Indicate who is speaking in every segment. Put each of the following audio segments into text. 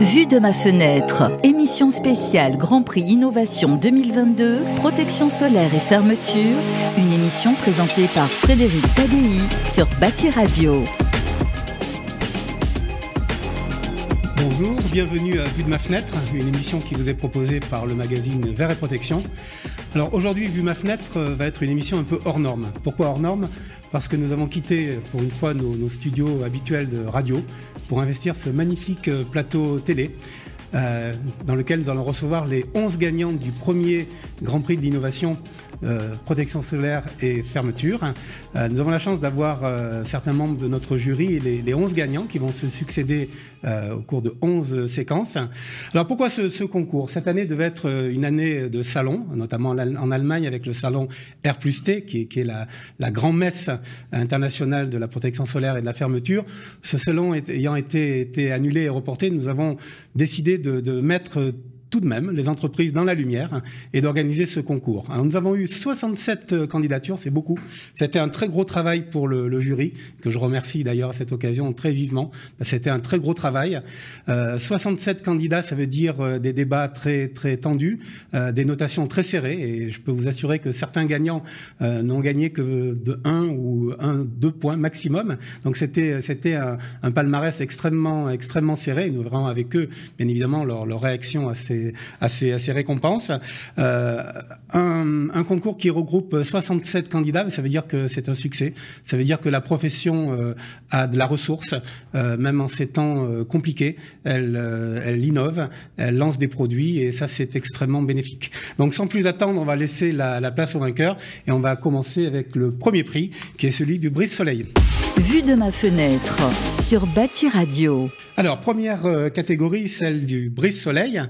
Speaker 1: Vue de ma fenêtre, émission spéciale Grand Prix Innovation 2022, protection solaire et fermeture, une émission présentée par Frédéric Tadei sur Bâti Radio.
Speaker 2: Bonjour, bienvenue à Vue de ma fenêtre, une émission qui vous est proposée par le magazine Vert et Protection. Alors aujourd'hui, Vue ma fenêtre euh, va être une émission un peu hors norme. Pourquoi hors norme? Parce que nous avons quitté pour une fois nos, nos studios habituels de radio pour investir ce magnifique euh, plateau télé euh, dans lequel nous allons recevoir les 11 gagnants du premier Grand Prix de l'innovation protection solaire et fermeture. Euh, nous avons la chance d'avoir euh, certains membres de notre jury les, les 11 gagnants qui vont se succéder euh, au cours de 11 séquences. Alors pourquoi ce, ce, concours? Cette année devait être une année de salon, notamment en Allemagne avec le salon R plus T, qui, qui est la, la grand-messe internationale de la protection solaire et de la fermeture. Ce salon ayant été, été annulé et reporté, nous avons décidé de, de mettre tout de même les entreprises dans la lumière et d'organiser ce concours. Alors, nous avons eu 67 euh, candidatures, c'est beaucoup. C'était un très gros travail pour le, le, jury, que je remercie d'ailleurs à cette occasion très vivement. C'était un très gros travail. Euh, 67 candidats, ça veut dire euh, des débats très très tendus, euh, des notations très serrées, et je peux vous assurer que certains gagnants euh, n'ont gagné que de 1 ou 1, 2 points maximum. Donc c'était c'était un, un, palmarès extrêmement extrêmement serré. Nous verrons avec eux, bien évidemment, leur, leur réaction à ces, à ces, récompenses. Euh, un, un, concours qui regroupe 67 candidats, ça veut dire que c'est un succès. Ça veut dire que la profession euh, a de la ressource, euh, même en ces temps compliqués. Elle, elle innove, elle lance des produits et ça, c'est extrêmement bénéfique. Donc, sans plus attendre, on va laisser la, la place au vainqueur et on va commencer avec le premier prix, qui est celui du Brise Soleil.
Speaker 1: Vue de ma fenêtre sur Bâti Radio.
Speaker 2: Alors, première catégorie, celle du Brise Soleil.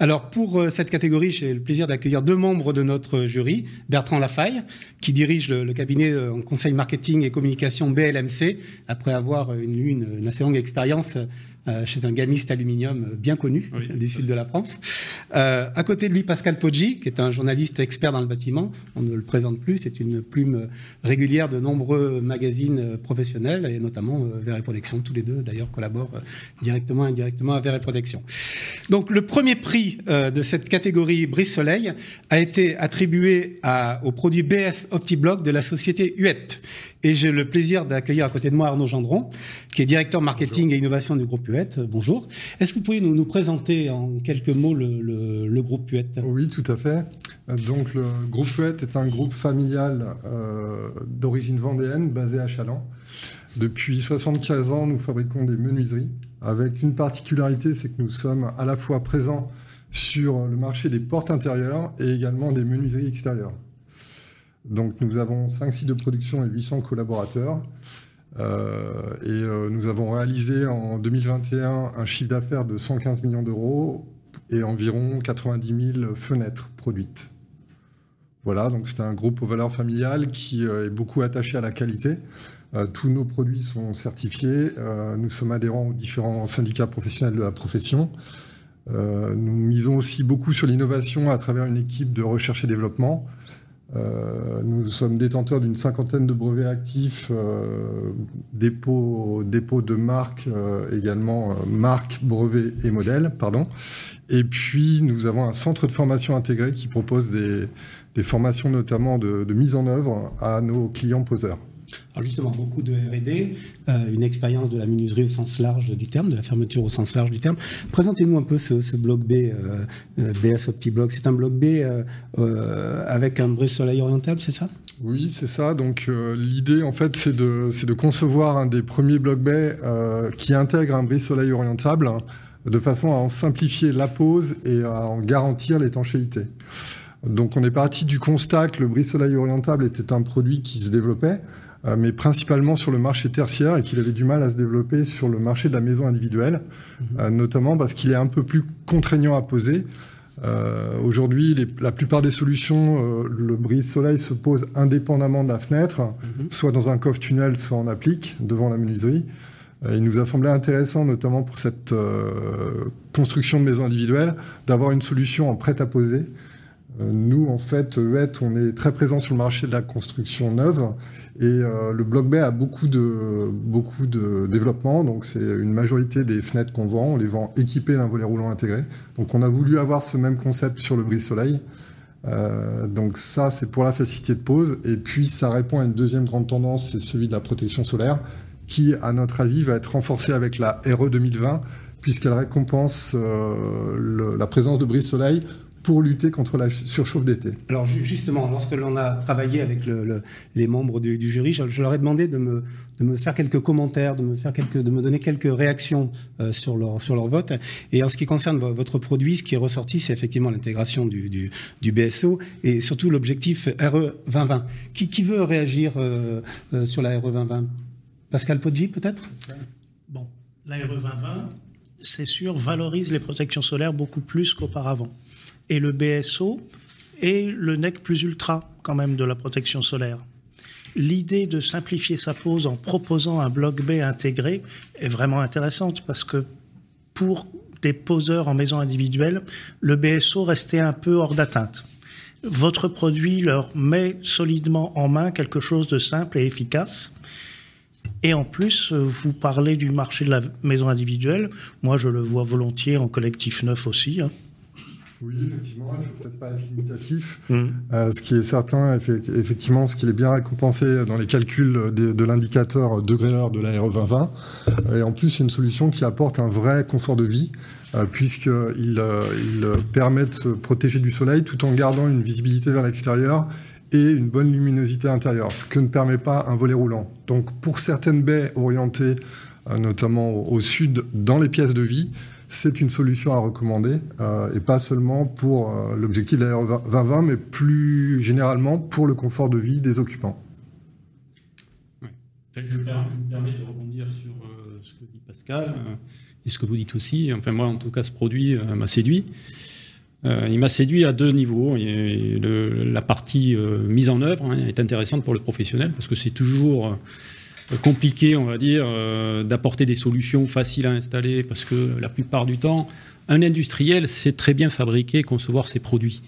Speaker 2: Alors, pour euh, cette catégorie, j'ai le plaisir d'accueillir deux membres de notre jury. Bertrand Lafaille, qui dirige le, cabinet euh, en conseil marketing et communication BLMC, après avoir eu une, assez longue expérience euh, chez un gamiste aluminium bien connu oui, du sud de la France. Euh, à côté de lui, Pascal Poggi, qui est un journaliste expert dans le bâtiment. On ne le présente plus, c'est une plume régulière de nombreux magazines professionnels, et notamment euh, Vert et Protection. Tous les deux, d'ailleurs, collaborent euh, directement et indirectement à Vert et Protection. Donc, le premier prix euh, de cette catégorie Brise Soleil a été attribué à, au produit BS OptiBlock de la société UET. Et j'ai le plaisir d'accueillir à côté de moi Arnaud Gendron, qui est directeur marketing Bonjour. et innovation du groupe UET. Bonjour. Est-ce que vous pouvez nous, nous présenter en quelques mots le, le, le, groupe UET
Speaker 3: Oui, tout à fait. Donc le groupe UET est un groupe familial euh, d'origine vendéenne basé à Chaland. Depuis 75 ans, nous fabriquons des menuiseries avec une particularité, c'est que nous sommes à la fois présents sur le marché des portes intérieures et également des menuiseries extérieures. Donc nous avons 5 sites de production et 800 collaborateurs. Euh, et euh, nous avons réalisé en 2021 un chiffre d'affaires de 115 millions d'euros et environ 90 000 fenêtres produites. Voilà, donc c'est un groupe aux valeurs familiales qui euh, est beaucoup attaché à la qualité. Tous nos produits sont certifiés. Nous sommes adhérents aux différents syndicats professionnels de la profession. nous misons aussi beaucoup sur l'innovation à travers une équipe de recherche et développement. Euh, nous sommes détenteurs d'une cinquantaine de brevets actifs, euh, dépôts, dépôts de marques, euh, également marques, brevets et modèles. Pardon. Et puis, nous avons un centre de formation intégré qui propose des, des formations notamment de, de, mise en œuvre à nos clients poseurs.
Speaker 2: Alors justement, beaucoup de R&D, euh, une expérience de la menuiserie au sens large du terme, de la fermeture au sens large du terme. Présentez-nous un peu ce, bloc B, euh, BS OptiBlock. C'est un bloc B euh, avec un brise soleil orientable, c'est ça?
Speaker 3: Oui, c'est ça. Donc euh, l'idée, en fait, c'est de, de, concevoir un des premiers blocs B euh, qui intègre un brise-soleil orientable de façon à en simplifier la pose et à en garantir l'étanchéité. Donc on est parti du constat que le brise-soleil orientable était un produit qui se développait, euh, mais principalement sur le marché tertiaire et qu'il avait du mal à se développer sur le marché de la maison individuelle, mmh. euh, notamment parce qu'il est un peu plus contraignant à poser. Euh, Aujourd'hui, la plupart des solutions, euh, le brise-soleil se pose indépendamment de la fenêtre, mmh. soit dans un coffre-tunnel, soit en applique, devant la menuiserie. Euh, il nous a semblé intéressant, notamment pour cette euh, construction de maison individuelle, d'avoir une solution en prêt à poser Nous, en fait, EET, on est très présent sur le marché de la construction neuve et le bloc B a beaucoup de, beaucoup de développement. Donc, c'est une majorité des fenêtres qu'on vend. On les vend équipées d'un volet roulant intégré. Donc, on a voulu avoir ce même concept sur le brise-soleil. donc ça, c'est pour la facilité de pose. Et puis, ça répond à une deuxième grande tendance, c'est celui de la protection solaire qui, à notre avis, va être renforcée avec la RE 2020, puisqu'elle récompense euh, la présence de brise-soleil pour lutter contre la surchauffe d'été.
Speaker 2: Alors justement, lorsque l'on a travaillé avec les membres du, jury, je, leur ai demandé de me, de me, faire quelques commentaires, de me, faire quelques, de me donner quelques réactions euh, sur, leur, sur leur vote. Et en ce qui concerne votre produit, ce qui est ressorti, c'est effectivement l'intégration du, du, BSO et surtout l'objectif RE 2020. Qui, qui veut réagir euh, sur la RE 2020 Pascal Poggi, peut-être?
Speaker 4: Bon, l'ARE 2020, c'est sûr, valorise les protections solaires beaucoup plus qu'auparavant. Et le BSO est le nec plus ultra, quand même, de la protection solaire. L'idée de simplifier sa pose en proposant un bloc B intégré est vraiment intéressante parce que pour des poseurs en maison individuelle, le BSO restait un peu hors d'atteinte. Votre produit leur met solidement en main quelque chose de simple et efficace et en plus, vous parlez du marché de la maison individuelle. Moi, je le vois volontiers en collectif neuf aussi. Hein.
Speaker 3: Oui, effectivement, il ne faut peut-être pas être limitatif. Mm. Euh, ce qui est certain, effectivement, ce qu'il est bien récompensé dans les calculs de, l'indicateur degré-heure de l'ARE 2020. Et en plus, c'est une solution qui apporte un vrai confort de vie, euh, puisqu'il il permet de se protéger du soleil tout en gardant une visibilité vers l'extérieur et une bonne luminosité intérieure, ce que ne permet pas un volet roulant. Donc pour certaines baies orientées euh, notamment au sud dans les pièces de vie, c'est une solution à recommander, euh, et pas seulement pour euh, l'objectif de la 2020, mais plus généralement pour le confort de vie des occupants.
Speaker 5: je, me permets de rebondir sur ce que dit Pascal et ce que vous dites aussi. Enfin, moi, en tout cas, ce produit m'a séduit. Euh, il m'a séduit à deux niveaux. la partie euh, mise en œuvre hein, est intéressante pour le professionnel parce que c'est toujours euh, compliqué, on va dire, d'apporter des solutions faciles à installer parce que la plupart du temps, un industriel sait très bien fabriquer, concevoir ses produits.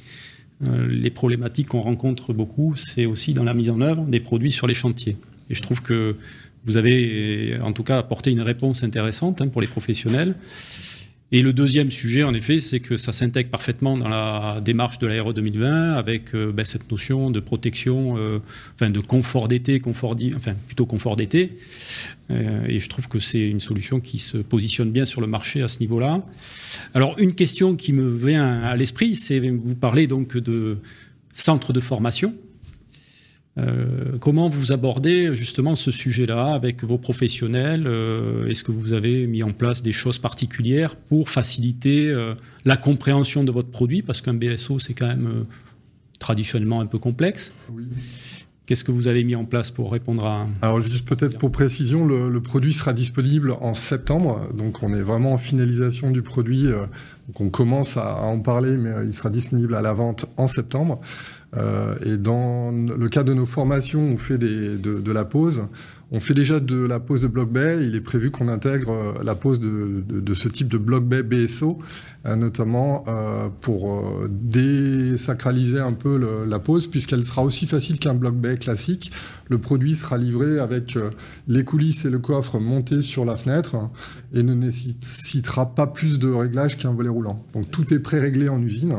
Speaker 5: les problématiques qu'on rencontre beaucoup, c'est aussi dans la mise en œuvre des produits sur les chantiers. Et je trouve que vous avez en tout cas apporté une réponse intéressante hein, pour les professionnels. Et le deuxième sujet, en effet, c'est que ça s'intègre parfaitement dans la démarche de l'Aéro 2020 avec euh, ben, cette notion de protection, euh, enfin de confort d'été, confort enfin plutôt confort d'été. Euh, et je trouve que c'est une solution qui se positionne bien sur le marché à ce niveau-là. Alors une question qui me vient à l'esprit, c'est vous parlez donc de centre de formation. Euh, comment vous abordez justement ce sujet-là avec vos professionnels euh, Est-ce que vous avez mis en place des choses particulières pour faciliter euh, la compréhension de votre produit? Parce qu'un BSO, c'est quand même traditionnellement un peu complexe. Oui. Qu'est-ce que vous avez mis en place pour répondre à...
Speaker 3: Alors juste peut-être pour précision, le, produit sera disponible en septembre, donc on est vraiment en finalisation du produit, donc on commence à, à en parler, mais il sera disponible à la vente en septembre. Euh, et dans le cas de nos formations, on fait de, la pause. On fait déjà de la pose de bloc bay. Il est prévu qu'on intègre euh, la pose de, ce type de bloc bay BSO, euh, notamment pour désacraliser un peu la pose, puisqu'elle sera aussi facile qu'un bloc bay classique. Le produit sera livré avec les coulisses et le coffre montés sur la fenêtre et ne nécessitera pas plus de réglages qu'un volet roulant. Donc tout est pré-réglé en usine.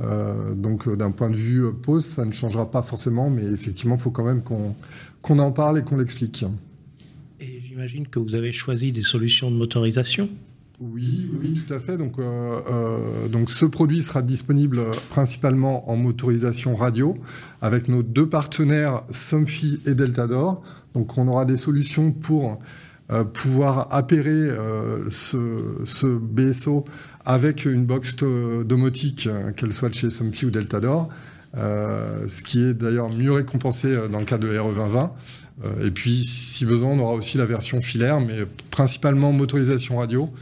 Speaker 3: Euh, donc euh, d'un point de vue euh, pause, ça ne changera pas forcément, mais effectivement, il faut quand même qu'on en parle et qu'on l'explique.
Speaker 4: Et j'imagine que vous avez choisi des solutions de motorisation?
Speaker 3: Oui, oui, tout à fait. Donc, donc, ce produit sera disponible principalement en motorisation radio avec nos deux partenaires Somfy et Deltador. Donc, on aura des solutions pour pouvoir appairer ce, ce, BSO avec une box domotique, euh, qu'elle soit de chez Somfy ou Deltador, euh, ce qui est d'ailleurs mieux récompensé euh, dans le cadre de la RE 2020. et puis, si besoin, on aura aussi la version filaire, mais principalement motorisation radio,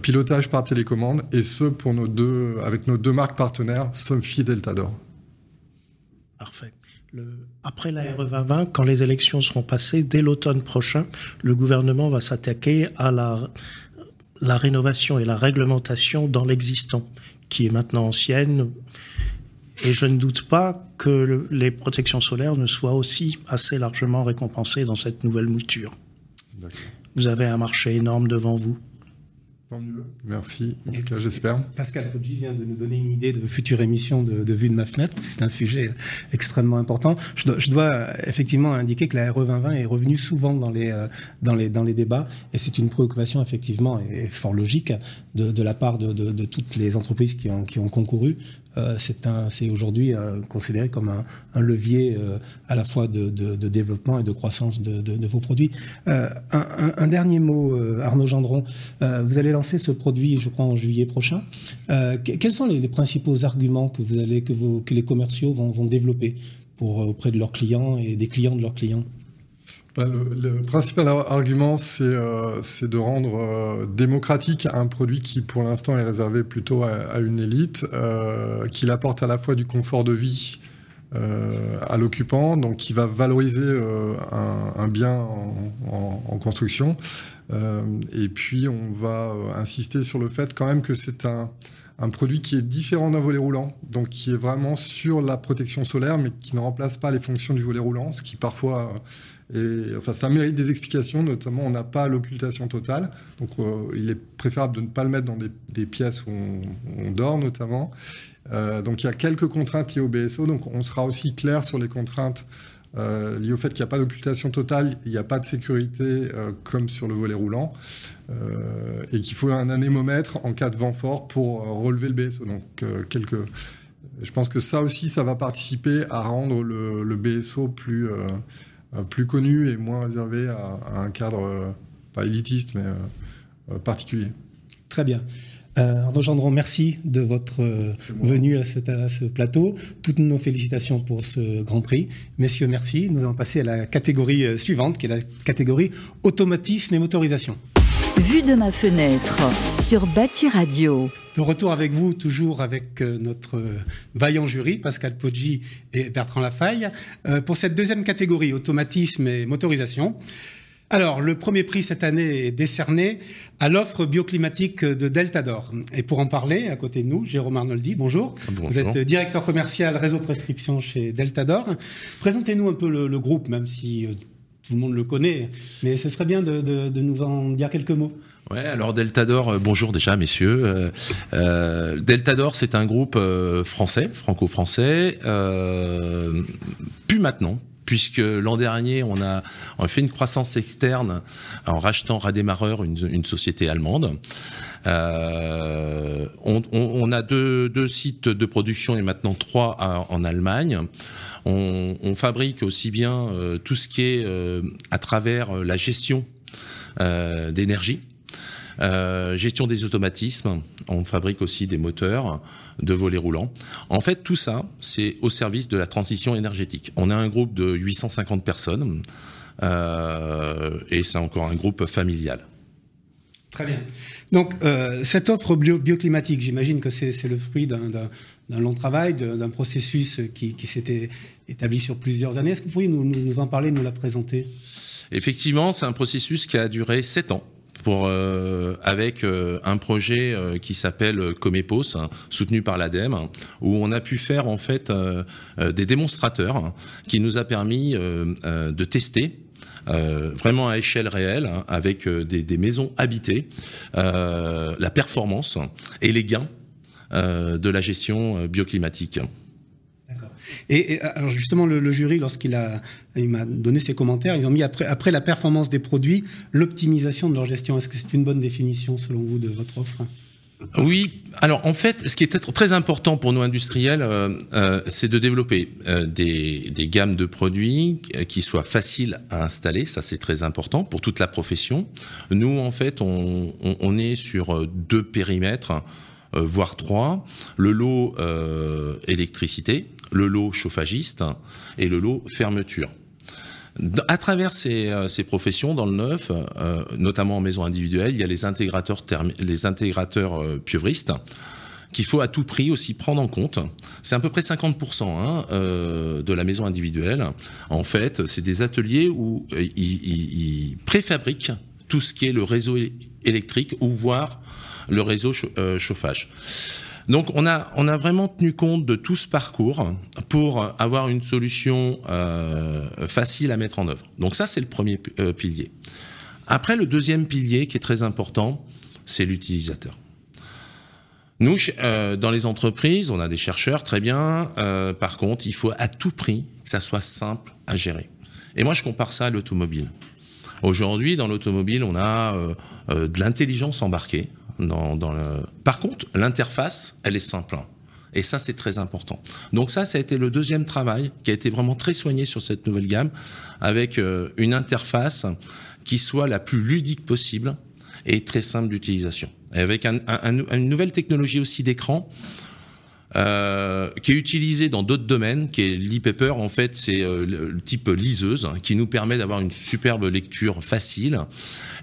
Speaker 3: pilotage par télécommande, et ce pour nos deux, avec nos deux marques partenaires, Somfy et Deltador.
Speaker 4: Parfait. Après la RE 2020, quand les élections seront passées, dès l'automne prochain, le gouvernement va s'attaquer à la la rénovation et la réglementation dans l'existant, qui est maintenant ancienne. Et je ne doute pas que les protections solaires ne soient aussi assez largement récompensées dans cette nouvelle mouture. Vous avez un marché énorme devant vous.
Speaker 3: Merci. En tout cas, j'espère.
Speaker 2: Pascal Poggi vient de nous donner une idée de future émission de, Vue de ma fenêtre. C'est un sujet extrêmement important. Je dois, effectivement indiquer que la RE 2020 est revenue souvent dans les, euh, dans les, dans les débats et c'est une préoccupation effectivement et fort logique de, la part de, de, toutes les entreprises qui ont, qui ont concouru euh, c'est aujourd'hui euh, considéré comme un, levier euh, à la fois de, développement et de croissance de, vos produits. Un, dernier mot, Arnaud Gendron. vous allez lancer ce produit, je crois, en juillet prochain. quels sont les, principaux arguments que vous allez que, les commerciaux vont, vont développer pour auprès de leurs clients et des clients de leurs clients?
Speaker 3: Bah, le, principal argument, c'est euh, de rendre euh, démocratique un produit qui, pour l'instant, est réservé plutôt à, une élite, euh, qu'il apporte à la fois du confort de vie à l'occupant, donc qui va valoriser un, bien en, construction. et puis, on va insister sur le fait quand même que c'est un produit qui est différent d'un volet roulant, donc qui est vraiment sur la protection solaire, mais qui ne remplace pas les fonctions du volet roulant, ce qui parfois enfin, ça mérite des explications, notamment on n'a pas l'occultation totale, donc euh, il est préférable de ne pas le mettre dans des, pièces où on, dort notamment. Euh, donc il y a quelques contraintes liées au BSO, donc on sera aussi clair sur les contraintes euh, liées au fait qu'il n'y a pas d'occultation totale, il n'y a pas de sécurité comme sur le volet roulant, et qu'il faut un anémomètre en cas de vent fort pour relever le BSO. Donc quelques... Je pense que ça aussi, ça va participer à rendre le, BSO plus plus connu et moins réservé à, un cadre euh, pas élitiste mais euh, particulier.
Speaker 2: Très bien. Arnaud Gendron, merci de votre venue à, ce plateau. Toutes nos félicitations pour ce Grand Prix. Messieurs, merci. Nous allons passer à la catégorie suivante, qui est la catégorie automatisme et motorisation.
Speaker 1: Vue de ma fenêtre sur Bâti Radio.
Speaker 2: De retour avec vous, toujours avec euh, notre euh, vaillant jury, Pascal Poggi et Bertrand Lafaille, euh, pour cette deuxième catégorie, automatisme et motorisation. Alors, le premier prix cette année est décerné à l'offre bioclimatique de Deltador. Et pour en parler, à côté de nous, Jérôme Arnoldi, bonjour. bonjour. Vous êtes directeur commercial réseau prescription chez Deltador. Présentez-nous un peu le groupe, même si tout le monde le connaît, mais ce serait bien de, nous en dire quelques mots.
Speaker 6: Ouais, alors Deltador, euh, bonjour déjà messieurs. Euh, euh Deltador, c'est un groupe français, franco-français, plus maintenant, puisque l'an dernier, on a, fait une croissance externe en rachetant Radémarreur, une, une société allemande. On, a deux, deux, sites de production et maintenant trois en Allemagne. On, fabrique aussi bien euh, tout ce qui est euh, à travers euh, la gestion d'énergie. Gestion des automatismes, on fabrique aussi des moteurs de volets roulants. En fait, tout ça, c'est au service de la transition énergétique. On a un groupe de 850 personnes et c'est encore un groupe familial.
Speaker 2: Très bien. Donc, cette offre bioclimatique, j'imagine que c'est le fruit d'un long travail, d'un processus qui, qui s'était établi sur plusieurs années. Est-ce que vous pourriez nous, nous, en parler, nous la présenter?
Speaker 6: Effectivement, c'est un processus qui a duré sept ans. Pour, euh, avec euh, un projet euh, qui s'appelle Comepos, hein, soutenu par l'ADEME, où on a pu faire en fait des démonstrateurs hein, qui nous a permis de tester euh, vraiment à échelle réelle, hein, avec euh, des, des, maisons habitées, euh, la performance et les gains de la gestion bioclimatique.
Speaker 2: Et, et, alors justement, le, le jury, lorsqu'il a, il m'a donné ses commentaires, ils ont mis après, après la performance des produits, l'optimisation de leur gestion. Est-ce que c'est une bonne définition, selon vous, de votre offre?
Speaker 6: Oui, alors en fait, ce qui est très important pour nous industriels, euh, euh, c'est de développer euh, des, des, gammes de produits qui soient faciles à installer. Ça, c'est très important pour toute la profession. Nous, en fait, on, on, on est sur deux périmètres, voire trois. Le lot électricité, le lot chauffagiste et le lot fermeture. À travers ces, euh, ces, professions, dans le neuf, euh, notamment en maison individuelle, il y a les intégrateurs, les intégrateurs euh, pieuvristes qu'il faut à tout prix aussi prendre en compte. C'est à peu près 50% hein, euh, de la maison individuelle. En fait, c'est des ateliers où ils, ils, ils, préfabriquent tout ce qui est le réseau électrique ou voire le réseau chauffage. Donc on a, vraiment tenu compte de tout ce parcours pour avoir une solution euh, facile à mettre en œuvre. Donc ça, c'est le premier euh, pilier. Après, le deuxième pilier qui est très important, c'est l'utilisateur. Nous, euh, dans les entreprises, on a des chercheurs, très bien. Euh, par contre, il faut à tout prix que ça soit simple à gérer. Et moi, je compare ça à l'automobile. Aujourd'hui, dans l'automobile, on a euh, de l'intelligence embarquée. Par contre, l'interface, elle est simple. Hein. Et ça, c'est très important. Donc ça, ça a été le deuxième travail qui a été vraiment très soigné sur cette nouvelle gamme, avec une interface qui soit la plus ludique possible et très simple d'utilisation avec un, une nouvelle technologie aussi d'écran. Euh, qui est utilisée dans d'autres domaines, qui est l'e-paper. En fait, c'est euh, le type liseuse hein, qui nous permet d'avoir une superbe lecture facile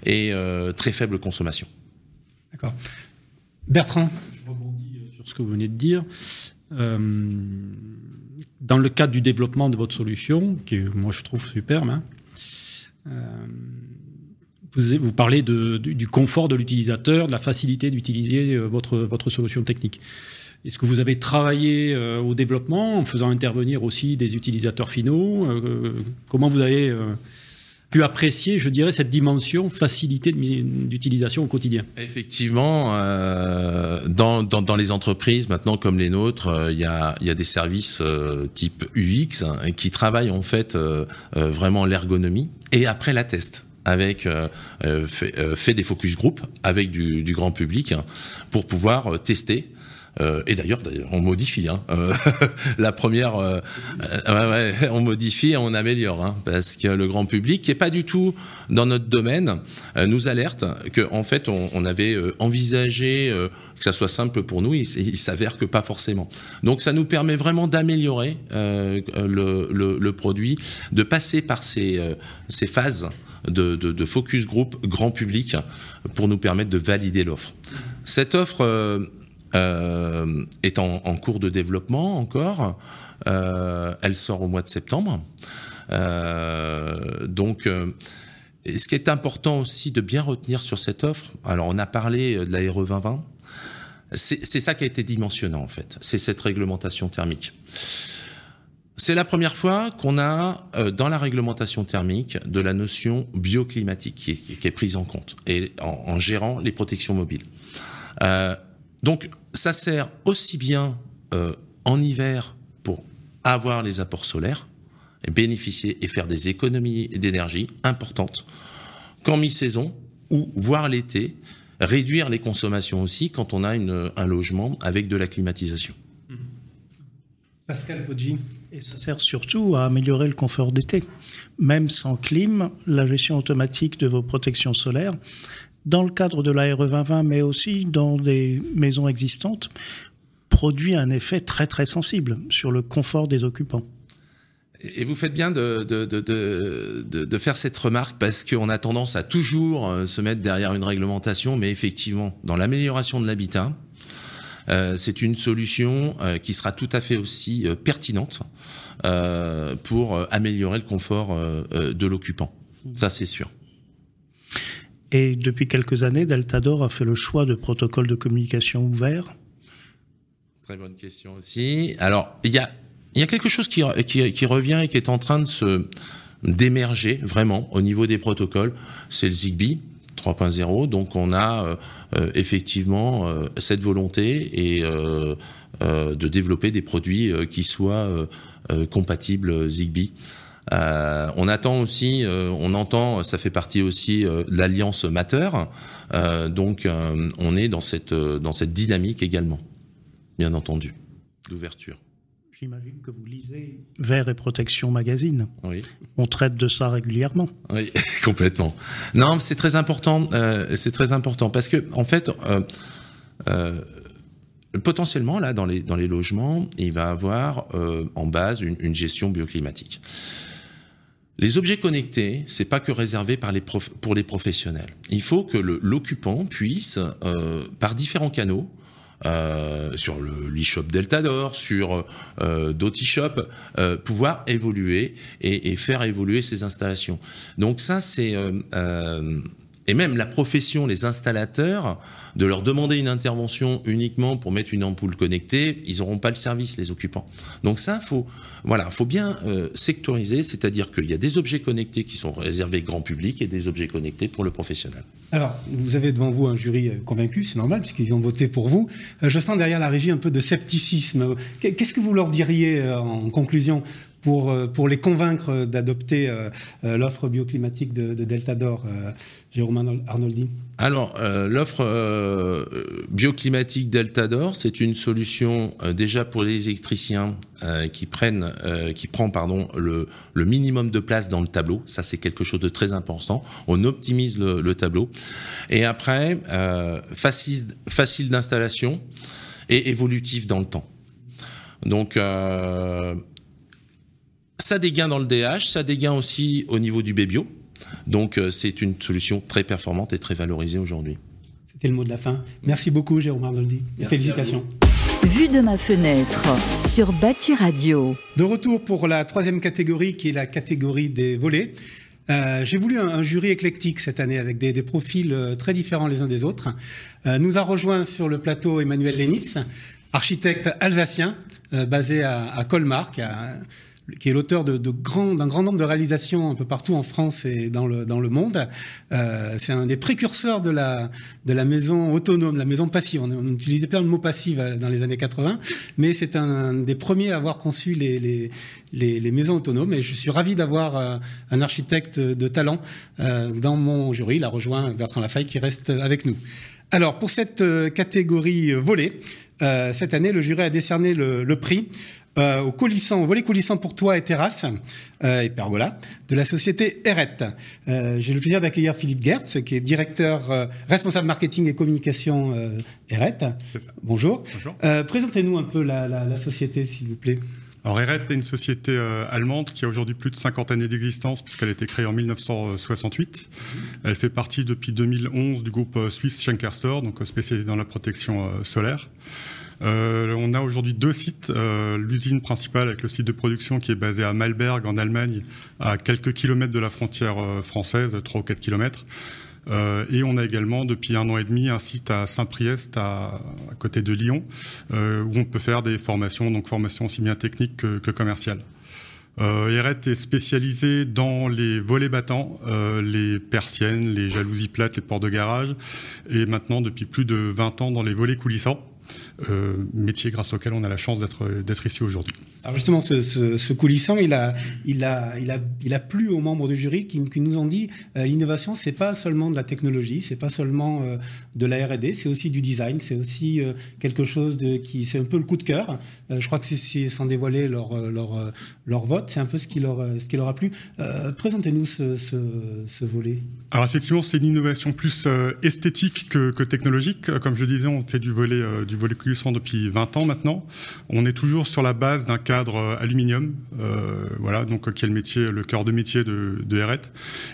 Speaker 6: et euh, très faible consommation.
Speaker 2: D'accord. Bertrand
Speaker 5: Je rebondis euh, sur ce que vous venez de dire. Euh, dans le cadre du développement de votre solution, qui moi je trouve superbe, hein, vous, parlez du confort de l'utilisateur, de la facilité d'utiliser euh, votre, solution technique. Est-ce que vous avez travaillé euh, au développement en faisant intervenir aussi des utilisateurs finaux euh, Comment vous avez pu apprécier, je dirais, cette dimension facilité d'utilisation au quotidien.
Speaker 6: Effectivement, dans, dans, les entreprises maintenant comme les nôtres, il y, a, y, a, des services type UX hein, qui travaillent en fait vraiment l'ergonomie et après la test avec euh, euh, euh, fait, des focus group avec du, du grand public pour pouvoir tester euh, et d'ailleurs, on modifie. Hein. Euh, la première, euh, ouais, on modifie et on améliore, hein, parce que le grand public, qui est pas du tout dans notre domaine, nous alerte que en fait, on, avait envisagé que ça soit simple pour nous. Il, il s'avère que pas forcément. Donc, ça nous permet vraiment d'améliorer le, le, le, produit, de passer par ces, ces phases. De, de, de, focus group grand public pour nous permettre de valider l'offre. Cette offre, euh, est en, cours de développement encore. Euh, elle sort au mois de septembre. Euh, donc, ce qui est important aussi de bien retenir sur cette offre, alors on a parlé de la RE 2020, c'est ça qui a été dimensionnant en fait, c'est cette réglementation thermique. C'est la première fois qu'on a dans la réglementation thermique de la notion bioclimatique qui est, qui est prise en compte et en, en gérant les protections mobiles. Euh, donc ça sert aussi bien euh, en hiver pour avoir les apports solaires, et bénéficier et faire des économies d'énergie importantes, qu'en mi-saison ou voire l'été, réduire les consommations aussi quand on a une, un logement avec de la climatisation.
Speaker 2: Pascal Poggi.
Speaker 4: Et ça sert surtout à améliorer le confort d'été. Même sans clim, la gestion automatique de vos protections solaires dans le cadre de la RE 2020, mais aussi dans des maisons existantes, produit un effet très très sensible sur le confort des occupants.
Speaker 6: Et vous faites bien de, de, de, de faire cette remarque parce qu'on a tendance à toujours euh, se mettre derrière une réglementation, mais effectivement, dans l'amélioration de l'habitat, euh, c'est une solution euh, qui sera tout à fait aussi pertinente pour améliorer le confort de l'occupant. Ça, c'est sûr.
Speaker 4: Et depuis quelques années, Deltador a fait le choix de protocoles de communication ouverts.
Speaker 6: Très bonne question aussi. Alors, il y a, y a quelque chose qui, revient et qui est en train de se d'émerger vraiment au niveau des protocoles. C'est le Zigbee 3.0. Donc, on a euh, effectivement euh, cette volonté et euh, euh de développer des produits euh, qui soient compatibles Zigbee. Euh, on attend aussi, euh, on entend, ça fait partie aussi euh, de l'alliance Matter, donc on est dans cette dans cette dynamique également, bien entendu, d'ouverture.
Speaker 4: J'imagine que vous lisez Vert et Protection Magazine.
Speaker 6: Oui.
Speaker 4: On traite de ça régulièrement.
Speaker 6: Oui, complètement. Non, c'est très important. c'est très important parce que en fait. potentiellement là dans les dans les logements, il va avoir en base une, une gestion bioclimatique. Les objets connectés, c'est pas que réservé pour les professionnels. Il faut que l'occupant puisse, euh, par différents canaux, euh, sur le l'e-shop Deltador, sur euh, d'autres e-shops, euh, pouvoir évoluer et, et, faire évoluer ces installations. Donc ça, c'est et même la profession, les installateurs, de leur demander une intervention uniquement pour mettre une ampoule connectée, ils n'auront pas le service, les occupants. Donc ça, faut, voilà, faut bien euh, sectoriser, c'est-à-dire qu'il y a des objets connectés qui sont réservés grand public et des objets connectés pour le professionnel.
Speaker 2: Alors, vous avez devant vous un jury euh, convaincu, c'est normal, puisqu'ils ont voté pour vous. Euh, je sens derrière la régie un peu de scepticisme. Qu'est-ce que vous leur diriez en conclusion pour, pour les convaincre d'adopter l'offre bioclimatique de, de Delta d'Or Jérôme Arnoldi
Speaker 6: Alors, euh, l'offre euh, bioclimatique Delta d'Or, c'est une solution euh, déjà pour les électriciens qui prennent, qui prend pardon le, le, minimum de place dans le tableau. Ça, c'est quelque chose de très important. On optimise le, le tableau. Et après, facile, facile d'installation et évolutif dans le temps. Donc, ça dégaine dans le DH, ça dégaine aussi au niveau du Bébio. Donc euh, c'est une solution très performante et très valorisée aujourd'hui.
Speaker 2: C'était le mot de la fin. Merci beaucoup Jérôme Arnoldi. Félicitations.
Speaker 1: Vue de ma fenêtre sur Bâti Radio.
Speaker 2: De retour pour la troisième catégorie qui est la catégorie des volets. Euh, j'ai voulu un, jury éclectique cette année avec des, profils euh, très différents les uns des autres. nous a rejoint sur le plateau Emmanuel Lénis, architecte alsacien basé à, à Colmar, qui a qui est l'auteur d'un grand nombre de réalisations un peu partout en France et dans le, le monde. Euh, c'est un des précurseurs de la, maison autonome, la maison passive. On, utilisait plein de mots passifs euh, dans les années 80, mais c'est un, des premiers à avoir conçu les, maisons autonomes. Et je suis ravi d'avoir euh, un architecte de talent dans mon jury. Il a rejoint Bertrand Lafaille qui reste avec nous. Alors, pour cette catégorie volée, cette année, le jury a décerné le, le prix euh, au coulissant, au volet coulissant pour toi et terrasse euh, et pergola de la société Eret. Euh, J'ai le plaisir d'accueillir Philippe Gertz, qui est directeur euh, responsable marketing et communication euh, Eret. Bonjour. Bonjour. Euh, présentez-nous un peu la, la, la société, s'il vous plaît.
Speaker 7: Alors Eret est une société euh, allemande qui a aujourd'hui plus de 50 années d'existence puisqu'elle a été créée en 1968. Elle fait partie depuis 2011 du groupe suisse Schenker donc spécialisé dans la protection solaire. Euh, on a aujourd'hui deux sites. Euh, L'usine principale avec le site de production qui est basé à Malberg en Allemagne, à quelques kilomètres de la frontière euh, française, 3 ou 4 kilomètres. Et on a également depuis un an et demi un site à Saint-Priest, à, côté de Lyon, où on peut faire des formations, donc formations aussi bien techniques que, commerciales. Euh, Eret est spécialisé dans les volets battants, les persiennes, les jalousies plates, les portes de garage, et maintenant depuis plus de 20 ans dans les volets coulissants. Euh, métier grâce auquel on a la chance d'être ici aujourd'hui.
Speaker 2: Alors justement, ce, ce, ce, coulissant, il a, il a, il a, il a plu aux membres du jury qui, qui nous ont dit euh, l'innovation, c'est pas seulement de la technologie, c'est pas seulement euh, de la R&D, c'est aussi du design, c'est aussi quelque chose de qui, c'est un peu le coup de cœur. Je crois que c'est sans dévoiler leur leur leur vote, c'est un peu ce qui leur ce qui leur a plu. Présentez-nous ce, ce, ce, volet.
Speaker 7: Alors effectivement, c'est une innovation plus esthétique que, que, technologique. Comme je disais, on fait du volet du coulissant depuis 20 ans maintenant. On est toujours sur la base d'un cadre euh, aluminium, euh, voilà, donc qui est le métier, le cœur de métier de, de RET,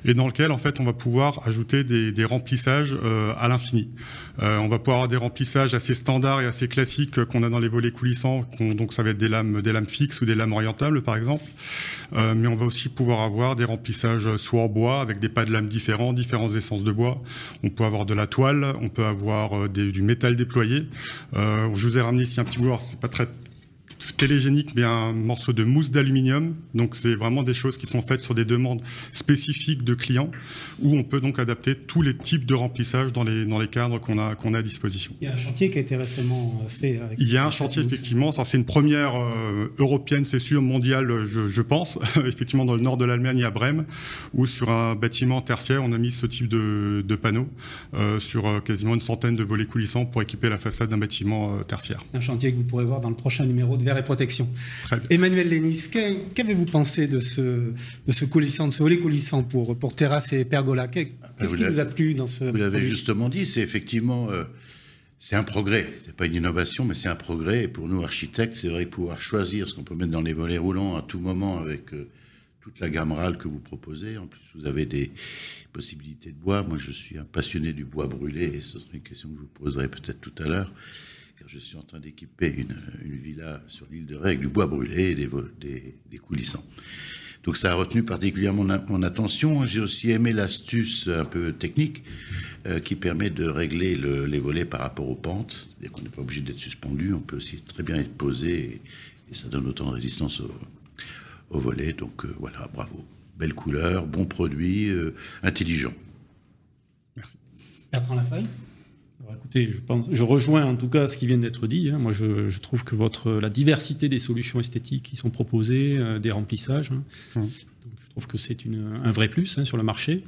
Speaker 7: et dans lequel en fait on va pouvoir ajouter des, remplissages euh, à l'infini. Euh, on va pouvoir avoir des remplissages assez standards et assez classiques qu'on a dans les volets coulissants, donc ça va être des lames, des lames fixes ou des lames orientables par exemple. Euh, mais on va aussi pouvoir avoir des remplissages soit en bois avec des pas de lames différents, différentes essences de bois. On peut avoir de la toile, on peut avoir euh, du métal déployé. Je vous ai ramené ici un petit bout, c'est pas très télégénique, mais un morceau de mousse d'aluminium. Donc c'est vraiment des choses qui sont faites sur des demandes spécifiques de clients, où on peut donc adapter tous les types de remplissage dans les, dans les cadres qu'on a, qu'on a à disposition.
Speaker 2: Il y a un chantier qui a été récemment euh, fait. Avec
Speaker 7: Il y a un chantier, effectivement. C'est une première euh, européenne, c'est sûr, mondiale, je, je pense, effectivement dans le nord de l'Allemagne, à Brême, où sur un bâtiment tertiaire, on a mis ce type de, de panneaux euh, sur quasiment une centaine de volets coulissants pour équiper la façade d'un bâtiment tertiaire.
Speaker 2: Un chantier que vous pourrez voir dans le prochain numéro de Verre et Protection. Emmanuel Lénis, qu'avez-vous pensé de ce, de ce coulissant, de ce volet coulissant pour, pour terrasse et pergola? Qu'est-ce qui vous a plu dans ce
Speaker 8: Vous l'avez justement dit, c'est effectivement euh, c'est un progrès. C'est pas une innovation, mais c'est un progrès. Et pour nous architectes, c'est vrai que pouvoir choisir ce qu'on peut mettre dans les volets roulants à tout moment avec euh, toute la gamme râle que vous proposez. En plus, vous avez des possibilités de bois. Moi, je suis un passionné du bois brûlé. Et ce serait une question que je vous poserai peut-être tout à l'heure je suis en train d'équiper une, villa sur l'île de Ré avec du bois brûlé et des, coulissants. Donc ça a retenu particulièrement mon, attention. J'ai aussi aimé l'astuce un peu technique euh, qui permet de régler les volets par rapport aux pentes. cest qu'on n'est pas obligé d'être suspendu, on peut aussi très bien être posé et, ça donne autant de résistance au, au volet. Donc euh, voilà, bravo. Belle couleur, bon produit, euh, intelligent.
Speaker 2: Merci. Bertrand
Speaker 5: Écoutez, je, pense, je rejoins en tout cas ce qui vient d'être dit. Hein. Moi, je, trouve que votre, la diversité des solutions esthétiques qui sont proposées, euh, des remplissages, hein. mmh. je trouve que c'est un vrai plus hein, sur le marché.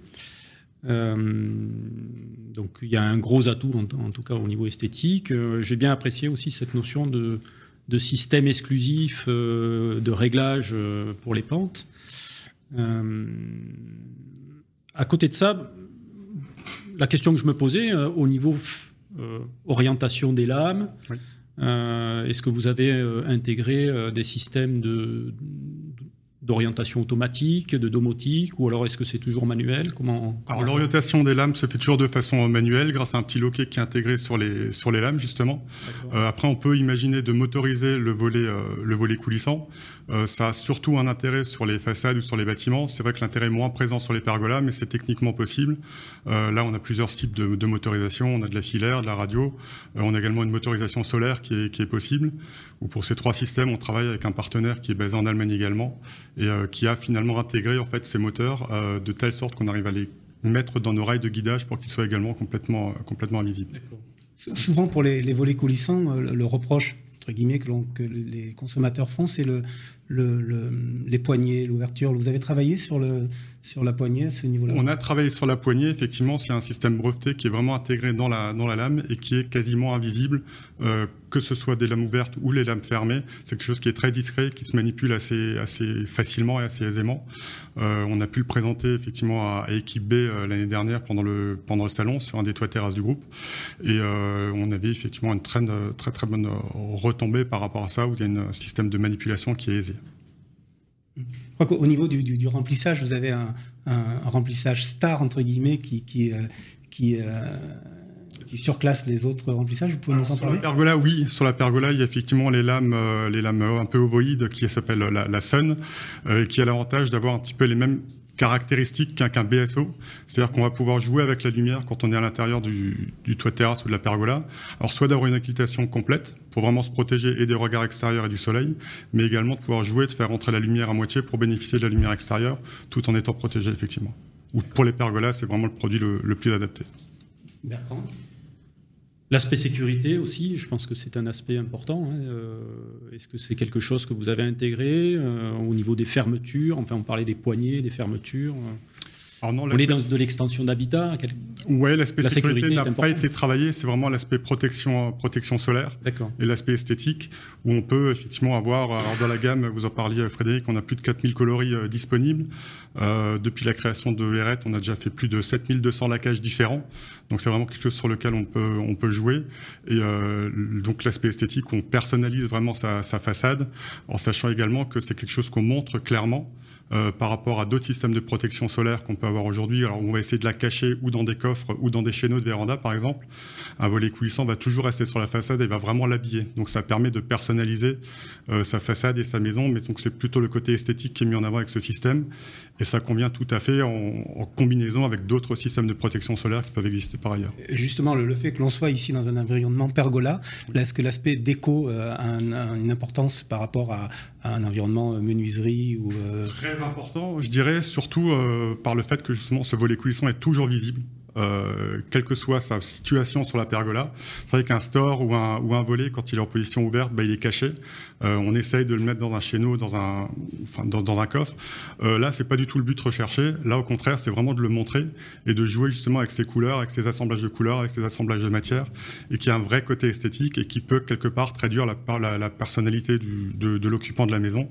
Speaker 5: Euh, donc il y a un gros atout en, tout cas au niveau esthétique. Euh, j'ai bien apprécié aussi cette notion de, de système exclusif de réglage pour les pentes. à côté de ça, la question que je me posais au niveau euh, orientation des lames. Euh, est-ce que vous avez euh, intégré des systèmes de, d'orientation automatique, de domotique, ou alors est-ce que c'est toujours manuel? Comment,
Speaker 7: Alors l'orientation des lames se fait toujours de façon manuelle grâce à un petit loquet qui est intégré sur les sur les lames justement. Euh, après on peut imaginer de motoriser le volet euh, le volet coulissant. Euh, ça a surtout un intérêt sur les façades ou sur les bâtiments. C'est vrai que l'intérêt est moins présent sur les pergolas, mais c'est techniquement possible. là on a plusieurs types de, de, motorisation. On a de la filaire, de la radio. on a également une motorisation solaire qui est qui est possible. Ou pour ces trois systèmes, on travaille avec un partenaire qui est basé en Allemagne également et euh, qui a finalement intégré en fait ces moteurs euh, de telle sorte qu'on arrive à les mettre dans nos rails de guidage pour qu'ils soient également complètement, euh, complètement invisibles.
Speaker 2: Souvent pour les, volets coulissants, le, reproche entre guillemets que, que les consommateurs font, c'est le, le, les poignées, l'ouverture. Vous avez travaillé sur, le, sur la poignée à ce niveau-là?
Speaker 7: On a travaillé sur la poignée, effectivement. C'est un système breveté qui est vraiment intégré dans la, lame et qui est quasiment invisible, euh, que ce soit des lames ouvertes ou les lames fermées. C'est quelque chose qui est très discret, qui se manipule assez, facilement et assez aisément. Euh, on a pu le présenter effectivement à, Équipe B euh, l'année dernière pendant le, salon sur un des toits terrasses du groupe. Et on avait effectivement une très, très, très bonne retombée par rapport à ça, où il y a un système de manipulation qui est aisé.
Speaker 2: Je crois qu'au niveau du, remplissage, vous avez un, remplissage star, entre guillemets, qui, qui, euh, euh, qui, surclasse les autres remplissages. Vous pouvez nous en
Speaker 7: parler Sur la pergola, oui. Sur la pergola, il y a effectivement les lames, euh, les lames un peu ovoïdes qui s'appellent la, la Sun, qui a l'avantage d'avoir un petit peu les mêmes caractéristique qu'un BSO. C'est-à-dire qu'on va pouvoir jouer avec la lumière quand on est à l'intérieur du, toit de terrasse ou de la pergola. Alors soit d'avoir une occultation complète pour vraiment se protéger et des regards extérieurs et du soleil, mais également de pouvoir jouer, de faire entrer la lumière à moitié pour bénéficier de la lumière extérieure tout en étant protégé effectivement. Ou pour les pergolas, c'est vraiment le produit le, le plus adapté.
Speaker 2: D'accord.
Speaker 5: L'aspect sécurité aussi, je pense que c'est un aspect important. Hein, euh, est-ce que c'est quelque chose que vous avez intégré euh, au niveau des fermetures Enfin, on parlait des poignées, des fermetures. Euh. On est dans de l'extension d'habitat
Speaker 7: Oui, l'aspect sécurité, n'a pas été travaillé. C'est vraiment l'aspect protection, protection solaire et l'aspect esthétique, où on peut effectivement avoir, alors dans la gamme, vous en parliez Frédéric, on a plus de 4000 coloris euh, disponibles. Euh, depuis la création de Verret, on a déjà fait plus de 7200 lacages différents. Donc c'est vraiment quelque chose sur lequel on peut, on peut jouer. Et euh, donc l'aspect esthétique, on personnalise vraiment sa, sa façade, en sachant également que c'est quelque chose qu'on montre clairement. Euh, par rapport à d'autres systèmes de protection solaire qu'on peut avoir aujourd'hui. Alors on va essayer de la cacher ou dans des coffres ou dans des chéneaux de véranda par exemple. Un volet coulissant va toujours rester sur la façade et va vraiment l'habiller. Donc ça permet de personnaliser euh, sa façade et sa maison, mais donc c'est plutôt le côté esthétique qui est mis en avant avec ce système et ça convient tout à fait en, combinaison avec d'autres systèmes de protection solaire qui peuvent exister par ailleurs.
Speaker 2: Justement, le, fait que l'on soit ici dans un environnement pergola, est-ce que l'aspect déco euh, a, une importance par rapport à, un environnement menuiserie ou
Speaker 7: important, je dirais, surtout euh, par le fait que justement ce volet coulisson est toujours visible. Euh, quelle que soit sa situation sur la pergola. C'est vrai qu'un store ou un, volet, quand il est en position ouverte, bah, il est caché. Euh, on essaye de le mettre dans un chéneau, dans un, enfin, dans, un coffre. Euh, là, c'est pas du tout le but recherché. Là, au contraire, c'est vraiment de le montrer et de jouer justement avec ses couleurs, avec ses assemblages de couleurs, avec ses assemblages de matières, et qui a un vrai côté esthétique et qui peut quelque part traduire la, personnalité de l'occupant de la maison.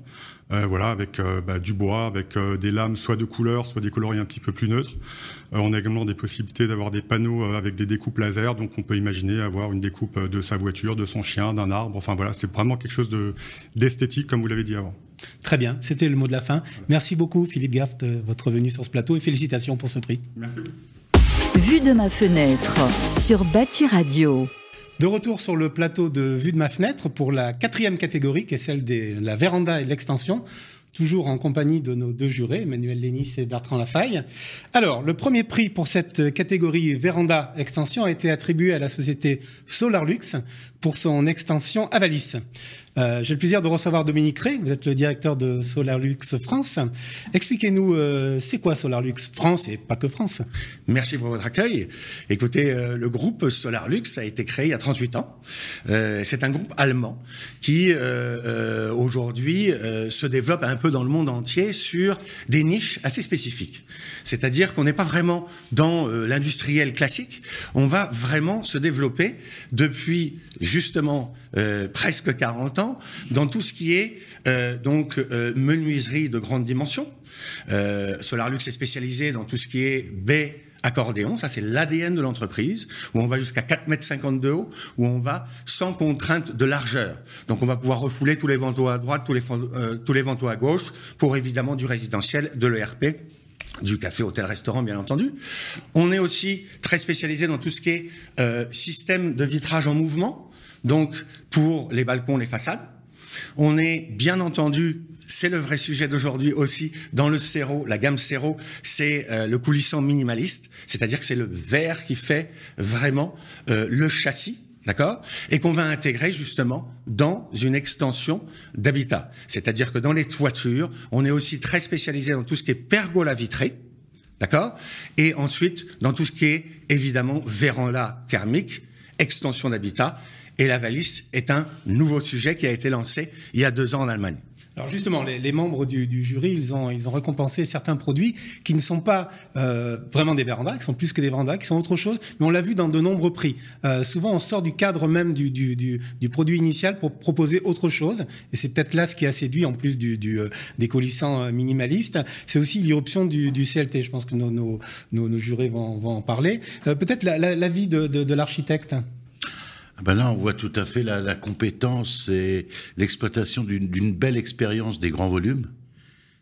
Speaker 7: Euh, voilà, avec euh, bah, du bois, avec euh, des lames soit de couleur, soit des coloris un petit peu plus neutres. on a également des possibilités d'avoir des panneaux avec des découpes laser, donc on peut imaginer avoir une découpe de sa voiture, de son chien, d'un arbre. Enfin voilà, c'est vraiment quelque chose de d'esthétique, comme vous l'avez dit avant.
Speaker 2: Très bien, c'était le mot de la fin. Merci beaucoup Philippe Gerst de votre venue sur ce plateau et félicitations pour ce prix.
Speaker 7: Merci.
Speaker 1: Vue de ma fenêtre sur Bâti Radio.
Speaker 2: De retour sur le plateau de vue de ma fenêtre pour la quatrième catégorie, qui est celle de la véranda et de l'extension. toujours en compagnie de nos deux jurés, Emmanuel Lénis et Bertrand Lafaille. Alors, le premier prix pour cette catégorie Véranda Extension a été attribué à la société SolarLux pour son extension Avalis. Euh, J'ai le plaisir de recevoir Dominique Rey, vous êtes le directeur de SolarLux France. Expliquez-nous, euh, c'est quoi SolarLux France et pas que France
Speaker 9: Merci pour votre accueil. Écoutez, euh, le groupe SolarLux a été créé il y a 38 ans. Euh, c'est un groupe allemand qui aujourd'hui se développe un peu dans le monde entier sur des niches assez spécifiques. C'est-à-dire qu'on n'est pas vraiment dans l'industriel classique, on va vraiment se développer depuis justement presque 40 ans dans tout ce qui est euh, donc euh, menuiserie de grande dimension. Euh, SolarLux est spécialisé dans tout ce qui est baie accordéon, ça c'est l'ADN de l'entreprise, où on va jusqu'à 4,50 m de haut, où on va sans contrainte de largeur. Donc on va pouvoir refouler tous les vantaux à droite, tous les, tous les vantaux à gauche, pour évidemment du résidentiel, de l'ERP du café, hôtel, restaurant, bien entendu. On est aussi très spécialisé dans tout ce qui est système de vitrage en mouvement, donc pour les balcons, les façades. On est bien entendu c'est le vrai sujet d'aujourd'hui aussi dans le Céro, la gamme Céro, c'est euh, le coulissant minimaliste, c'est-à-dire que c'est le verre qui fait vraiment euh, le châssis, d'accord? Et qu'on va intégrer justement dans une extension d'habitat. C'est-à-dire que dans les toitures, on est aussi très spécialisé dans tout ce qui est pergola vitrée, d'accord? Et ensuite dans tout ce qui est évidemment véranda thermique, extension d'habitat et la valise est un nouveau sujet qui a été lancé il y a deux ans en Allemagne.
Speaker 2: Alors justement, les, membres du, jury, ils ont, ils ont récompensé certains produits qui ne sont pas euh, vraiment des vérandas, qui sont plus que des vérandas, qui sont autre chose, mais on l'a vu dans de nombreux prix. Euh, souvent, on sort du cadre même du, du, du, produit initial pour proposer autre chose, et c'est peut-être là ce qui a séduit, en plus du, du euh, des colissants minimalistes, c'est aussi l'irruption du, CLT. Je pense que nos, nos, nos, jurés vont, vont en parler. peut-être l'avis la, de, de, de l'architecte.
Speaker 8: Ah ben là, on voit tout à fait la, la compétence et l'exploitation d'une belle expérience des grands volumes.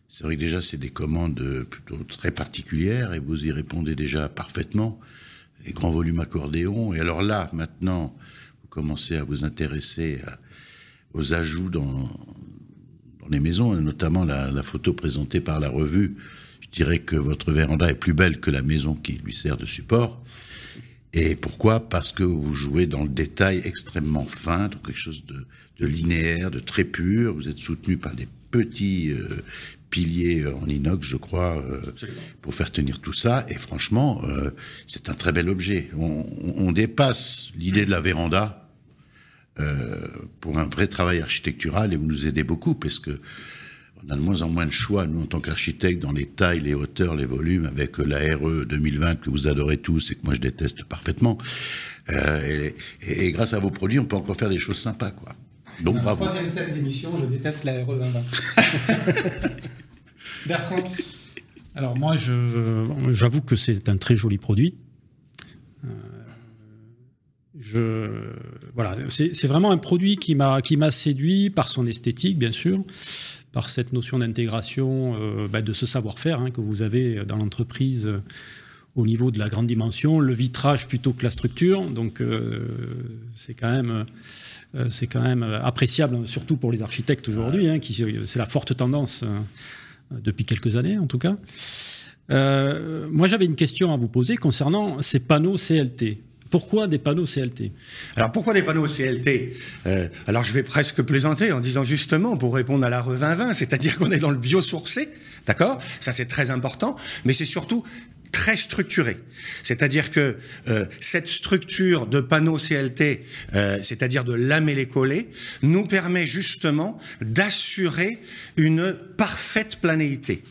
Speaker 8: C'est vrai que déjà, c'est des commandes plutôt très particulières et vous y répondez déjà parfaitement. Les grands volumes accordéons. Et alors là, maintenant, vous commencez à vous intéresser aux ajouts dans, dans les maisons, notamment la, la photo présentée par la revue. Je dirais que votre véranda est plus belle que la maison qui lui sert de support. Et pourquoi? Parce que vous jouez dans le détail extrêmement fin, donc quelque chose de, de linéaire, de très pur. Vous êtes soutenu par des petits euh, piliers en inox, je crois, euh, pour faire tenir tout ça. Et franchement, euh, c'est un très bel objet. On, on dépasse l'idée de la véranda pour un vrai travail architectural et vous nous aidez beaucoup parce que on a de moins en moins de choix, nous, en tant qu'architectes, dans les tailles, les hauteurs, les volumes, avec la RE 2020 que vous adorez tous et que moi je déteste parfaitement. Euh, et, grâce à vos produits, on peut encore faire des choses sympas, quoi. Donc, bravo.
Speaker 2: Troisième thème d'émission, je déteste la RE 2020. Bertrand
Speaker 5: Alors, moi, j'avoue que c'est un très joli produit. Euh, je, voilà, c'est vraiment un produit qui m'a séduit par son esthétique, bien sûr, par cette notion d'intégration euh, bah, de ce savoir-faire hein, que vous avez dans l'entreprise euh, au niveau de la grande dimension, le vitrage plutôt que la structure. Donc euh, c'est quand même c'est quand même appréciable, surtout pour les architectes aujourd'hui, hein, qui c'est la forte tendance depuis quelques années en tout cas. moi j'avais une question à vous poser concernant ces panneaux CLT. Pourquoi des panneaux CLT
Speaker 9: Alors pourquoi des panneaux CLT euh, Alors je vais presque plaisanter en disant justement pour répondre à la re 2020, c'est-à-dire qu'on est dans le biosourcé, d'accord? Ça c'est très important, mais c'est surtout très structuré. C'est-à-dire que euh, cette structure de panneaux CLT, euh, c'est-à-dire de lameller coller, nous permet justement d'assurer une parfaite planéité.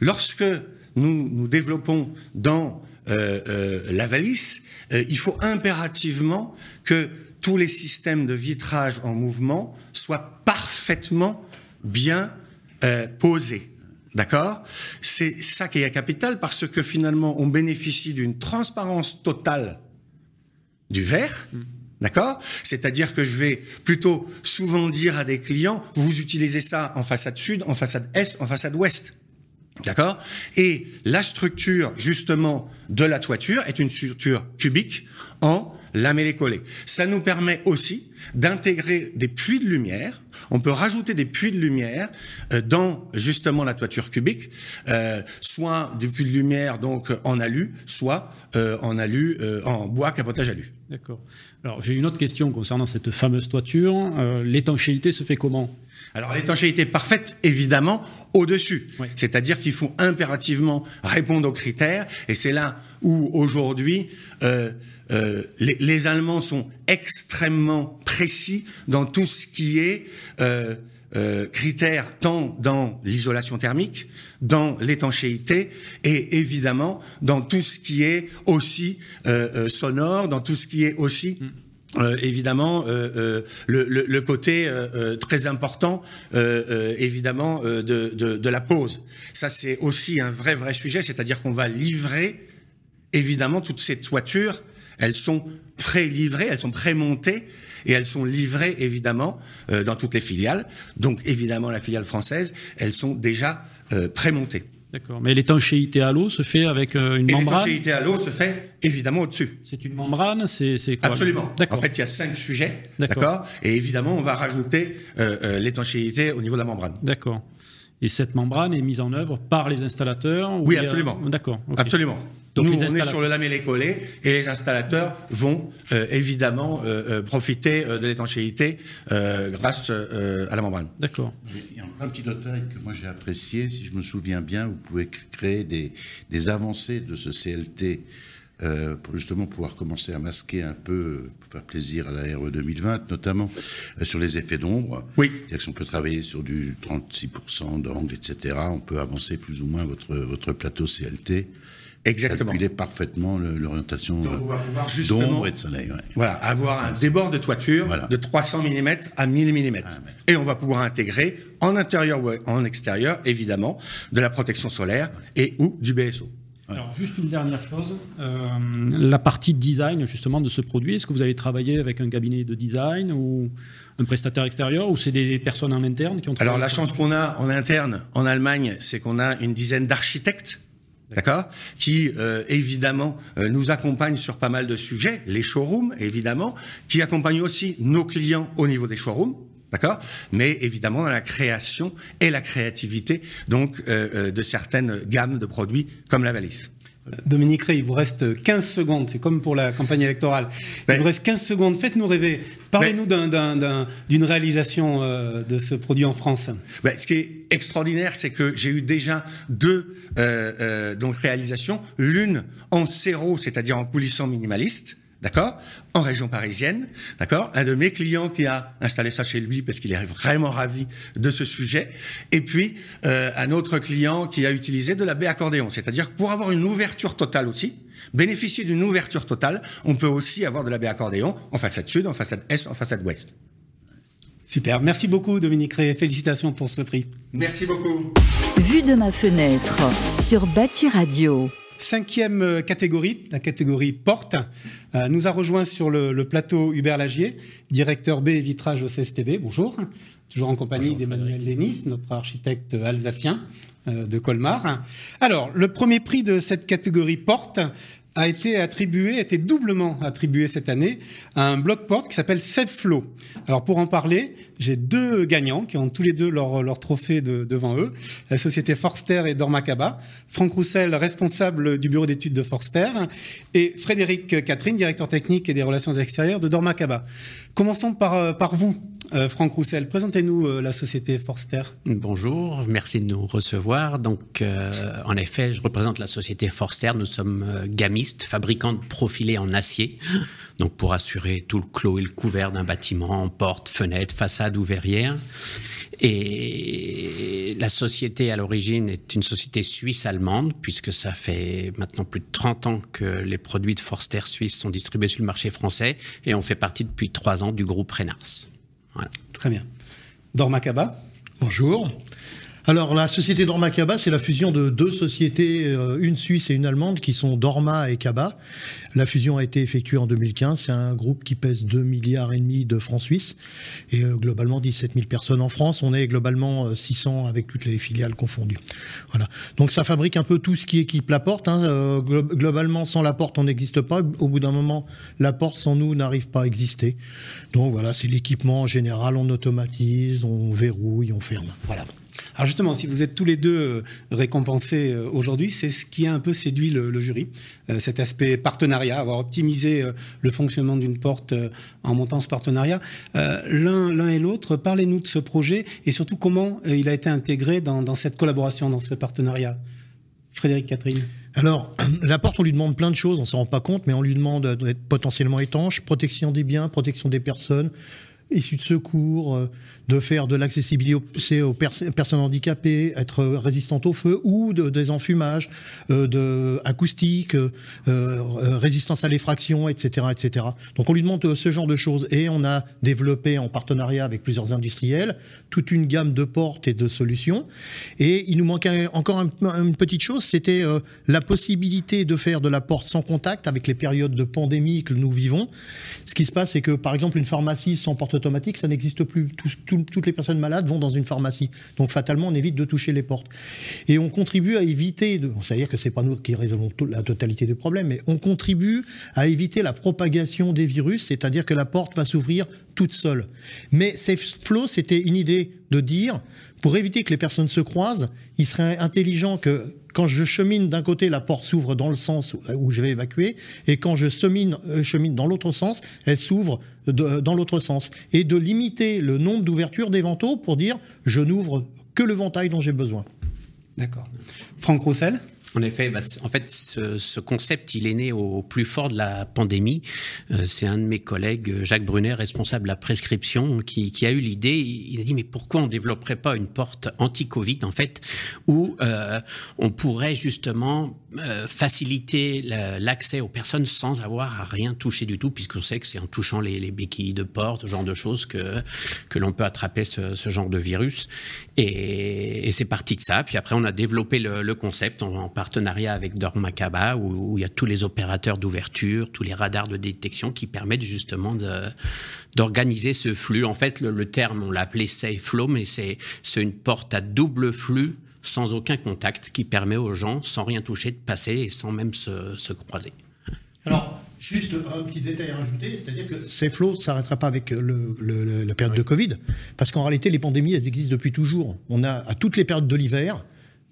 Speaker 9: Lorsque nous nous développons dans la valise, il faut impérativement que tous les systèmes de vitrage en mouvement soient parfaitement bien posés. D'accord? C'est ça qui est capital parce que finalement, on bénéficie d'une transparence totale du verre. Mm. D'accord? C'est-à-dire que je vais plutôt souvent dire à des clients, vous utilisez ça en façade sud, en façade est, en façade ouest. D'accord? Et la structure, justement, de la toiture est une structure cubique en lamellé-collé. Ça nous permet aussi d'intégrer des puits de lumière. On peut rajouter des puits de lumière euh, dans justement la toiture cubique, euh, soit des puits de lumière donc en alu, soit euh, en alu, en bois capotage alu.
Speaker 5: D'accord. Alors j'ai une autre question concernant cette fameuse toiture. L'étanchéité se fait comment?
Speaker 9: Alors l'étanchéité parfaite, évidemment, au-dessus.
Speaker 5: Oui.
Speaker 9: C'est-à-dire qu'il faut impérativement répondre aux critères, et c'est là où aujourd'hui euh, euh, les, les Allemands sont extrêmement précis dans tout ce qui est euh, euh, critères tant dans l'isolation thermique, dans l'étanchéité et évidemment dans tout ce qui est aussi sonore, dans tout ce qui est aussi euh, évidemment euh, euh, le, côté très important évidemment de, la pause. Ça c'est aussi un vrai vrai sujet, c'est-à-dire qu'on va livrer évidemment toutes ces toitures, elles sont pré-livrées, elles sont pré-montées et elles sont livrées évidemment dans toutes les filiales. Donc évidemment la filiale française, elles sont déjà pré-montées.
Speaker 5: D'accord. Mais l'étanchéité à l'eau se fait avec euh, une
Speaker 9: Et
Speaker 5: membrane
Speaker 9: l'étanchéité à l'eau se fait évidemment au-dessus.
Speaker 5: C'est une membrane C'est quoi
Speaker 9: Absolument. En fait, il y a cinq sujets,
Speaker 5: D'accord.
Speaker 9: Et évidemment, on va rajouter euh, euh, l'étanchéité au niveau de la membrane.
Speaker 5: D'accord. Et cette membrane est mise en œuvre par les installateurs ou
Speaker 9: Oui,
Speaker 5: a-
Speaker 9: absolument.
Speaker 5: D'accord.
Speaker 9: Absolument.
Speaker 5: Donc
Speaker 9: Nous,
Speaker 5: les
Speaker 9: on est sur le lamellé collé et les installateurs vont euh, évidemment euh, euh, profiter euh, de l'étanchéité euh, grâce euh, à la membrane.
Speaker 5: D'accord.
Speaker 8: Il y a encore un petit détail que moi j'ai apprécié, si je me souviens bien, vous pouvez créer des, des avancées de ce CLT euh, pour justement pouvoir commencer à masquer un peu, pour faire plaisir à la RE 2020, notamment euh, sur les effets d'ombre.
Speaker 9: Oui.
Speaker 8: C'est-à-dire que si on peut travailler sur du 36% d'angle, etc., on peut avancer plus ou moins votre, votre plateau CLT.
Speaker 9: Exactement.
Speaker 8: Calculer parfaitement l'orientation
Speaker 9: Donc, on va pouvoir
Speaker 8: euh,
Speaker 9: justement-
Speaker 8: d'ombre et de soleil. ouais.
Speaker 9: Voilà, avoir un débord de toiture
Speaker 8: Voilà.
Speaker 9: de 300 mm à 1000 mm. Et on va pouvoir intégrer en intérieur ou en extérieur, évidemment, de la protection solaire et ou du BSO.
Speaker 5: Alors, juste une dernière chose. Euh, la partie design, justement, de ce produit, est-ce que vous avez travaillé avec un cabinet de design ou un prestataire extérieur ou c'est des personnes en interne qui ont travaillé
Speaker 9: Alors la chance qu'on a en interne en Allemagne, c'est qu'on a une dizaine d'architectes. D'accord. Qui, euh, évidemment, euh, nous accompagnent sur pas mal de sujets, les showrooms, évidemment, qui accompagnent aussi nos clients au niveau des showrooms, d'accord. Mais évidemment, dans la création et la créativité, donc, euh, de certaines gammes de produits comme la valise.
Speaker 2: Dominique Ray, il vous reste 15 secondes, c'est comme pour la campagne électorale. Il vous reste 15 secondes, faites-nous rêver. Parlez-nous d'un- d'un- d'un- d'une réalisation euh, de ce produit en France.
Speaker 9: Ben, ce qui est extraordinaire, c'est que j'ai eu déjà deux euh, euh, donc réalisations, l'une en zéro, c'est-à-dire en coulissant minimaliste, d'accord, en région parisienne, d'accord, un de mes clients qui a installé ça chez lui parce qu'il est vraiment ravi de ce sujet, et puis euh, un autre client qui a utilisé de la baie accordéon, c'est-à-dire pour avoir une ouverture totale aussi, bénéficier d'une ouverture totale, on peut aussi avoir de la baie accordéon en façade sud, en façade est, en façade ouest.
Speaker 2: Super, merci beaucoup Dominique Ray, félicitations pour ce prix.
Speaker 9: Merci beaucoup.
Speaker 1: Vue de ma fenêtre sur Bâti Radio.
Speaker 2: Cinquième euh, catégorie, la catégorie porte, euh, nous a rejoint sur le, le plateau Hubert Lagier, directeur B et vitrage au CSTV. Bonjour. Toujours en compagnie d'Emmanuel Lénis, notre architecte alsacien euh, de Colmar. Alors, le premier prix de cette catégorie porte a été attribué, a été doublement attribué cette année à un bloc porte qui s'appelle SafeFlow. Alors pour en parler, j'ai deux gagnants qui ont tous les deux leur, leur trophée de- devant eux, la société Forster et Dormacaba, Franck Roussel, responsable du bureau d'études de Forster, et Frédéric Catherine, directeur technique et des relations extérieures de Dormacaba. Commençons par, euh, par vous, euh, Franck Roussel. Présentez-nous euh, la société Forster.
Speaker 10: Bonjour, merci de nous recevoir. Donc, euh, en effet, je représente la société Forster. Nous sommes gamistes, fabricants de profilés en acier, donc pour assurer tout le clos et le couvert d'un bâtiment, porte, fenêtre, façade ou verrière. Et la société à l'origine est une société suisse-allemande, puisque ça fait maintenant plus de 30 ans que les produits de Forster suisse sont distribués sur le marché français, et on fait partie depuis trois ans du groupe Renars. Voilà.
Speaker 2: Très bien. Dormacaba.
Speaker 11: Bonjour. Alors la société Dorma Kaba, c'est la fusion de deux sociétés, euh, une suisse et une allemande, qui sont Dorma et Kaba. La fusion a été effectuée en 2015. C'est un groupe qui pèse 2 milliards et demi de francs suisses et euh, globalement 17 000 personnes en France. On est globalement 600 avec toutes les filiales confondues. Voilà. Donc ça fabrique un peu tout ce qui équipe la porte. Hein. globalement, sans la porte, on n'existe pas. Au bout d'un moment, la porte sans nous n'arrive pas à exister. Donc voilà, c'est l'équipement en général. On automatise, on verrouille, on ferme. Voilà.
Speaker 2: Alors justement, si vous êtes tous les deux euh, récompensés euh, aujourd'hui, c'est ce qui a un peu séduit le, jury, euh, cet aspect partenariat, avoir optimisé le fonctionnement d'une porte en montant ce partenariat. L'un et l'autre, parlez-nous de ce projet et surtout comment il a été intégré dans, dans cette collaboration, dans ce partenariat. Frédéric Catherine.
Speaker 11: Alors, la porte, on lui demande plein de choses, on s'en rend pas compte, mais on lui demande d'être potentiellement étanche, protection des biens, protection des personnes, issues de secours, de faire de l'accessibilité aux, personnes handicapées, être résistante au feu ou de, des enfumages, euh, de acoustique, euh, euh, résistance à l'effraction, etc., etc. Donc on lui demande ce genre de choses et on a développé en partenariat avec plusieurs industriels toute une gamme de portes et de solutions. Et il nous manquait encore une petite chose, c'était la possibilité de faire de la porte sans contact avec les périodes de pandémie que nous vivons. Ce qui se passe, c'est que par exemple une pharmacie sans porte automatique, ça n'existe plus. Toutes les personnes malades vont dans une pharmacie. Donc fatalement, on évite de toucher les portes. Et on contribue à éviter, c'est-à-dire que c'est pas nous qui résolvons la totalité des problèmes, mais on contribue à éviter la propagation des virus, c'est-à-dire que la porte va s'ouvrir toute seule. Mais Flow, c'était une idée de dire, pour éviter que les personnes se croisent, il serait intelligent que quand je chemine d'un côté, la porte s'ouvre dans le sens où je vais évacuer, et quand je chemine, euh, dans l'autre sens, elle s'ouvre dans l'autre sens. Et de limiter le nombre d'ouvertures des vantaux pour dire je n'ouvre que le ventail dont j'ai besoin.
Speaker 2: D'accord. Franck Roussel?
Speaker 10: En effet, bah, en fait, ce, concept, il est né au, plus fort de la pandémie. Euh, c'est un de mes collègues, Jacques Brunet, responsable de la prescription, qui, a eu l'idée. Il a dit mais pourquoi on développerait pas une porte anti-Covid en fait, où euh, on pourrait justement euh, faciliter l'accès aux personnes sans avoir à rien toucher du tout, puisqu'on sait que c'est en touchant les, béquilles de porte, ce genre de choses que que l'on peut attraper ce, genre de virus. Et, c'est parti de ça. Puis après, on a développé le, concept en, en partenariat avec Dormakaba, où, où, il y a tous les opérateurs d'ouverture, tous les radars de détection qui permettent justement d'organiser ce flux. En fait, le, terme, on l'a appelé safe flow, mais c'est une porte à double flux sans aucun contact qui permet aux gens, sans rien toucher, de passer et sans même se, se croiser.
Speaker 11: Alors, juste un petit détail à rajouter, c'est-à-dire que ces flots ne s'arrêtera pas avec le, la période de Covid, parce qu'en réalité, les pandémies, elles existent depuis toujours. On a à toutes les périodes de l'hiver,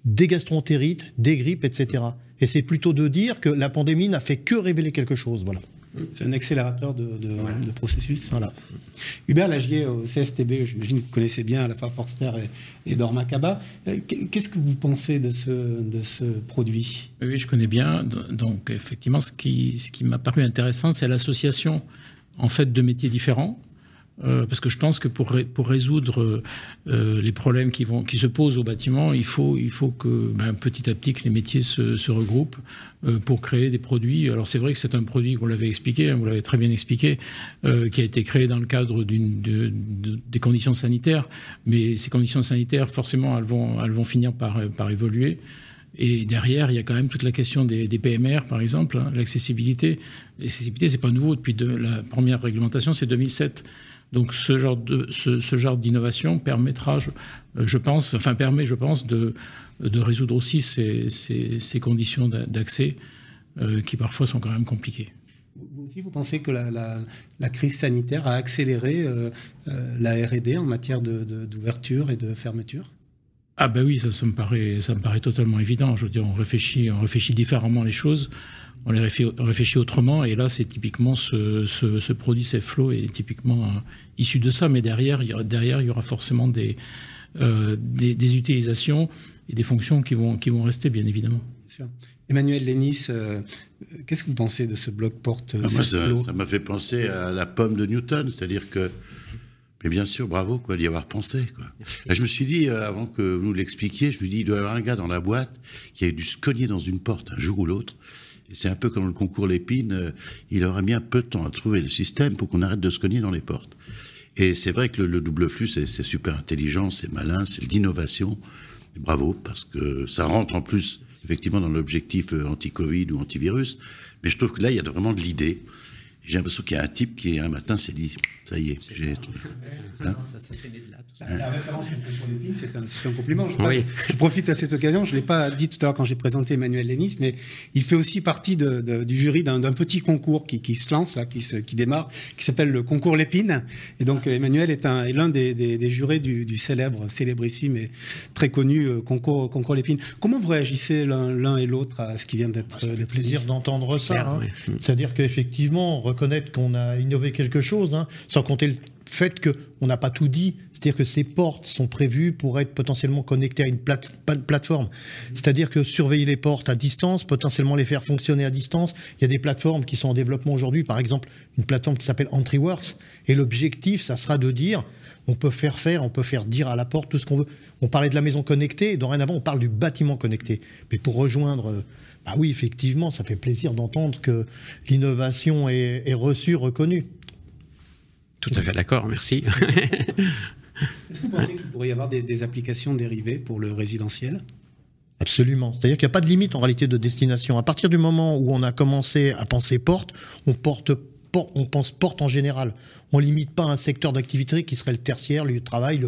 Speaker 11: des gastroentérites, des grippes, etc. Et c'est plutôt de dire que la pandémie n'a fait que révéler quelque chose. Voilà.
Speaker 2: C'est un accélérateur de, processus. Voilà. Hubert Lagier au CSTB, j'imagine que vous connaissez bien à la fois Forster et, et Dormacaba. Euh, qu'est-ce que vous pensez de ce, de ce produit?
Speaker 12: Oui, je connais bien. Donc, effectivement, ce qui, ce qui m'a paru intéressant, c'est l'association en fait de métiers différents euh, parce que je pense que pour, pour résoudre euh, les problèmes qui, vont, qui se posent au bâtiment, il faut, il faut que ben, petit à petit les métiers se, regroupent euh, pour créer des produits. Alors c'est vrai que c'est un produit, vous l'avez expliqué, hein, vous l'avez très bien expliqué, qui a été créé dans le cadre des conditions sanitaires, mais ces conditions sanitaires, forcément, elles vont, elles vont finir par, par évoluer. Et derrière, il y a quand même toute la question des, PMR, par exemple, hein, l'accessibilité. L'accessibilité, c'est pas nouveau depuis de, la première réglementation, c'est 2007. Donc ce genre de ce, genre d'innovation permettra, je, pense, enfin permet, je pense, de, résoudre aussi ces, ces, conditions d'accès euh, qui parfois sont quand même compliquées.
Speaker 2: Vous aussi, vous pensez que la, crise sanitaire a accéléré euh, euh, la R&D en matière d'ouverture et de fermeture?
Speaker 12: Ah ben oui, ça, ça, me paraît, ça me paraît totalement évident. Je veux dire, on réfléchit, on réfléchit différemment les choses on les réfléchit autrement. Et là, c'est typiquement ce, ce, produit flow est typiquement euh, issu de ça. Mais derrière, il y aura, derrière, il y aura forcément des, euh, des, utilisations et des fonctions qui vont, qui vont rester, bien évidemment.
Speaker 2: Emmanuel Lénis, euh, qu'est-ce que vous pensez de ce bloc porte
Speaker 8: ah, Ça m'a fait penser à la pomme de Newton, c'est-à-dire que mais bien sûr, bravo quoi d'y avoir pensé. Quoi. je me suis dit, avant que vous nous l'expliquiez, je me dis, il doit y avoir un gars dans la boîte qui a dû se cogner dans une porte un jour ou l'autre c'est un peu comme le concours Lépine, euh, il aurait mis un peu de temps à trouver le système pour qu'on arrête de se cogner dans les portes. Et c'est vrai que le, double flux, c'est super intelligent, c'est malin, c'est l'innovation. bravo, parce que ça rentre en plus effectivement dans l'objectif euh, anti-Covid ou antivirus. Mais je trouve que là, il y a vraiment de l'idée. J'ai l'impression qu'il y a un type qui, un matin, s'est dit Ça y est, j'ai.
Speaker 2: Hein la référence au concours l'épine, c'est un, un, compliment. Je, oui. je, profite à cette occasion, je ne l'ai pas dit tout à l'heure quand j'ai présenté Emmanuel Lénis, mais il fait aussi partie de, de, du jury d'un petit concours qui, qui, se lance, là, qui, se, qui démarre, qui s'appelle le concours Lépine. Et donc Emmanuel est l'un des, des, des, jurés du, du, célèbre, célébrissime et très connu euh, concours, concours Lépine. Comment vous réagissez l'un et l'autre à ce qui vient d'être
Speaker 11: fait plaisir d'entendre ça. Hein. C'est-à-dire qu'effectivement, reconnaître qu'on a innové quelque chose, hein, sans compter le fait qu'on n'a pas tout dit, c'est-à-dire que ces portes sont prévues pour être potentiellement connectées à une plate plateforme. C'est-à-dire que surveiller les portes à distance, potentiellement les faire fonctionner à distance. Il y a des plateformes qui sont en développement aujourd'hui, par exemple une plateforme qui s'appelle EntryWorks, et l'objectif, ça sera de dire, on peut faire faire, on peut faire dire à la porte tout ce qu'on veut. On parlait de la maison connectée, dorénavant on parle du bâtiment connecté. Mais pour rejoindre euh, bah oui, effectivement, ça fait plaisir d'entendre que l'innovation est, reçue, reconnue.
Speaker 10: Tout à fait d'accord, merci.
Speaker 2: Est-ce que vous pensez qu'il pourrait y avoir des, applications dérivées pour le résidentiel?
Speaker 11: Absolument. C'est-à-dire qu'il n'y a pas de limite en réalité de destination. À partir du moment où on a commencé à penser porte, on, porte, on pense porte en général. On limite pas un secteur d'activité qui serait le tertiaire, le lieu de travail,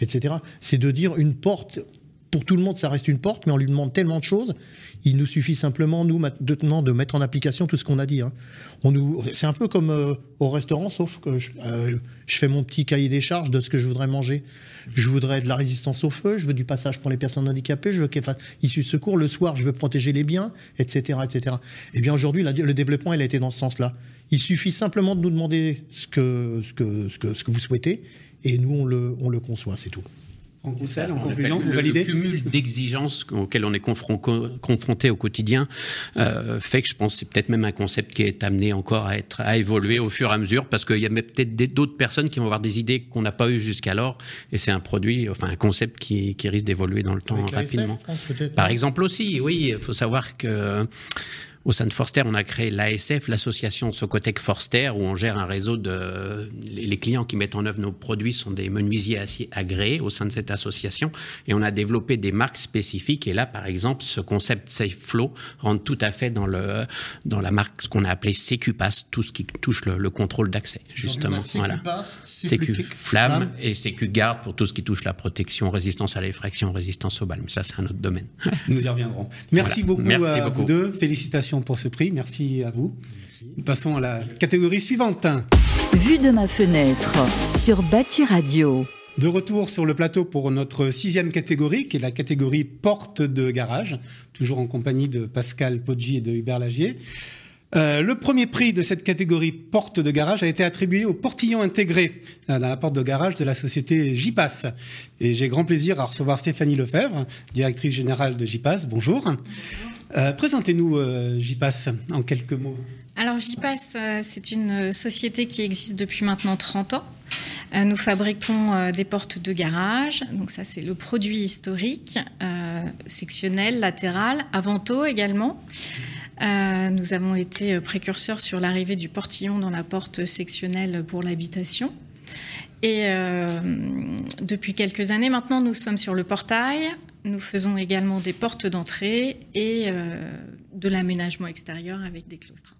Speaker 11: etc. C'est de dire une porte, pour tout le monde, ça reste une porte, mais on lui demande tellement de choses il nous suffit simplement, nous, maintenant, de mettre en application tout ce qu'on a dit. Hein. On nous, c'est un peu comme euh, au restaurant, sauf que je, euh, je, fais mon petit cahier des charges de ce que je voudrais manger. Je voudrais de la résistance au feu, je veux du passage pour les personnes handicapées, je veux qu'elles fassent issue de secours. Le soir, je veux protéger les biens, etc., etc. Eh bien, aujourd'hui, le développement, il a été dans ce sens-là. Il suffit simplement de nous demander ce que, ce que, ce que, ce que vous souhaitez, et nous, on le, on le conçoit, c'est tout.
Speaker 2: En en conclusion, vous validez
Speaker 10: Le cumul d'exigences auxquelles on est confronté au quotidien euh, fait que je pense que c'est peut-être même un concept qui est amené encore à être à évoluer au fur et à mesure parce qu'il y a peut-être d'autres personnes qui vont avoir des idées qu'on n'a pas eues jusqu'alors et c'est un produit, enfin un concept qui, qui risque d'évoluer dans le temps rapidement. Par exemple aussi, oui, il faut savoir que au sein de Forster, on a créé l'ASF, l'association Socotec Forster, où on gère un réseau de... Les clients qui mettent en œuvre nos produits sont des menuisiers aciers agréés au sein de cette association. Et on a développé des marques spécifiques. Et là, par exemple, ce concept Safe Flow rentre tout à fait dans, le, dans la marque, ce qu'on a appelé SecuPass, tout ce qui touche le, contrôle d'accès, justement.
Speaker 11: voilà.
Speaker 10: Sécu Flamme et Sécu Garde pour tout ce qui touche la protection, résistance à l'effraction, résistance au balles. Mais ça, c'est un autre domaine.
Speaker 2: Nous y reviendrons. Merci beaucoup Merci à beaucoup. vous deux. Félicitations pour ce prix. Merci à vous. Passons à la catégorie suivante.
Speaker 1: Vue de ma fenêtre sur Bâti Radio.
Speaker 2: De retour sur le plateau pour notre sixième catégorie, qui est la catégorie porte de garage, toujours en compagnie de Pascal Poggi et de Hubert Lagier. Euh, le premier prix de cette catégorie porte de garage a été attribué au portillon intégré euh, dans la porte de garage de la société JPass. Et j'ai grand plaisir à recevoir Stéphanie Lefebvre, directrice générale de JPass. Bonjour. Bonjour. Euh, présentez-nous euh, en quelques mots.
Speaker 13: Alors JPass, euh, c'est une société qui existe depuis maintenant 30 ans. nous fabriquons des portes de garage, donc ça c'est le produit historique, sectionnel, latéral, avanto également. nous avons été précurseurs sur l'arrivée du portillon dans la porte sectionnelle pour l'habitation. Et depuis quelques années maintenant, nous sommes sur le portail, nous faisons également des portes d'entrée et euh, de l'aménagement extérieur avec des claustras.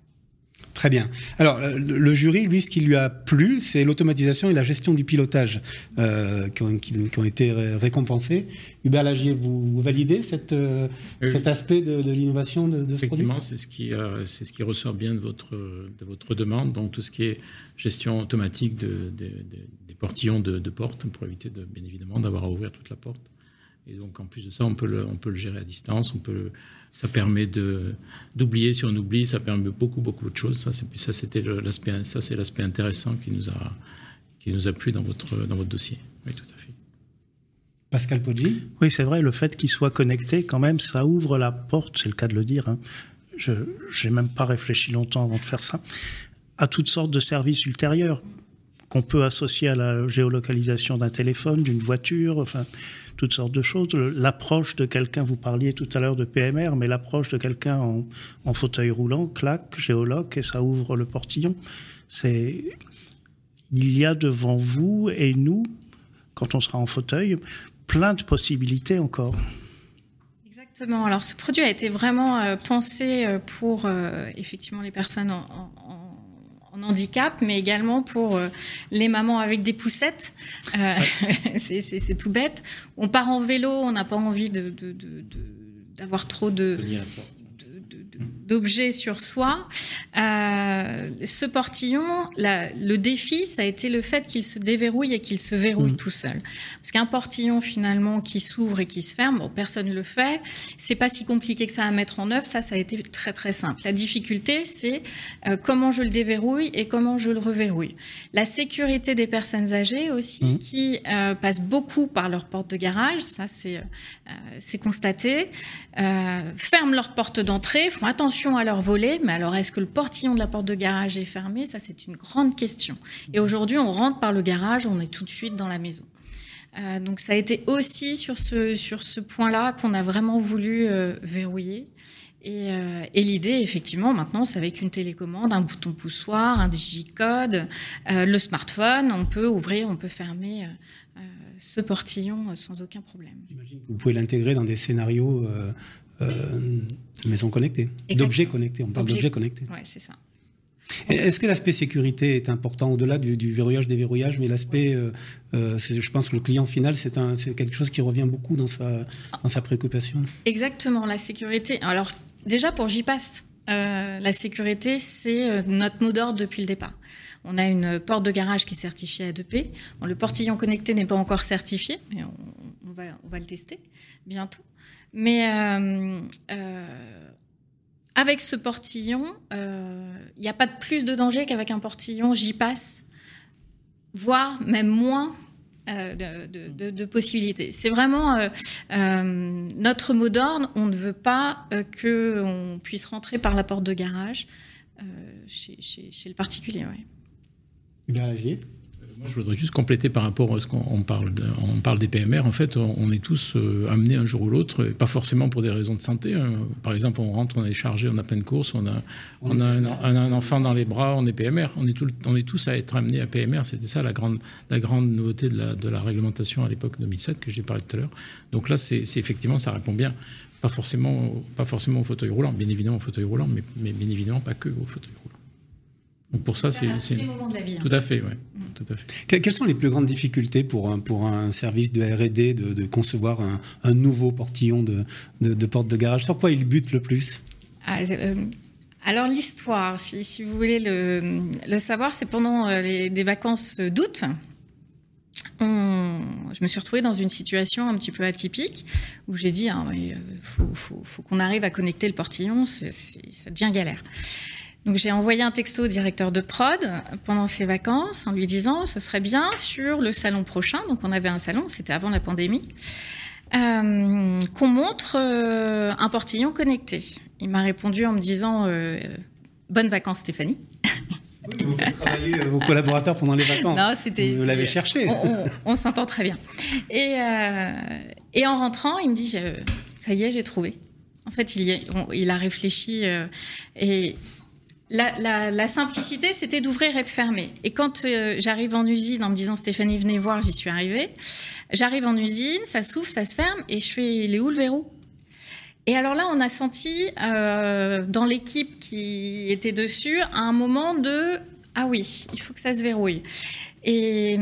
Speaker 2: Très bien. Alors, le jury, lui, ce qui lui a plu, c'est l'automatisation et la gestion du pilotage euh, qui, ont, été récompensés. Hubert Lagier, vous, validez cette, euh, cet aspect de, l'innovation de, de,
Speaker 12: ce Effectivement, c'est ce, qui, c'est ce qui ressort bien de votre, de votre demande. Donc, tout ce qui est gestion automatique des portillons de, porte pour éviter, de, bien évidemment, d'avoir à ouvrir toute la porte. Et donc, en plus de ça, on peut le, on peut le gérer à distance. On peut ça permet de, d'oublier si on oublie. Ça permet beaucoup, beaucoup de choses. Ça, c'est, ça, c'était l'aspect, ça, c'est l'aspect intéressant qui nous a, qui nous a plu dans votre, dans votre dossier. Oui, tout à fait.
Speaker 2: Pascal Poggi
Speaker 4: Oui, c'est vrai, le fait qu'il soit connecté, quand même, ça ouvre la porte, c'est le cas de le dire. Hein. Je n'ai même pas réfléchi longtemps avant de faire ça, à toutes sortes de services ultérieurs qu'on peut associer à la géolocalisation d'un téléphone, d'une voiture, enfin, toutes sortes de choses. L'approche de quelqu'un, vous parliez tout à l'heure de PMR, mais l'approche de quelqu'un en, fauteuil roulant, clac, géoloc, et ça ouvre le portillon. C'est, il y a devant vous et nous, quand on sera en fauteuil, plein de possibilités encore.
Speaker 13: Exactement. Alors, ce produit a été vraiment pensé pour effectivement les personnes en, en handicap, mais également pour les mamans avec des poussettes. c'est tout bête. On part en vélo, on n'a pas envie de, d'avoir trop de, d'objets sur soi. Euh, ce portillon, le défi, ça a été le fait qu'il se déverrouille et qu'il se verrouille tout seul. Parce qu'un portillon finalement qui s'ouvre et qui se ferme, bon, personne ne le fait. C'est pas si compliqué que ça à mettre en œuvre. Ça, ça a été très très simple. La difficulté, c'est euh, comment je le déverrouille et comment je le reverrouille. La sécurité des personnes âgées aussi, mm. qui euh, passent beaucoup par leur porte de garage, ça c'est c'est constaté, ferment leur porte d'entrée, font attention à leur volet, mais alors est-ce que le portillon de la porte de garage est fermé Ça, c'est une grande question. Et aujourd'hui, on rentre par le garage, on est tout de suite dans la maison. Euh, donc ça a été aussi sur ce, sur ce point-là qu'on a vraiment voulu euh, verrouiller. Et, euh, et l'idée, effectivement, maintenant, c'est avec une télécommande, un bouton poussoir, un digicode, le smartphone, on peut ouvrir, on peut fermer ce portillon sans aucun problème.
Speaker 2: Vous pouvez l'intégrer dans des scénarios maisons connectées, d'objets connectés. On parle d'objets connectés.
Speaker 13: Oui, c'est ça.
Speaker 2: Est-ce que l'aspect sécurité est important au-delà du, verrouillage, déverrouillage, mais l'aspect, euh, euh, je pense que le client final, c'est quelque chose qui revient beaucoup dans sa, dans sa préoccupation.
Speaker 13: Exactement, la sécurité. Alors déjà pour JPass, euh, la sécurité, c'est notre mot d'ordre depuis le départ. On a une porte de garage qui est certifiée à 2P. le portillon connecté n'est pas encore certifié, mais on, va, on va le tester bientôt. Mais euh, euh, avec ce portillon, il euh, n'y a pas de plus de danger qu'avec un portillon j'y passe, voire même moins de, possibilités. C'est vraiment notre mot d'ordre. On ne veut pas qu'on puisse rentrer par la porte de garage chez, le particulier. Ouais.
Speaker 12: Moi, je voudrais juste compléter par rapport à ce qu'on parle, on parle des PMR. En fait, on est tous euh, amenés un jour ou l'autre, pas forcément pour des raisons de santé. Hein. Par exemple, on rentre, on est chargé, on a plein de courses, on a, on a un, enfant dans les bras, on est PMR. On est, tout, on est tous à être amenés à PMR. C'était ça la grande, la grande nouveauté de la, de la réglementation à l'époque 2007 que j'ai parlé tout à l'heure. Donc là, c'est effectivement, ça répond bien. Pas forcément, pas forcément au fauteuil roulant, bien évidemment au fauteuil roulant, mais, mais bien évidemment pas que au fauteuil roulant. Donc pour ça, c'est tout à fait, ouais, tout à fait.
Speaker 2: Quelles sont les plus grandes difficultés pour un, pour un service de R&D de, de, concevoir un, un, nouveau portillon de, de, de, porte de garage? Sur quoi il bute le plus?
Speaker 13: Ah, euh, Alors l'histoire, si, si, vous voulez le, le savoir, c'est pendant euh, les, des vacances d'août. je me suis retrouvée dans une situation un petit peu atypique où j'ai dit il ah, euh, faut, faut, faut qu'on arrive à connecter le portillon, ça devient galère. Donc j'ai envoyé un texto au directeur de prod pendant ses vacances en lui disant ce serait bien sur le salon prochain, donc on avait un salon, c'était avant la pandémie, euh, qu'on montre euh, un portillon connecté. Il m'a répondu en me disant euh, bonnes vacances Stéphanie.
Speaker 2: vous faites travailler vos collaborateurs pendant les vacances.
Speaker 13: Non, c'était.
Speaker 2: Vous l'avez cherché.
Speaker 13: On, s'entend très bien. Et, et, en rentrant, il me dit ça y est, j'ai trouvé. En fait, il, il a réfléchi et la, simplicité, c'était d'ouvrir et de fermer. Et quand euh, j'arrive en usine en me disant Stéphanie, venez voir, j'y suis arrivée. J'arrive en usine, ça s'ouvre, ça se ferme, et je fais les où le verrou Et alors là, on a senti euh, dans l'équipe qui était dessus un moment de ah oui, il faut que ça se verrouille. Et,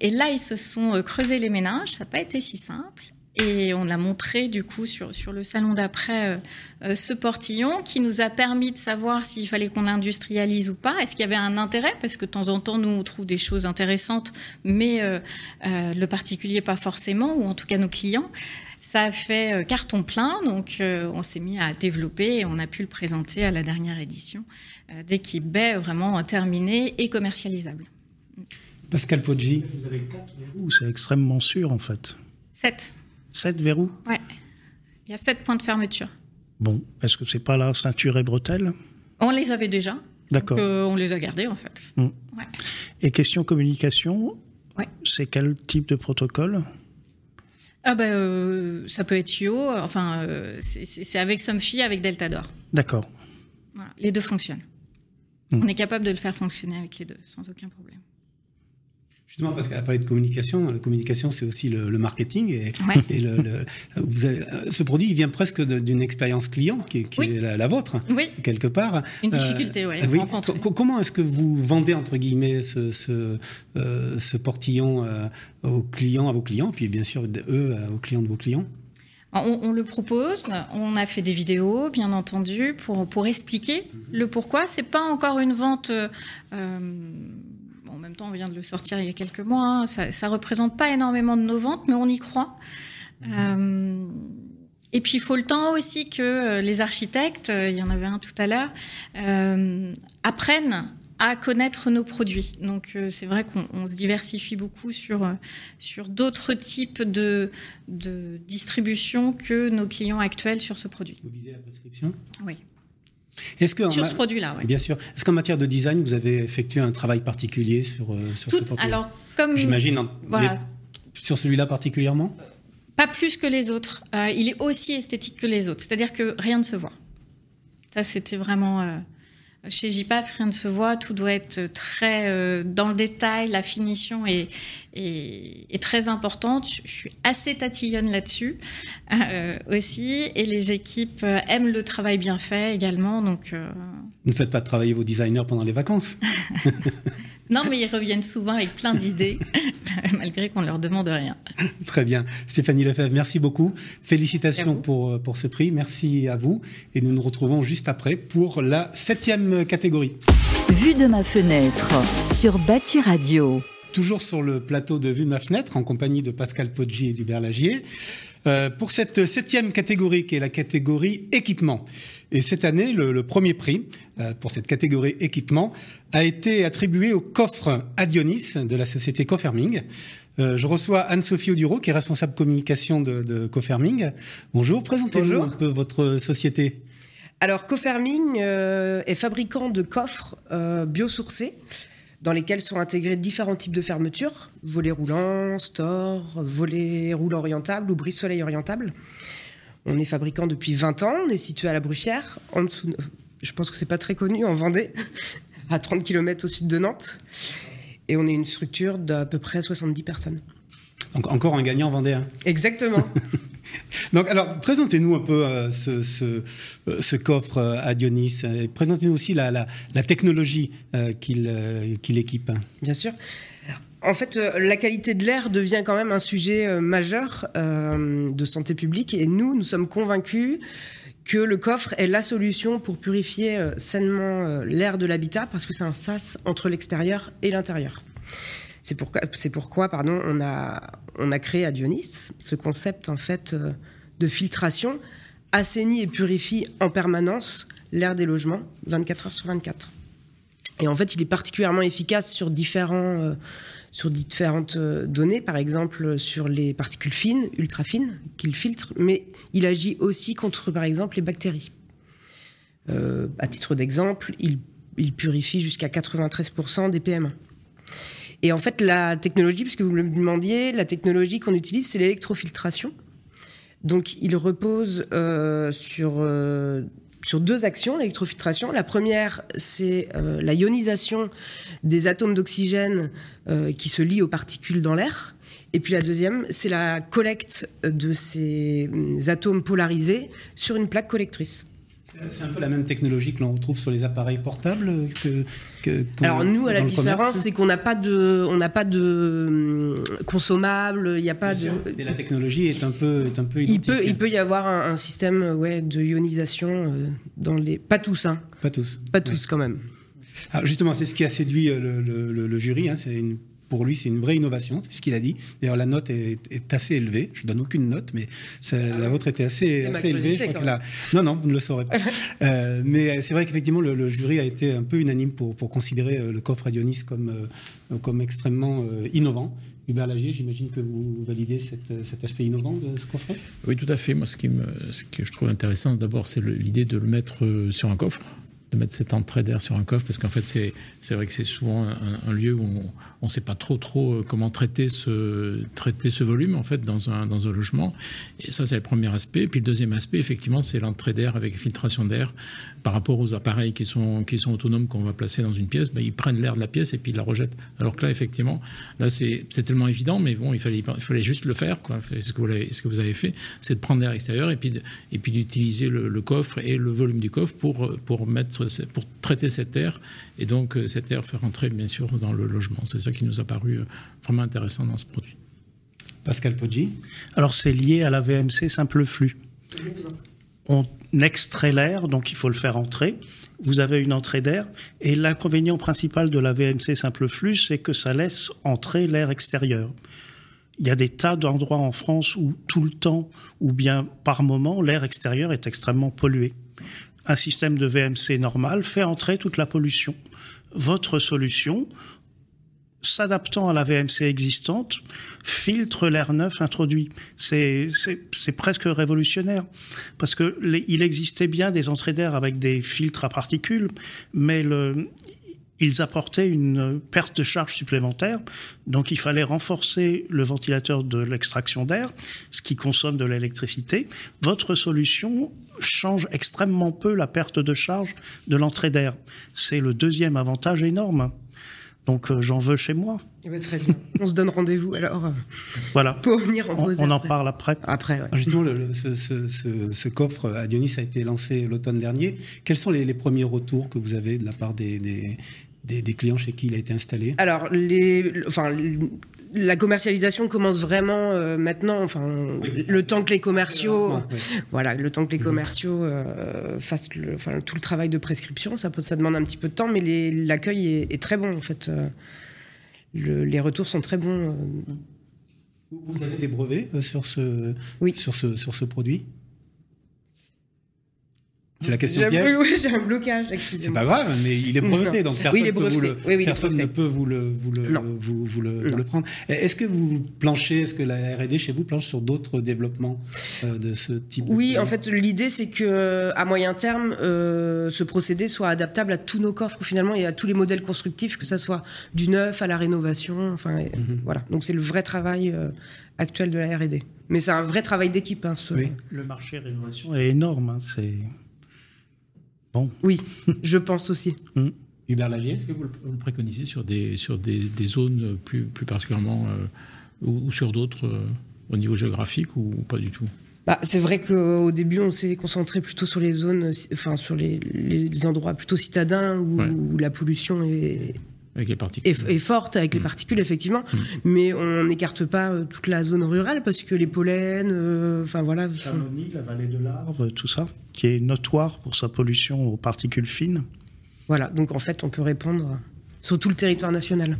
Speaker 13: et là, ils se sont euh, creusés les méninges. Ça n'a pas été si simple. Et on a montré du coup sur, sur le salon d'après euh, euh, ce portillon qui nous a permis de savoir s'il fallait qu'on l'industrialise ou pas. Est-ce qu'il y avait un intérêt? Parce que de temps en temps, nous, on trouve des choses intéressantes, mais euh, le particulier pas forcément, ou en tout cas nos clients. Ça a fait carton plein, donc on s'est mis à développer et on a pu le présenter à la dernière édition d'équipe Bay, vraiment terminé et commercialisable.
Speaker 2: Pascal Poggi.
Speaker 4: Vous avez quatre verrous, c'est extrêmement sûr en fait.
Speaker 13: Sept.
Speaker 4: Sept verrous?
Speaker 13: Ouais. Il y a sept points de fermeture.
Speaker 4: Bon, est-ce que c'est pas la ceinture et bretelles
Speaker 13: On les avait déjà.
Speaker 4: D'accord.
Speaker 13: Euh, on les a gardés en fait.
Speaker 4: Mmh. Ouais. Et question communication ouais. C'est quel type de protocole?
Speaker 13: Ah ben, euh, ça peut être IO, enfin, euh, c'est avec Somfy, avec Deltador.
Speaker 4: D'accord.
Speaker 13: Voilà, les deux fonctionnent. Mmh. On est capable de le faire fonctionner avec les deux, sans aucun problème.
Speaker 2: Justement, parce qu'elle a parlé de communication. La communication, c'est aussi le, marketing. Et, ce produit, il vient presque d'une expérience client qui, est la, vôtre, quelque part.
Speaker 13: Une difficulté, oui.
Speaker 2: Comment est-ce que vous vendez, entre guillemets, ce, ce, portillon aux clients, à vos clients, puis bien sûr, eux, aux clients de vos clients?
Speaker 13: On, le propose, on a fait des vidéos, bien entendu, pour, pour expliquer le pourquoi. C'est pas encore une vente. Euh, en même temps, on vient de le sortir il y a quelques mois. Hein. Ça, ne représente pas énormément de nos ventes, mais on y croit. Euh, et puis, il faut le temps aussi que euh, les architectes, il y en avait un tout à l'heure, apprennent à connaître nos produits. Donc euh, c'est vrai qu'on se diversifie beaucoup sur, euh, sur d'autres types de, de distribution que nos clients actuels sur ce produit.
Speaker 2: Vous visez la prescription?
Speaker 13: Oui.
Speaker 2: Est-ce que
Speaker 13: sur ce produit-là, oui.
Speaker 2: Bien sûr. Est-ce qu'en matière de design, vous avez effectué un travail particulier sur, euh, sur ce produit
Speaker 13: Alors, comme
Speaker 2: j'imagine, voilà. sur celui-là particulièrement
Speaker 13: Pas plus que les autres. il est aussi esthétique que les autres. C'est-à-dire que rien ne se voit. Ça, c'était vraiment. Chez JPass, rien ne se voit, tout doit être très euh, dans le détail, la finition est, est, très importante. Je suis assez tatillonne là-dessus euh, aussi, et les équipes euh, aiment le travail bien fait également. Donc,
Speaker 2: Vous ne faites pas travailler vos designers pendant les vacances
Speaker 13: Non, mais ils reviennent souvent avec plein d'idées, malgré qu'on ne leur demande rien.
Speaker 2: Très bien. Stéphanie Lefebvre, merci beaucoup. Félicitations pour, euh, pour ce prix. Merci à vous. Et nous nous retrouvons juste après pour la septième catégorie.
Speaker 1: Vue de ma fenêtre sur Bâti Radio.
Speaker 2: Toujours sur le plateau de Vue de ma fenêtre, en compagnie de Pascal Poggi et d'Hubert Lagier. Euh, pour cette septième catégorie, qui est la catégorie équipement. Et cette année, le, premier prix euh, pour cette catégorie équipement a été attribué au coffre Adionis de la société Coferming. Euh, je reçois Anne-Sophie Oduro, qui est responsable communication de, de Coferming. Bonjour, présentez-nous un peu votre société.
Speaker 14: Alors, Coferming est fabricant de coffres biosourcés dans lesquels sont intégrés différents types de fermetures, volets roulants, store, volets roulants orientables ou brise-soleil orientable. On est fabricant depuis 20 ans, on est situé à la Bruffière, en dessous, je pense que c'est pas très connu, en Vendée, à 30 km au sud de Nantes. Et on est une structure d'à peu près 70 personnes.
Speaker 2: Donc encore un gagnant vendéen.
Speaker 14: Exactement.
Speaker 2: Donc, alors, présentez-nous un peu euh, ce, ce, euh, coffre euh, à Dionis. Présentez-nous aussi la, la, technologie qu'il qu'il équipe.
Speaker 14: Bien sûr. En fait, la qualité de l'air devient quand même un sujet majeur de santé publique et nous, nous sommes convaincus que le coffre est la solution pour purifier sainement l'air de l'habitat parce que c'est un sas entre l'extérieur et l'intérieur. C'est pourquoi, pardon, on, a, on créé à Dionis ce concept en fait euh, de filtration assainit et purifie en permanence l'air des logements 24 heures sur 24. Et en fait, il est particulièrement efficace sur, différents, euh, différentes euh, données, par exemple sur les particules fines, ultra fines, qu'il filtre, mais il agit aussi contre, par exemple, les bactéries. à titre d'exemple, il, il purifie jusqu'à 93% des PM1. Et en fait, la technologie, puisque vous me le demandiez, la technologie qu'on utilise, c'est l'électrofiltration. Donc, il repose euh, sur, euh, sur deux actions, l'électrofiltration. La première, c'est euh, la ionisation des atomes d'oxygène qui se lient aux particules dans l'air. Et puis la deuxième, c'est la collecte de ces atomes polarisés sur une plaque collectrice.
Speaker 2: C'est un peu la même technologie que l'on retrouve sur les appareils portables que.
Speaker 14: Alors nous, à la différence, c'est qu'on n'a pas de, on n'a pas de hum, consommable. Il n'y a pas de.
Speaker 2: Et la technologie est un peu, est un peu identique.
Speaker 14: Il peut, il peut y avoir un, système, ouais, de ionisation euh, dans les. Pas tous, hein.
Speaker 2: Pas tous.
Speaker 14: Pas tous, quand même.
Speaker 2: Alors justement, c'est ce qui a séduit euh, le, le jury. Hein, c'est une pour lui, c'est une vraie innovation, c'est ce qu'il a dit. D'ailleurs, la note est, assez élevée. Je donne aucune note, mais la vôtre était assez, assez élevée. Non, non, vous ne le saurez pas. Euh, mais c'est vrai qu'effectivement, le, jury a été un peu unanime pour, pour considérer euh, le coffre Adionis comme, euh, comme extrêmement innovant. Hubert Lagier, j'imagine que vous validez cet aspect innovant de ce coffret
Speaker 12: Oui, tout à fait. Moi, ce, qui me, ce que je trouve intéressant, d'abord, c'est l'idée de le mettre sur un coffre de mettre cette entrée d'air sur un coffre, parce qu'en fait, c'est, c'est vrai que c'est souvent un, lieu où on ne sait pas trop, trop euh, comment traiter ce, traiter ce volume, en fait, dans un, dans un logement. Et ça, c'est le premier aspect. Et puis le deuxième aspect, effectivement, c'est l'entrée d'air avec filtration d'air par rapport aux appareils qui sont, qui sont autonomes qu'on va placer dans une pièce. Ben, ils prennent l'air de la pièce et puis ils la rejettent. Alors que là, effectivement, là, c'est, c'est tellement évident, mais bon, il fallait, il fallait juste le faire. Quoi. Ce, que vous avez, ce que vous avez fait, c'est de prendre l'air extérieur et puis, et puis d'utiliser le, le, coffre et le volume du coffre pour, pour mettre pour traiter cette air et donc euh, cette air faire rentrer bien sûr dans le logement. C'est ça qui nous a paru euh, vraiment intéressant dans ce produit.
Speaker 2: Pascal Poggi
Speaker 4: Alors c'est lié à la VMC simple flux. On extrait l'air, donc il faut le faire entrer. Vous avez une entrée d'air et l'inconvénient principal de la VMC simple flux, c'est que ça laisse entrer l'air extérieur. Il y a des tas d'endroits en France où tout le temps, ou bien par moment, l'air extérieur est extrêmement pollué un système de VMC normal fait entrer toute la pollution. Votre solution, s'adaptant à la VMC existante, filtre l'air neuf introduit. C'est presque révolutionnaire parce que il existait bien des entrées d'air avec des filtres à particules, mais le, ils apportaient une perte de charge supplémentaire, donc il fallait renforcer le ventilateur de l'extraction d'air, ce qui consomme de l'électricité. Votre solution change extrêmement peu la perte de charge de l'entrée d'air. C'est le deuxième avantage énorme. Donc euh, j'en veux chez moi.
Speaker 14: Eh ben, très bien. on se donne rendez-vous alors. Euh,
Speaker 4: voilà.
Speaker 14: Pour venir
Speaker 4: en on, on en parle après.
Speaker 14: Après.
Speaker 2: Justement, ce, coffre à Dionis a été lancé l'automne dernier. Quels sont les, premiers retours que vous avez de la part des, des, clients chez qui il a été installé
Speaker 14: Alors, les, enfin, la commercialisation commence vraiment euh, maintenant. Enfin, le temps que les commerciaux, voilà, le temps que les mhm. commerciaux euh, fassent le, enfin, tout le travail de prescription, ça, peut, ça demande un petit peu de temps, mais l'accueil est, très bon en fait. Euh, les retours sont très bons.
Speaker 2: Vous avez des brevets sur ce, sur ce, sur ce produit? C'est la question piège.
Speaker 14: Oui, j'ai un blocage. C'est
Speaker 2: pas grave, mais il est breveté, donc personne, ne peut vous le, vous le, vous, vous, le, le, prendre. Est-ce que vous planchez, est-ce que la R&D chez vous planche sur d'autres développements euh, de ce type
Speaker 14: Oui, en fait, l'idée c'est que à moyen terme, euh, ce procédé soit adaptable à tous nos coffres finalement et à tous les modèles constructifs, que ça soit du neuf à la rénovation. Enfin, mhm. voilà. Donc c'est le vrai travail euh, actuel de la R&D. Mais c'est un vrai travail d'équipe. Hein,
Speaker 4: Le marché rénovation est énorme. Hein, c'est
Speaker 14: Bon. Oui, je pense aussi.
Speaker 2: Mmh. Hubert Lagier, est-ce
Speaker 12: que vous le, préconisez sur des, sur des, des zones plus, plus particulièrement euh, ou, sur d'autres euh, au niveau géographique ou, pas du tout?
Speaker 14: Bah, c'est vrai qu'au début, on s'est concentré plutôt sur les zones, enfin sur les, les endroits plutôt citadins où, la pollution est,
Speaker 12: avec les particules.
Speaker 14: Est, forte avec les particules, effectivement. Mmh. Mais on n'écarte pas euh, toute la zone rurale parce que les pollens, enfin voilà.
Speaker 4: Chamonix, la vallée de l'Arve, tout ça qui est notoire pour sa pollution aux particules fines.
Speaker 14: Voilà, donc en fait, on peut répondre sur tout le territoire national.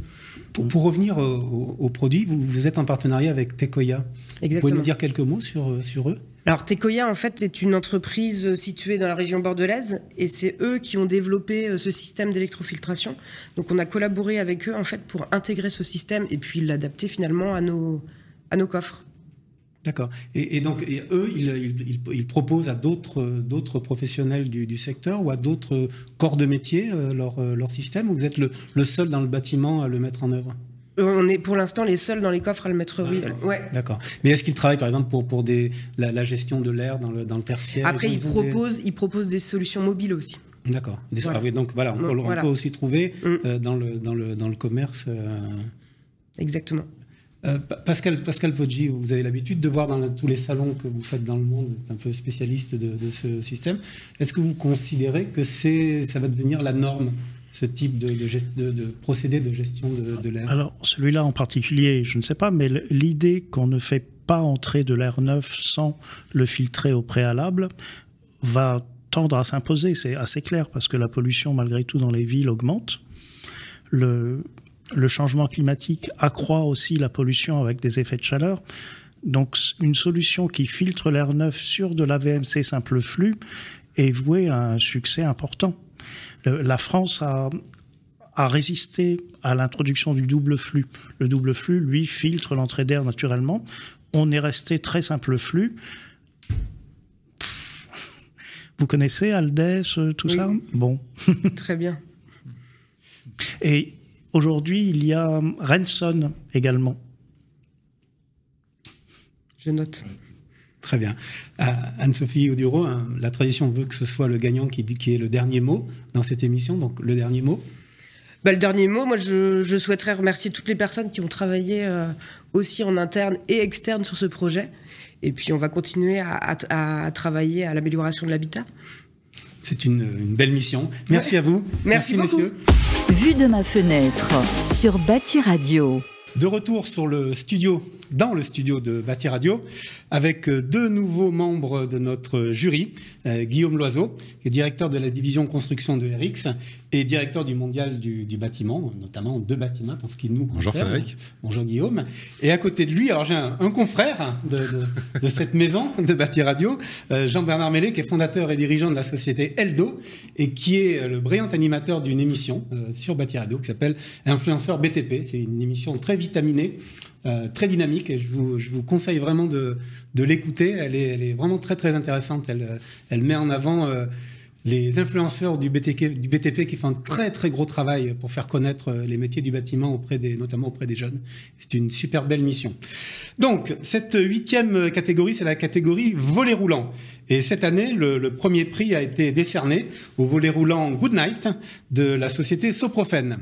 Speaker 2: Pour, revenir au, produit, vous, êtes en partenariat avec Tecoya. Exactement. Vous pouvez nous dire quelques mots sur, sur eux?
Speaker 14: Alors Tecoya, en fait, c'est une entreprise située dans la région bordelaise et c'est eux qui ont développé euh, ce système d'électrofiltration. Donc on a collaboré avec eux en fait pour intégrer ce système et puis l'adapter finalement à nos, à nos coffres.
Speaker 2: D'accord. Et, donc, eux, ils, proposent à d'autres professionnels du, secteur ou à d'autres corps de métier euh, leur, euh, leur, système ou vous êtes le, seul dans le bâtiment à le mettre en œuvre?
Speaker 14: On est pour l'instant les seuls dans les coffres à le mettre, oui. Ouais.
Speaker 2: D'accord. Mais est-ce qu'ils travaillent par exemple pour, pour des, la, gestion de l'air dans le, dans le tertiaire
Speaker 14: Après, ils, proposent, des... ils proposent des solutions mobiles aussi.
Speaker 2: D'accord. Ah donc voilà, on, peut, aussi trouver mm. euh, dans, le, dans, le, dans le commerce.
Speaker 14: Exactement.
Speaker 2: Euh, Pascal, Pascal Poggi, vous avez l'habitude de voir dans tous les salons que vous faites dans le monde, un peu spécialiste de, ce système. Est-ce que vous considérez que ça va devenir la norme ce type de, procédé de gestion de, l'air
Speaker 4: Alors, celui-là en particulier, je ne sais pas, mais l'idée qu'on ne fait pas entrer de l'air neuf sans le filtrer au préalable va tendre à s'imposer. C'est assez clair parce que la pollution, malgré tout, dans les villes augmente. Le, le changement climatique accroît aussi la pollution avec des effets de chaleur. Donc une solution qui filtre l'air neuf sur de la VMC simple flux est vouée à un succès important. La France a, a résisté à l'introduction du double flux. Le double flux, lui, filtre l'entrée d'air naturellement. On est resté très simple flux. Vous connaissez Aldès, tout ça? Bon.
Speaker 14: Très bien.
Speaker 4: Et aujourd'hui, il y a Renson également.
Speaker 14: Je note.
Speaker 2: Très bien. Euh, Anne-Sophie Auduro, hein, la tradition veut que ce soit le gagnant qui, qui ait le dernier mot dans cette émission. Donc, le dernier mot
Speaker 14: bah, le dernier mot, moi, je, je, souhaiterais remercier toutes les personnes qui ont travaillé euh, aussi en interne et externe sur ce projet. Et puis, on va continuer à, à, à travailler à l'amélioration de l'habitat.
Speaker 2: C'est une, une, belle mission. Merci
Speaker 14: ouais.
Speaker 2: à vous.
Speaker 14: Merci,
Speaker 2: Merci messieurs.
Speaker 1: Vue de ma fenêtre sur Bâti Radio.
Speaker 2: De retour sur le studio, dans le studio de Bâti Radio, avec deux nouveaux membres de notre jury, euh, Guillaume Loiseau, qui est directeur de la division construction de RX et directeur du mondial du, du bâtiment, notamment deux bâtiments pour ce qui nous
Speaker 15: Bonjour
Speaker 2: concerne.
Speaker 15: Frédéric.
Speaker 2: Bonjour Guillaume. Et à côté de lui, alors j'ai un, un, confrère de, de, de, cette maison de Bâti Radio, euh, Jean-Bernard Mellet, qui est fondateur et dirigeant de la société Eldo et qui est le brillant animateur d'une émission euh, sur Bâti Radio qui s'appelle Influenceur BTP. C'est une émission très vitaminée. Euh, très dynamique et je vous, je vous conseille vraiment de, de l'écouter. Elle est, elle est vraiment très très intéressante. Elle, elle met en avant euh, les influenceurs du BTP, qui font un très très gros travail pour faire connaître euh, les métiers du bâtiment auprès des, notamment auprès des jeunes. C'est une super belle mission. Donc cette huitième catégorie, c'est la catégorie volet roulant. Et cette année, le, le, premier prix a été décerné au volet roulant Good Night de la société Soprofen.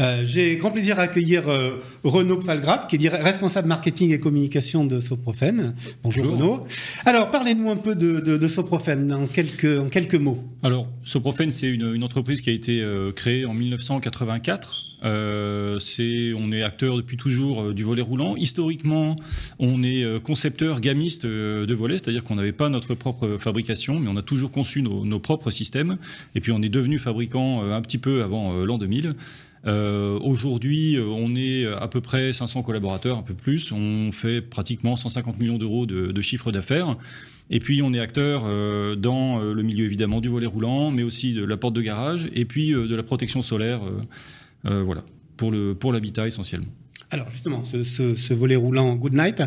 Speaker 2: Euh, J'ai grand plaisir à accueillir euh, Renaud Pfalgraf, qui est responsable marketing et communication de Soprofen. Bonjour, Bonjour. Renaud. Alors, parlez-nous un peu de, de, de, Soprofen en quelques, en quelques mots.
Speaker 16: Alors, Soprofen, c'est une, une, entreprise qui a été euh, créée en 1984. Euh, on est acteur depuis toujours euh, du volet roulant. Historiquement, on est euh, concepteur gamiste de volets, c'est-à-dire qu'on n'avait pas notre propre fabrication, mais on a toujours conçu nos, nos propres systèmes. Et puis on est devenu fabricant un petit peu avant l'an 2000. Euh, Aujourd'hui, on est à peu près 500 collaborateurs, un peu plus. On fait pratiquement 150 millions d'euros de, de chiffre d'affaires. Et puis, on est acteur euh, dans le milieu évidemment du volet roulant, mais aussi de la porte de garage et puis euh, de la protection solaire. Euh, voilà, pour le pour l'habitat essentiellement.
Speaker 2: Alors justement, ce, ce, volet roulant Good Night,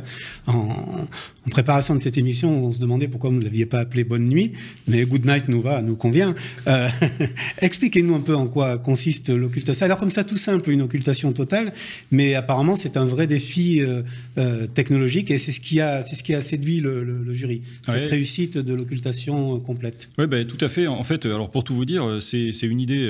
Speaker 2: en, en, préparation de cette émission, on se demandait pourquoi vous ne l'aviez pas appelé Bonne Nuit, mais Good Night nous va, nous convient. Euh, Expliquez-nous un peu en quoi consiste l'occultation. Alors comme ça, tout simple, une occultation totale, mais apparemment c'est un vrai défi euh, euh, technologique et c'est ce qui a, c'est ce qui a séduit le, le, le jury, cette ouais. réussite de l'occultation complète.
Speaker 16: Oui, ben, tout à fait. En fait, alors pour tout vous dire, c'est une idée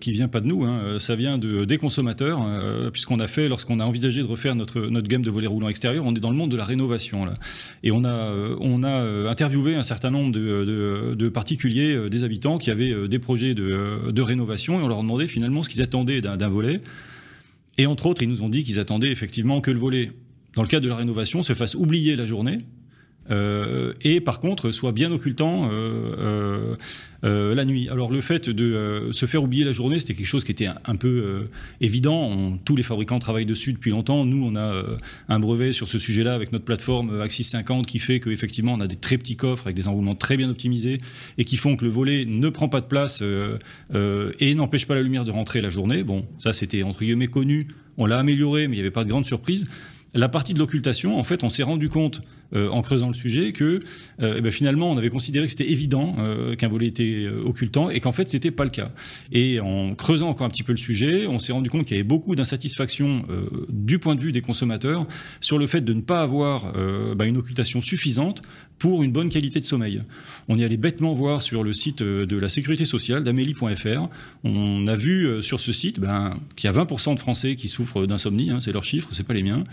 Speaker 16: qui vient pas de nous, hein. ça vient de, des consommateurs, puisqu'on a fait lorsqu'on on a envisagé de refaire notre, notre gamme de volets roulants extérieurs, on est dans le monde de la rénovation. Là. Et on a, on a interviewé un certain nombre de, de, particuliers, des habitants qui avaient des projets de, de rénovation et on leur demandait finalement ce qu'ils attendaient d'un volet. Et entre autres, ils nous ont dit qu'ils attendaient effectivement que le volet, dans le cadre de la rénovation, se fasse oublier la journée. Euh, et par contre soit bien occultant euh, euh, la nuit. Alors le fait de se faire oublier la journée, c'était quelque chose qui était un, peu évident. Tous les fabricants travaillent dessus depuis longtemps. Nous, on a un brevet sur ce sujet-là avec notre plateforme Axis 50 qui fait qu'effectivement, on a des très petits coffres avec des enroulements très bien optimisés et qui font que le volet ne prend pas de place et n'empêche pas la lumière de rentrer la journée. Bon, ça c'était entre guillemets connu. On l'a amélioré, mais il n'y avait pas de grande surprise. La partie de l'occultation, en fait, on s'est rendu compte euh, en creusant le sujet que euh, eh ben, finalement on avait considéré que c'était évident euh, qu'un volet était occultant et qu'en fait c'était pas le cas. Et en creusant encore un petit peu le sujet, on s'est rendu compte qu'il y avait beaucoup d'insatisfaction du point de vue des consommateurs sur le fait de ne pas avoir bah, une occultation suffisante pour une bonne qualité de sommeil. On y allait bêtement voir sur le site de la sécurité sociale d'Amélie.fr. On a vu sur ce site ben, qu'il y a 20% de Français qui souffrent d'insomnie, hein, c'est leurs chiffres, c'est pas les miens.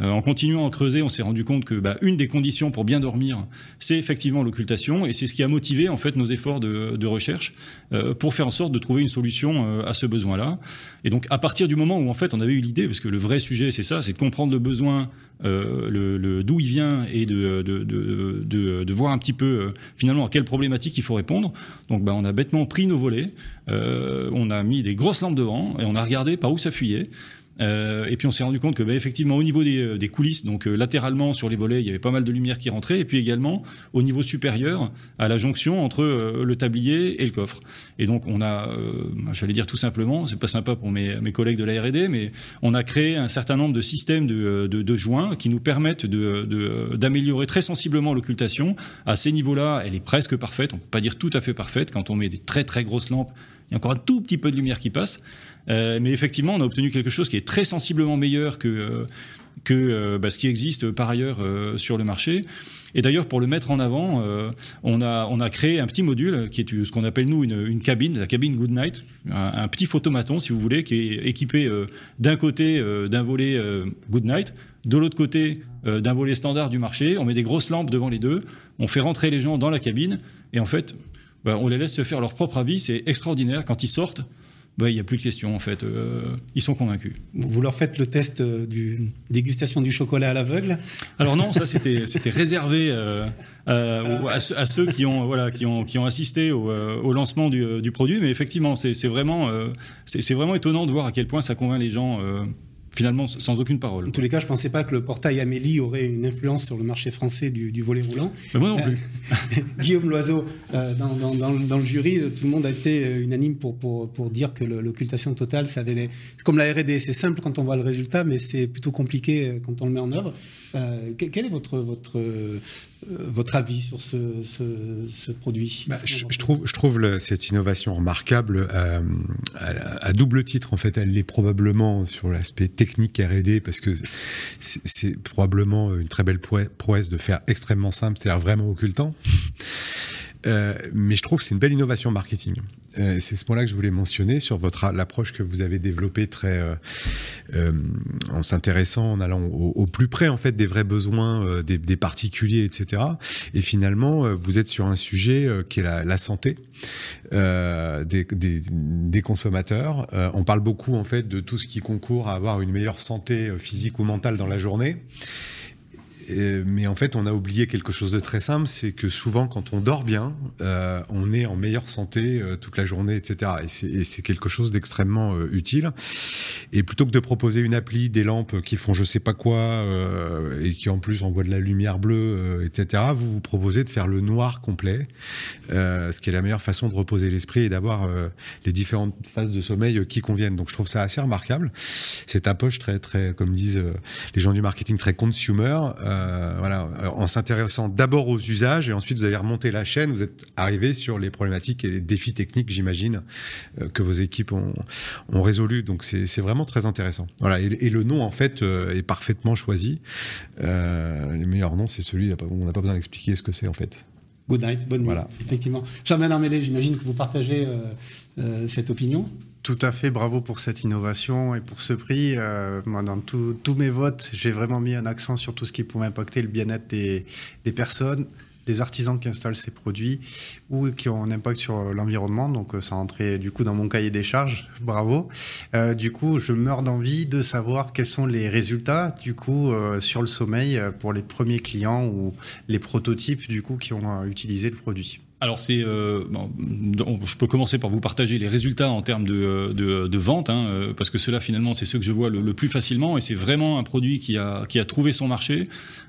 Speaker 16: en continuant à creuser, on s'est rendu compte que bah, une des conditions pour bien dormir, c'est effectivement l'occultation, et c'est ce qui a motivé en fait nos efforts de, recherche euh, pour faire en sorte de trouver une solution euh, à ce besoin-là. Et donc à partir du moment où en fait on avait eu l'idée, parce que le vrai sujet c'est ça, c'est de comprendre le besoin, euh, le, d'où il vient et de, de, de, voir un petit peu finalement à quelle problématique il faut répondre. Donc bah, on a bêtement pris nos volets, on a mis des grosses lampes devant et on a regardé par où ça fuyait. Euh, et puis on s'est rendu compte que bah, effectivement au niveau des, des coulisses, donc euh, latéralement sur les volets, il y avait pas mal de lumière qui rentrait, et puis également au niveau supérieur, à la jonction entre euh, le tablier et le coffre. Et donc on a, j'allais dire tout simplement, c'est pas sympa pour mes, collègues de la R&D, mais on a créé un certain nombre de systèmes de joints qui nous permettent d'améliorer très sensiblement l'occultation. À ces niveaux-là, elle est presque parfaite. On peut pas dire tout à fait parfaite quand on met des très très grosses lampes. Il y a encore un tout petit peu de lumière qui passe. Euh, mais effectivement, on a obtenu quelque chose qui est très sensiblement meilleur que, euh, euh, bah, ce qui existe par ailleurs sur le marché. Et d'ailleurs, pour le mettre en avant, on, a, créé un petit module qui est ce qu'on appelle nous une, une, cabine, la cabine Goodnight, un, un, petit photomaton, si vous voulez, qui est équipé d'un côté d'un volet Goodnight, de l'autre côté d'un volet standard du marché. On met des grosses lampes devant les deux, on fait rentrer les gens dans la cabine, et en fait, bah, on les laisse se faire leur propre avis. C'est extraordinaire. Quand ils sortent, bah, il n'y a plus de questions en fait. Euh, ils sont convaincus.
Speaker 2: Vous leur faites le test euh, du dégustation du chocolat à l'aveugle?
Speaker 16: Alors non, ça c'était réservé euh, à, ceux qui ont voilà qui ont qui ont assisté au, au lancement du, du, produit. Mais effectivement, c'est vraiment c'est vraiment étonnant de voir à quel point ça convainc les gens finalement sans aucune parole.
Speaker 2: En tous les cas, je ne pensais pas que le portail Amélie aurait une influence sur le marché français du, volet roulant.
Speaker 16: Mais moi non plus.
Speaker 2: Guillaume Loiseau, euh, dans, le jury, euh, tout le monde a été euh, unanime pour, pour, pour dire que l'occultation totale, ça avait comme la R&D, c'est simple quand on voit le résultat, mais c'est plutôt compliqué quand on le met en œuvre. quel est votre, votre, votre avis sur ce, ce, produit
Speaker 15: bah, je, trouve, je trouve cette innovation remarquable à, double titre. En fait, elle l'est probablement sur l'aspect technique R&D parce que c'est probablement une très belle prouesse de faire extrêmement simple, c'est-à-dire vraiment occultant. Euh, mais je trouve que c'est une belle innovation marketing. Euh, c'est ce point-là que je voulais mentionner sur votre l'approche que vous avez développée très euh, euh en s'intéressant, en allant au, plus près en fait des vrais besoins euh, des, des, particuliers, etc. Et finalement, vous êtes sur un sujet qui est la, la santé des, des, des, consommateurs. on parle beaucoup en fait de tout ce qui concourt à avoir une meilleure santé physique ou mentale dans la journée. Euh, mais en fait, on a oublié quelque chose de très simple, c'est que souvent, quand on dort bien, euh, on est en meilleure santé euh, toute la journée, etc. Et c'est quelque chose d'extrêmement utile. Et plutôt que de proposer une appli, des lampes qui font je sais pas quoi et qui en plus envoient de la lumière bleue, etc. Vous vous proposez de faire le noir complet, ce qui est la meilleure façon de reposer l'esprit et d'avoir les différentes phases de sommeil qui conviennent. Donc, je trouve ça assez remarquable. Cette approche très, très, comme disent les gens du marketing, très consumer. Voilà, en s'intéressant d'abord aux usages et ensuite vous avez remonté la chaîne, vous êtes arrivé sur les problématiques et les défis techniques, j'imagine, euh, que vos équipes ont, ont résolu. Donc c'est vraiment très intéressant. Voilà, et, le nom en fait euh, est parfaitement choisi. le meilleur nom, c'est celui, on n'a pas besoin d'expliquer ce que c'est en fait.
Speaker 2: Good night, bonne nuit. Voilà. Effectivement. Germain Armélé, j'imagine que vous partagez cette opinion.
Speaker 17: Tout à fait, bravo pour cette innovation et pour ce prix. Euh, moi, dans tous mes votes, j'ai vraiment mis un accent sur tout ce qui pouvait impacter le bien-être des, personnes, des artisans qui installent ces produits ou qui ont un impact sur l'environnement. Donc, euh, ça entrait du coup dans mon cahier des charges. Bravo. Euh, du coup, je meurs d'envie de savoir quels sont les résultats du coup sur le sommeil pour les premiers clients ou les prototypes du coup qui ont utilisé le produit.
Speaker 16: Alors c'est, euh, bon, je peux commencer par vous partager les résultats en termes de, de, de vente, hein, euh, parce que cela finalement c'est ce que je vois le, plus facilement et c'est vraiment un produit qui a qui a trouvé son marché.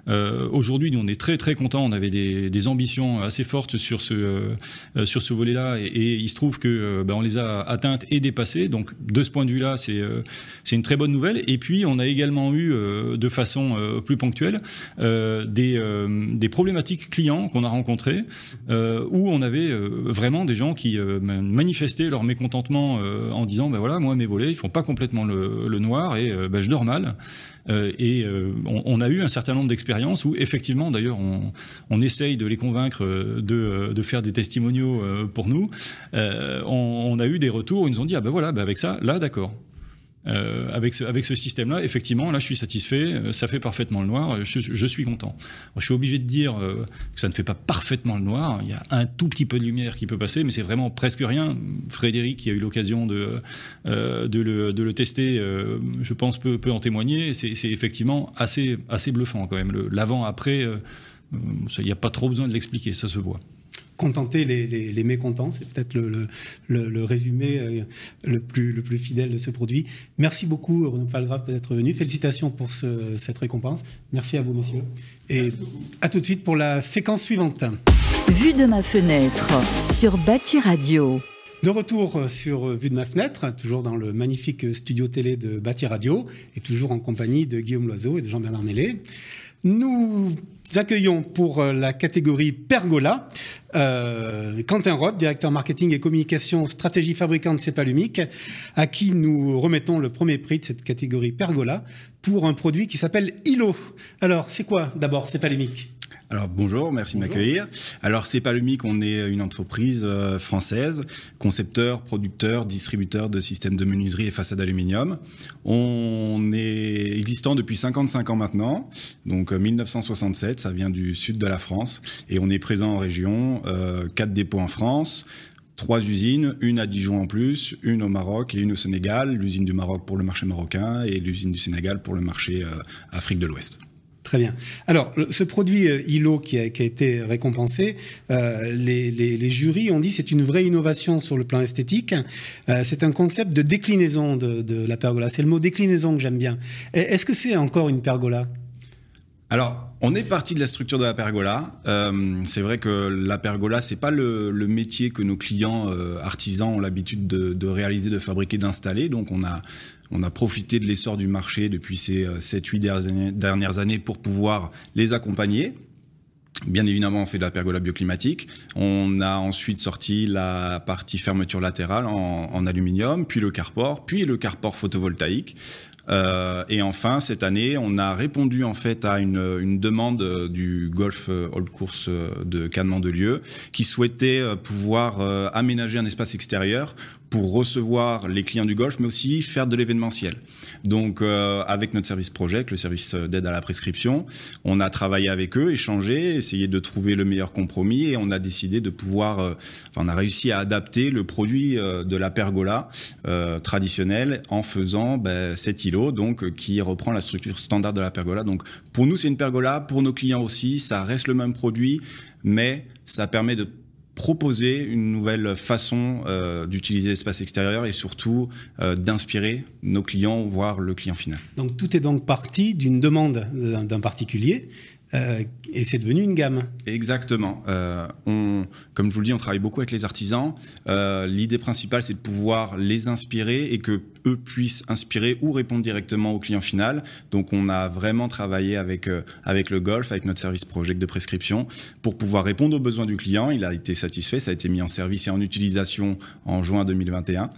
Speaker 16: Euh, Aujourd'hui, nous on est très très contents, on avait des, des ambitions assez fortes sur ce euh, sur ce volet-là et, il se trouve que euh, ben, on les a atteintes et dépassées. Donc de ce point de vue-là, c'est c'est une très bonne nouvelle. Et puis on a également eu de façon plus ponctuelle des des problématiques clients qu'on a rencontrées où où on avait euh, vraiment des gens qui euh, manifestaient leur mécontentement euh, en disant ben voilà moi mes volets ils font pas complètement le, noir et ben, je dors mal. Et on, a eu un certain nombre d'expériences où effectivement d'ailleurs on, essaye de les convaincre de, faire des testimoniaux pour nous. On, a eu des retours où ils nous ont dit ah ben voilà ben avec ça là d'accord euh, avec ce, avec ce système-là, effectivement, là, je suis satisfait, euh, ça fait parfaitement le noir, je, je suis content. je suis obligé de dire euh, que ça ne fait pas parfaitement le noir, il y a un tout petit peu de lumière qui peut passer, mais c'est vraiment presque rien. Frédéric, qui a eu l'occasion de, euh, de, le, de le tester, je pense, peut, peut en témoigner, c'est effectivement assez, assez bluffant quand même. L'avant-après, il n'y a pas trop besoin de l'expliquer, ça se voit.
Speaker 2: Contenter les, mécontents. C'est peut-être le, résumé le, plus, le plus fidèle de ce produit. Merci beaucoup, Renaud Palgrave, d'être venu. Félicitations pour cette récompense. Merci à vous, messieurs. Et à tout de suite pour la séquence suivante.
Speaker 1: Vue de ma fenêtre sur Bâti Radio.
Speaker 2: De retour sur Vue de ma fenêtre, toujours dans le magnifique studio télé de Bâti Radio et toujours en compagnie de Guillaume Loiseau et de Jean-Bernard Mélé. Nous accueillons pour la catégorie Pergola euh, Quentin Roth, directeur marketing et communication stratégie fabricante Cépalumique, à qui nous remettons le premier prix de cette catégorie Pergola pour un produit qui s'appelle ILO. Alors, c'est quoi d'abord Cépalumique
Speaker 18: alors bonjour, merci de m'accueillir. Alors c'est pas on est une entreprise euh, française, concepteur, producteur, distributeur de systèmes de menuiserie et façades d'aluminium. On est existant depuis 55 ans maintenant, donc 1967, euh, ça vient du sud de la France, et on est présent en région, euh, quatre dépôts en France, trois usines, une à Dijon en plus, une au Maroc et une au Sénégal, l'usine du Maroc pour le marché marocain et l'usine du Sénégal pour le marché Afrique de l'Ouest.
Speaker 2: Très bien. Alors, ce produit euh, ILO qui a, été récompensé, euh, les, jurys ont dit c'est une vraie innovation sur le plan esthétique. Euh, c'est un concept de déclinaison de, la pergola. C'est le mot déclinaison que j'aime bien. Est-ce que c'est encore une pergola?
Speaker 18: Alors, on est parti de la structure de la pergola. c'est vrai que la pergola, c'est pas le, métier que nos clients artisans ont l'habitude de, de, réaliser, de fabriquer, d'installer. Donc, on a on a profité de l'essor du marché depuis ces 7-8 euh, dernières années pour pouvoir les accompagner. Bien évidemment, on fait de la pergola bioclimatique. On a ensuite sorti la partie fermeture latérale en, aluminium, puis le carport, puis le carport photovoltaïque. Euh, et enfin, cette année, on a répondu en fait à une, demande du Golf Old Course de Cannes-Mandelieu, qui souhaitait pouvoir euh, aménager un espace extérieur pour recevoir les clients du golf, mais aussi faire de l'événementiel. Donc, euh, avec notre service Project, le service d'aide à la prescription, on a travaillé avec eux, échangé, essayé de trouver le meilleur compromis, et on a décidé de pouvoir, euh, enfin, on a réussi à adapter le produit euh, de la pergola traditionnelle en faisant ben, cet îlot, donc qui reprend la structure standard de la pergola. Donc, pour nous, c'est une pergola, pour nos clients aussi, ça reste le même produit, mais ça permet de proposer une nouvelle façon euh, d'utiliser l'espace extérieur et surtout euh, d'inspirer nos clients, voire le client final.
Speaker 2: Donc tout est donc parti d'une demande d'un particulier euh, et c'est devenu une gamme.
Speaker 18: Exactement. On, comme je vous le dis, on travaille beaucoup avec les artisans. L'idée principale, c'est de pouvoir les inspirer et que eux puissent inspirer ou répondre directement au client final. Donc, on a vraiment travaillé avec euh, avec le Golf, avec notre service Project de prescription, pour pouvoir répondre aux besoins du client. Il a été satisfait, ça a été mis en service et en utilisation en juin 2021.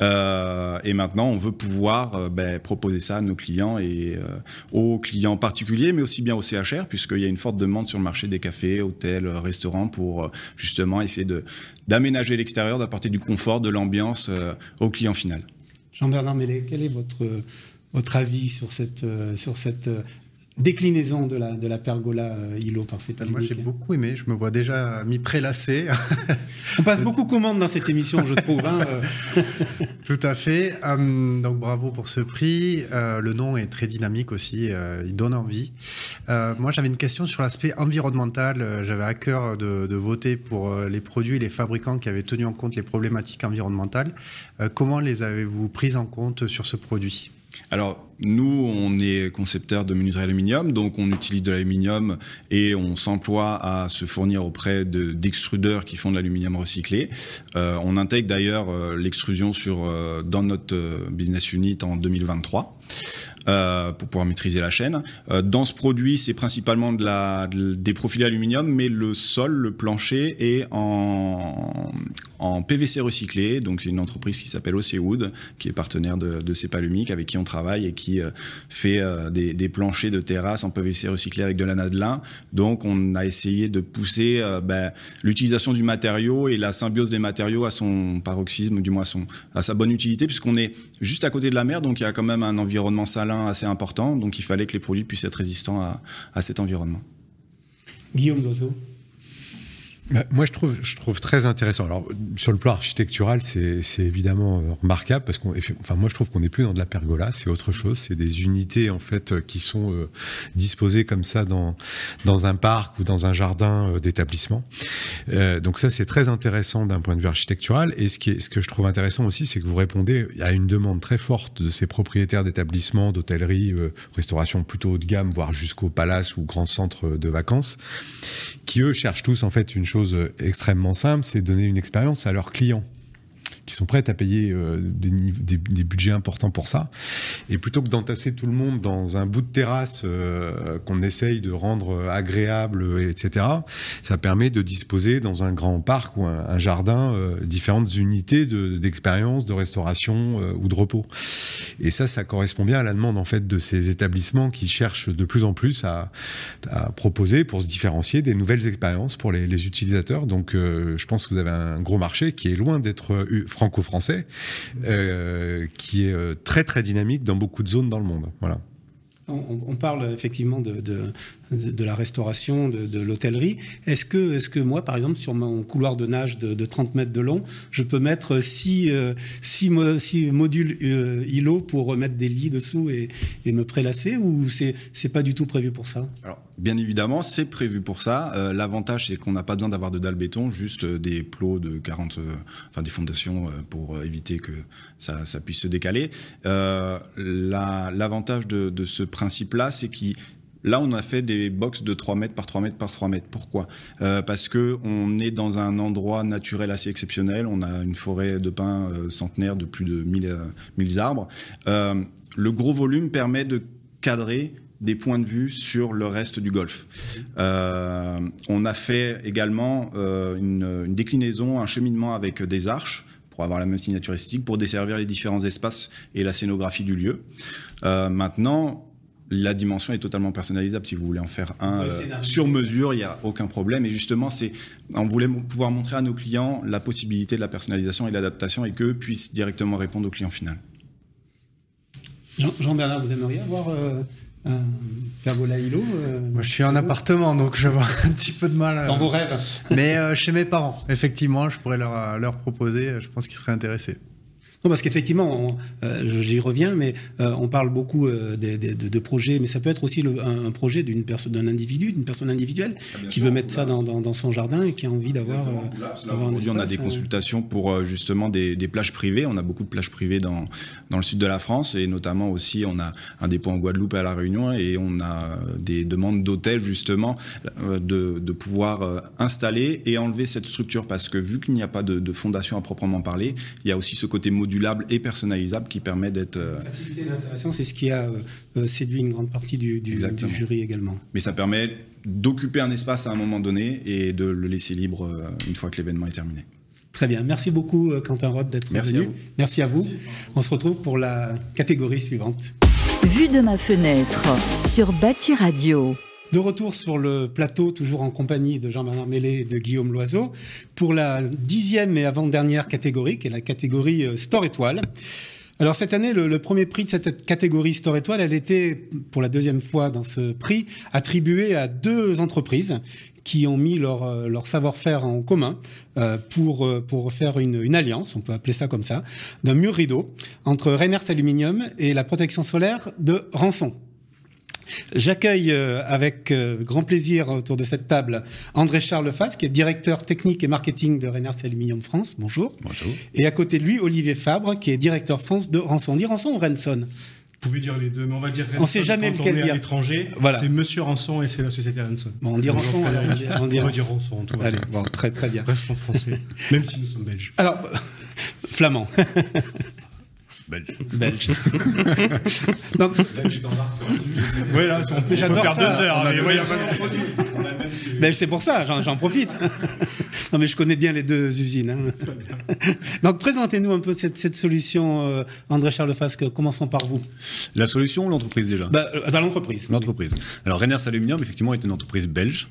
Speaker 18: Euh, et maintenant, on veut pouvoir ben, proposer ça à nos clients et aux clients particuliers, mais aussi bien au CHR puisqu'il y a une forte demande sur le marché des cafés, hôtels, restaurants pour euh, justement essayer d'aménager l'extérieur, d'apporter du confort, de l'ambiance euh, au client final.
Speaker 2: Jean-Bernard Mellet, quel est votre, votre avis sur cette, euh, sur cette déclinaison de la, de la pergola îlot par ces
Speaker 17: Moi, j'ai beaucoup aimé. Je me vois déjà mis prélassé.
Speaker 2: On passe beaucoup de commandes dans cette émission, je trouve. Hein,
Speaker 17: Tout à fait. Hum, donc, bravo pour ce prix. Euh, le nom est très dynamique aussi. Euh, il donne envie. Euh, moi, j'avais une question sur l'aspect environnemental. J'avais à cœur de, de, voter pour les produits et les fabricants qui avaient tenu en compte les problématiques environnementales. comment les avez-vous prises en compte sur ce produit?
Speaker 18: Alors, nous, on est concepteur de menuiserie aluminium, donc on utilise de l'aluminium et on s'emploie à se fournir auprès d'extrudeurs qui font de l'aluminium recyclé. Euh, on intègre d'ailleurs euh, l'extrusion sur euh, dans notre business unit en 2023. Euh, pour pouvoir maîtriser la chaîne. Dans ce produit, c'est principalement des profilés aluminium, mais le sol, le plancher est en, en PVC recyclé. Donc c'est une entreprise qui s'appelle Ocewood, qui est partenaire de, de Cepalumic, avec qui on travaille et qui euh, fait des, des, planchers de terrasse en PVC recyclé avec de la nadelin. Donc on a essayé de pousser ben, l'utilisation du matériau et la symbiose des matériaux à son paroxysme, du moins à, sa bonne utilité, puisqu'on est juste à côté de la mer, donc il y a quand même un environnement salin assez important, donc il fallait que les produits puissent être résistants à, cet environnement.
Speaker 2: Guillaume Lozo
Speaker 15: Bah, moi, je trouve, je trouve très intéressant. Alors, sur le plan architectural, c'est évidemment euh, remarquable parce qu'on, enfin, moi, je trouve qu'on n'est plus dans de la pergola, c'est autre chose. C'est des unités en fait euh, qui sont euh, disposées comme ça dans dans un parc ou dans un jardin d'établissement. Euh, donc ça, c'est très intéressant d'un point de vue architectural. Et ce qui est, ce que je trouve intéressant aussi, c'est que vous répondez à une demande très forte de ces propriétaires d'établissements, d'hôtellerie, restauration plutôt haut de gamme, voire jusqu'au palace ou grand centre de vacances, qui eux cherchent tous en fait une chose extrêmement simple, c'est donner une expérience à leurs clients qui sont prêtes à payer euh, des, budgets importants pour ça. Et plutôt que d'entasser tout le monde dans un bout de terrasse euh, qu'on essaye de rendre agréable, etc., ça permet de disposer dans un grand parc ou un, jardin euh, différentes unités d'expérience, de, restauration ou de repos. Et ça, ça correspond bien à la demande en fait de ces établissements qui cherchent de plus en plus à, à proposer pour se différencier des nouvelles expériences pour les, les utilisateurs. Donc, je pense que vous avez un gros marché qui est loin d'être franco-français, euh, qui est euh, très très dynamique dans beaucoup de zones dans le monde. Voilà.
Speaker 2: On, parle effectivement de, de, la restauration, de, l'hôtellerie. Est-ce que, est que moi, par exemple, sur mon couloir de nage de, 30 mètres de long, je peux mettre six, euh, six, modules euh, îlots pour mettre des lits dessous et, me prélasser ou c'est n'est pas du tout prévu pour ça?
Speaker 18: Alors, bien évidemment, c'est prévu pour ça. Euh, l'avantage, c'est qu'on n'a pas besoin d'avoir de dalles béton, juste des plots de 40, enfin des fondations pour éviter que ça, ça puisse se décaler. L'avantage de, de ce principe-là, c'est qu'il Là, on a fait des box de 3 mètres par 3 mètres par 3 mètres. Pourquoi? Euh, Parce que on est dans un endroit naturel assez exceptionnel. On a une forêt de pins euh, centenaire de plus de 1000, euh, arbres. le gros volume permet de cadrer des points de vue sur le reste du golfe. on a fait également une, déclinaison, un cheminement avec des arches pour avoir la même signature esthétique, pour desservir les différents espaces et la scénographie du lieu. maintenant, la dimension est totalement personnalisable. Si vous voulez en faire un euh, sur mesure, il n'y a aucun problème. Et justement, c'est, on voulait pouvoir montrer à nos clients la possibilité de la personnalisation et de l'adaptation et qu'eux puissent directement répondre au client final.
Speaker 2: Jean-Bernard, vous aimeriez avoir euh, un pergola îlot
Speaker 17: euh, Moi, je suis en appartement, donc je vois un petit peu de mal.
Speaker 2: Dans vos rêves
Speaker 17: Mais chez mes parents, effectivement, je pourrais leur, leur proposer. Je pense qu'ils seraient intéressés.
Speaker 2: Non, parce qu'effectivement, euh, j'y reviens, mais euh, on parle beaucoup euh, de, de, de, projets, mais ça peut être aussi le, un, projet d'une personne, d'un individu, d'une personne individuelle ah, qui veut mettre ça dans, dans, dans, son jardin et qui a envie d'avoir.
Speaker 18: Aujourd'hui, on a des consultations pour justement des, des, plages privées. On a beaucoup de plages privées dans, dans le sud de la France et notamment aussi, on a un dépôt en Guadeloupe et à la Réunion et on a des demandes d'hôtels justement de, de pouvoir installer et enlever cette structure parce que vu qu'il n'y a pas de, de fondation à proprement parler, il y a aussi ce côté modulable et personnalisable qui permet d'être.
Speaker 2: Euh, Faciliter l'installation, c'est ce qui a euh, séduit une grande partie du, jury également.
Speaker 18: Mais ça permet d'occuper un espace à un moment donné et de le laisser libre euh, une fois que l'événement est terminé.
Speaker 2: Très bien. Merci beaucoup, Quentin Roth, d'être venu. Merci à vous. On se retrouve pour la catégorie suivante.
Speaker 1: Vue de ma fenêtre sur Bâti Radio.
Speaker 2: De retour sur le plateau, toujours en compagnie de Jean-Bernard Mellet et de Guillaume Loiseau, pour la dixième et avant-dernière catégorie, qui est la catégorie euh, Store Étoile. Alors cette année, le, premier prix de cette catégorie Store Étoile, elle était, pour la deuxième fois dans ce prix, attribuée à deux entreprises qui ont mis leur, euh, savoir-faire en commun euh, pour, faire une, une, alliance, on peut appeler ça comme ça, d'un mur rideau entre Reiners Aluminium et la protection solaire de Rançon. J'accueille euh, avec euh, grand plaisir autour de cette table André Charles Fass, qui est directeur technique et marketing de Renars Aluminium France. Bonjour.
Speaker 19: Bonjour.
Speaker 2: Et à côté de lui, Olivier Fabre, qui est directeur France de Rançon. On dit Rançon ou Renson
Speaker 19: vous pouvez dire les deux, mais on va dire
Speaker 2: Ranson. On sait jamais lequel
Speaker 19: dire. à l'étranger. Voilà. C'est Monsieur Ranson et c'est la société Ranson.
Speaker 2: Bon, on dit Ranson.
Speaker 19: On, dit Ranson. Tout
Speaker 2: Allez, bon, très très bien.
Speaker 19: Restons français, même si nous sommes belges.
Speaker 2: Alors, flamand.
Speaker 19: Belge.
Speaker 2: Belge.
Speaker 19: Donc, Belge Oui, là, on peut faire deux heures. Mais ouais,
Speaker 2: Belge, c'est pour ça, j'en profite. non, mais je connais bien les deux usines. Hein. Donc, présentez-nous un peu cette, cette solution, euh, André Charles Fasque. Commençons par vous.
Speaker 16: La solution ou l'entreprise déjà?
Speaker 2: Bah, euh, L'entreprise.
Speaker 16: L'entreprise. Alors, Reiners Aluminium, effectivement, est une entreprise belge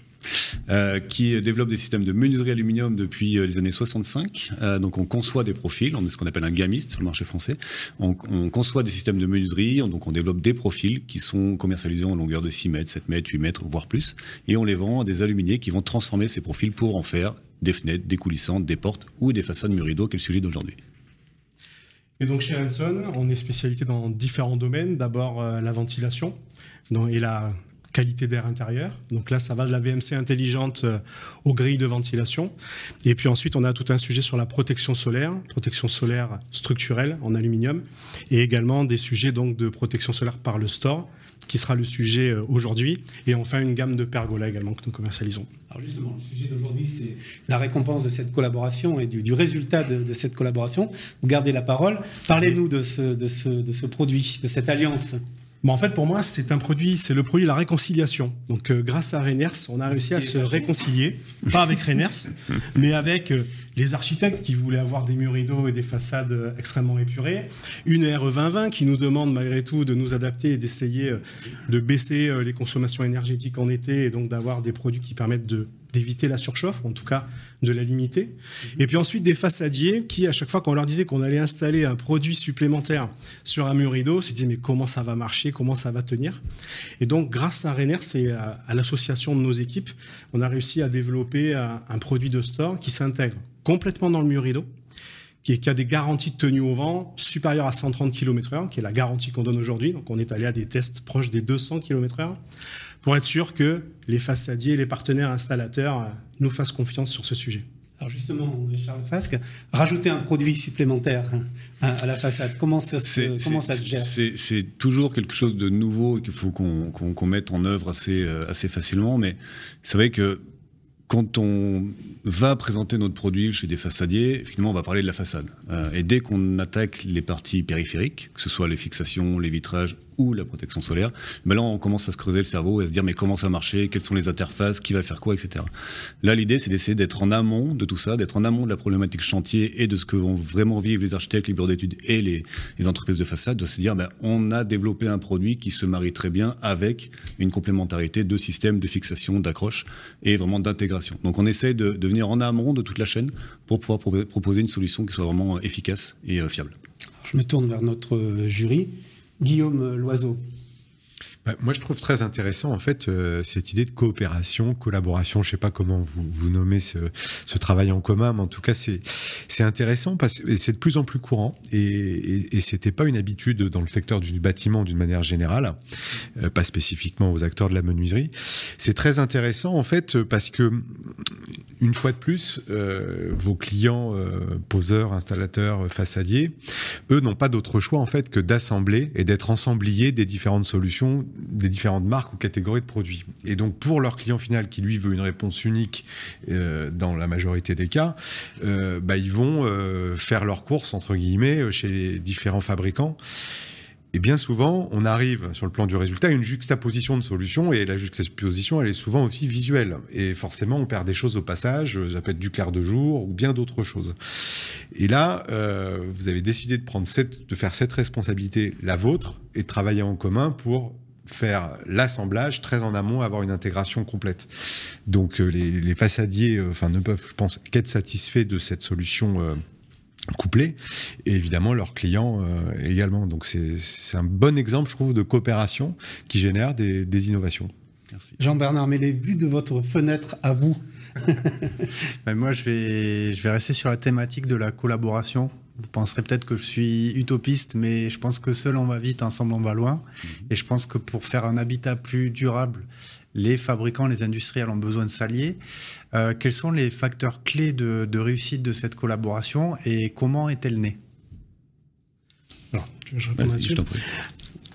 Speaker 16: euh, qui développe des systèmes de menuiserie aluminium depuis euh, les années 65. Euh, donc on conçoit des profils, on est ce qu'on appelle un gamiste sur le marché français. On, on, conçoit des systèmes de menuiserie, donc on développe des profils qui sont commercialisés en longueur de 6 mètres, 7 mètres, 8 mètres, voire plus. Et on les vend à des aluminiers qui vont transformer ces profils pour en faire des fenêtres, des coulissantes, des portes ou des façades mur qui est le sujet d'aujourd'hui.
Speaker 20: Et donc chez Hanson, on est spécialité dans différents domaines. D'abord euh, la ventilation et la qualité d'air intérieur. Donc là, ça va de la VMC intelligente euh, aux grilles de ventilation. Et puis ensuite, on a tout un sujet sur la protection solaire, protection solaire structurelle en aluminium, et également des sujets donc de protection solaire par le store, qui sera le sujet euh, aujourd'hui. Et enfin, une gamme de pergolas également que nous commercialisons.
Speaker 2: Alors justement, le sujet d'aujourd'hui, c'est la récompense de cette collaboration et du, résultat de, cette collaboration. Vous gardez la parole. Parlez-nous de ce, produit, de cette alliance.
Speaker 20: Bon, en fait, pour moi, c'est un produit, c'est le produit de la réconciliation. Donc, euh, grâce à Reiners, on a réussi à se réconcilier, pas avec Reiners, mais avec euh, les architectes qui voulaient avoir des murs rideaux et des façades euh, extrêmement épurées, une RE 2020 qui nous demande malgré tout de nous adapter et d'essayer de baisser les consommations énergétiques en été et donc d'avoir des produits qui permettent de d'éviter la surchauffe, en tout cas de la limiter. Et puis ensuite des façadiers qui, à chaque fois qu'on leur disait qu'on allait installer un produit supplémentaire sur un mur rideau, se disaient mais comment ça va marcher, comment ça va tenir? Et donc grâce à Renner et à, l'association de nos équipes, on a réussi à développer un, produit de store qui s'intègre complètement dans le mur rideau, qui, a des garanties de tenue au vent supérieures à 130 km/h, qui est la garantie qu'on donne aujourd'hui. Donc on est allé à des tests proches des 200 km/h pour être sûr que les façadiers et les partenaires installateurs euh, nous fassent confiance sur ce sujet.
Speaker 2: Alors justement, Charles Fasque, rajouter un produit supplémentaire hein, à la façade, comment ça se, comment ça se gère?
Speaker 16: C'est toujours quelque chose de nouveau qu'il faut qu'on mette en œuvre assez, euh, assez facilement, mais c'est vrai que quand on va présenter notre produit chez des façadiers, finalement, on va parler de la façade. Euh, et dès qu'on attaque les parties périphériques, que ce soit les fixations, les vitrages ou la protection solaire, ben là on commence à se creuser le cerveau et à se dire mais comment ça marchait, quelles sont les interfaces, qui va faire quoi, etc. Là l'idée c'est d'essayer d'être en amont de tout ça, d'être en amont de la problématique chantier et de ce que vont vraiment vivre les architectes, les bureaux d'études et les, entreprises de façade, de se dire ben, on a développé un produit qui se marie très bien avec une complémentarité de systèmes de fixation, d'accroche et vraiment d'intégration. Donc on essaie de, de, venir en amont de toute la chaîne pour pouvoir proposer une solution qui soit vraiment efficace et euh, fiable.
Speaker 2: Je me tourne vers notre euh, jury. Guillaume Loiseau.
Speaker 15: Bah, moi, je trouve très intéressant en fait euh, cette idée de coopération, collaboration. Je sais pas comment vous, vous nommez ce, ce, travail en commun, mais en tout cas, c'est intéressant parce que c'est de plus en plus courant et, et, et c'était pas une habitude dans le secteur du bâtiment d'une manière générale, euh, pas spécifiquement aux acteurs de la menuiserie. C'est très intéressant en fait parce que une fois de plus, euh, vos clients poseurs, installateurs, façadiers, eux n'ont pas d'autre choix en fait que d'assembler et d'être ensembliers des différentes solutions, des différentes marques ou catégories de produits. Et donc pour leur client final qui lui veut une réponse unique euh, dans la majorité des cas, bah, ils vont faire leurs courses entre guillemets chez les différents fabricants. Et bien souvent, on arrive sur le plan du résultat à une juxtaposition de solutions, et la juxtaposition, elle est souvent aussi visuelle. Et forcément, on perd des choses au passage, ça peut être du clair de jour ou bien d'autres choses. Et là, euh, vous avez décidé de, prendre cette, de faire cette responsabilité, la vôtre, et de travailler en commun pour faire l'assemblage très en amont, avoir une intégration complète. Donc euh, les, les, façadiers, euh, enfin, ne peuvent, je pense, qu'être satisfaits de cette solution euh, couplés et évidemment leurs clients euh, également. Donc c'est un bon exemple, je trouve, de coopération qui génère des, des innovations.
Speaker 2: Merci. Jean-Bernard mais les vues de votre fenêtre à vous?
Speaker 17: ben moi, je vais, je vais rester sur la thématique de la collaboration. Vous penserez peut-être que je suis utopiste, mais je pense que seul on va vite, ensemble on va loin. Mhm. Et je pense que pour faire un habitat plus durable, les fabricants, les industriels ont besoin de s'allier. Euh, quels sont les facteurs clés de, réussite de cette collaboration et comment est-elle née?
Speaker 20: Alors, je réponds là-dessus.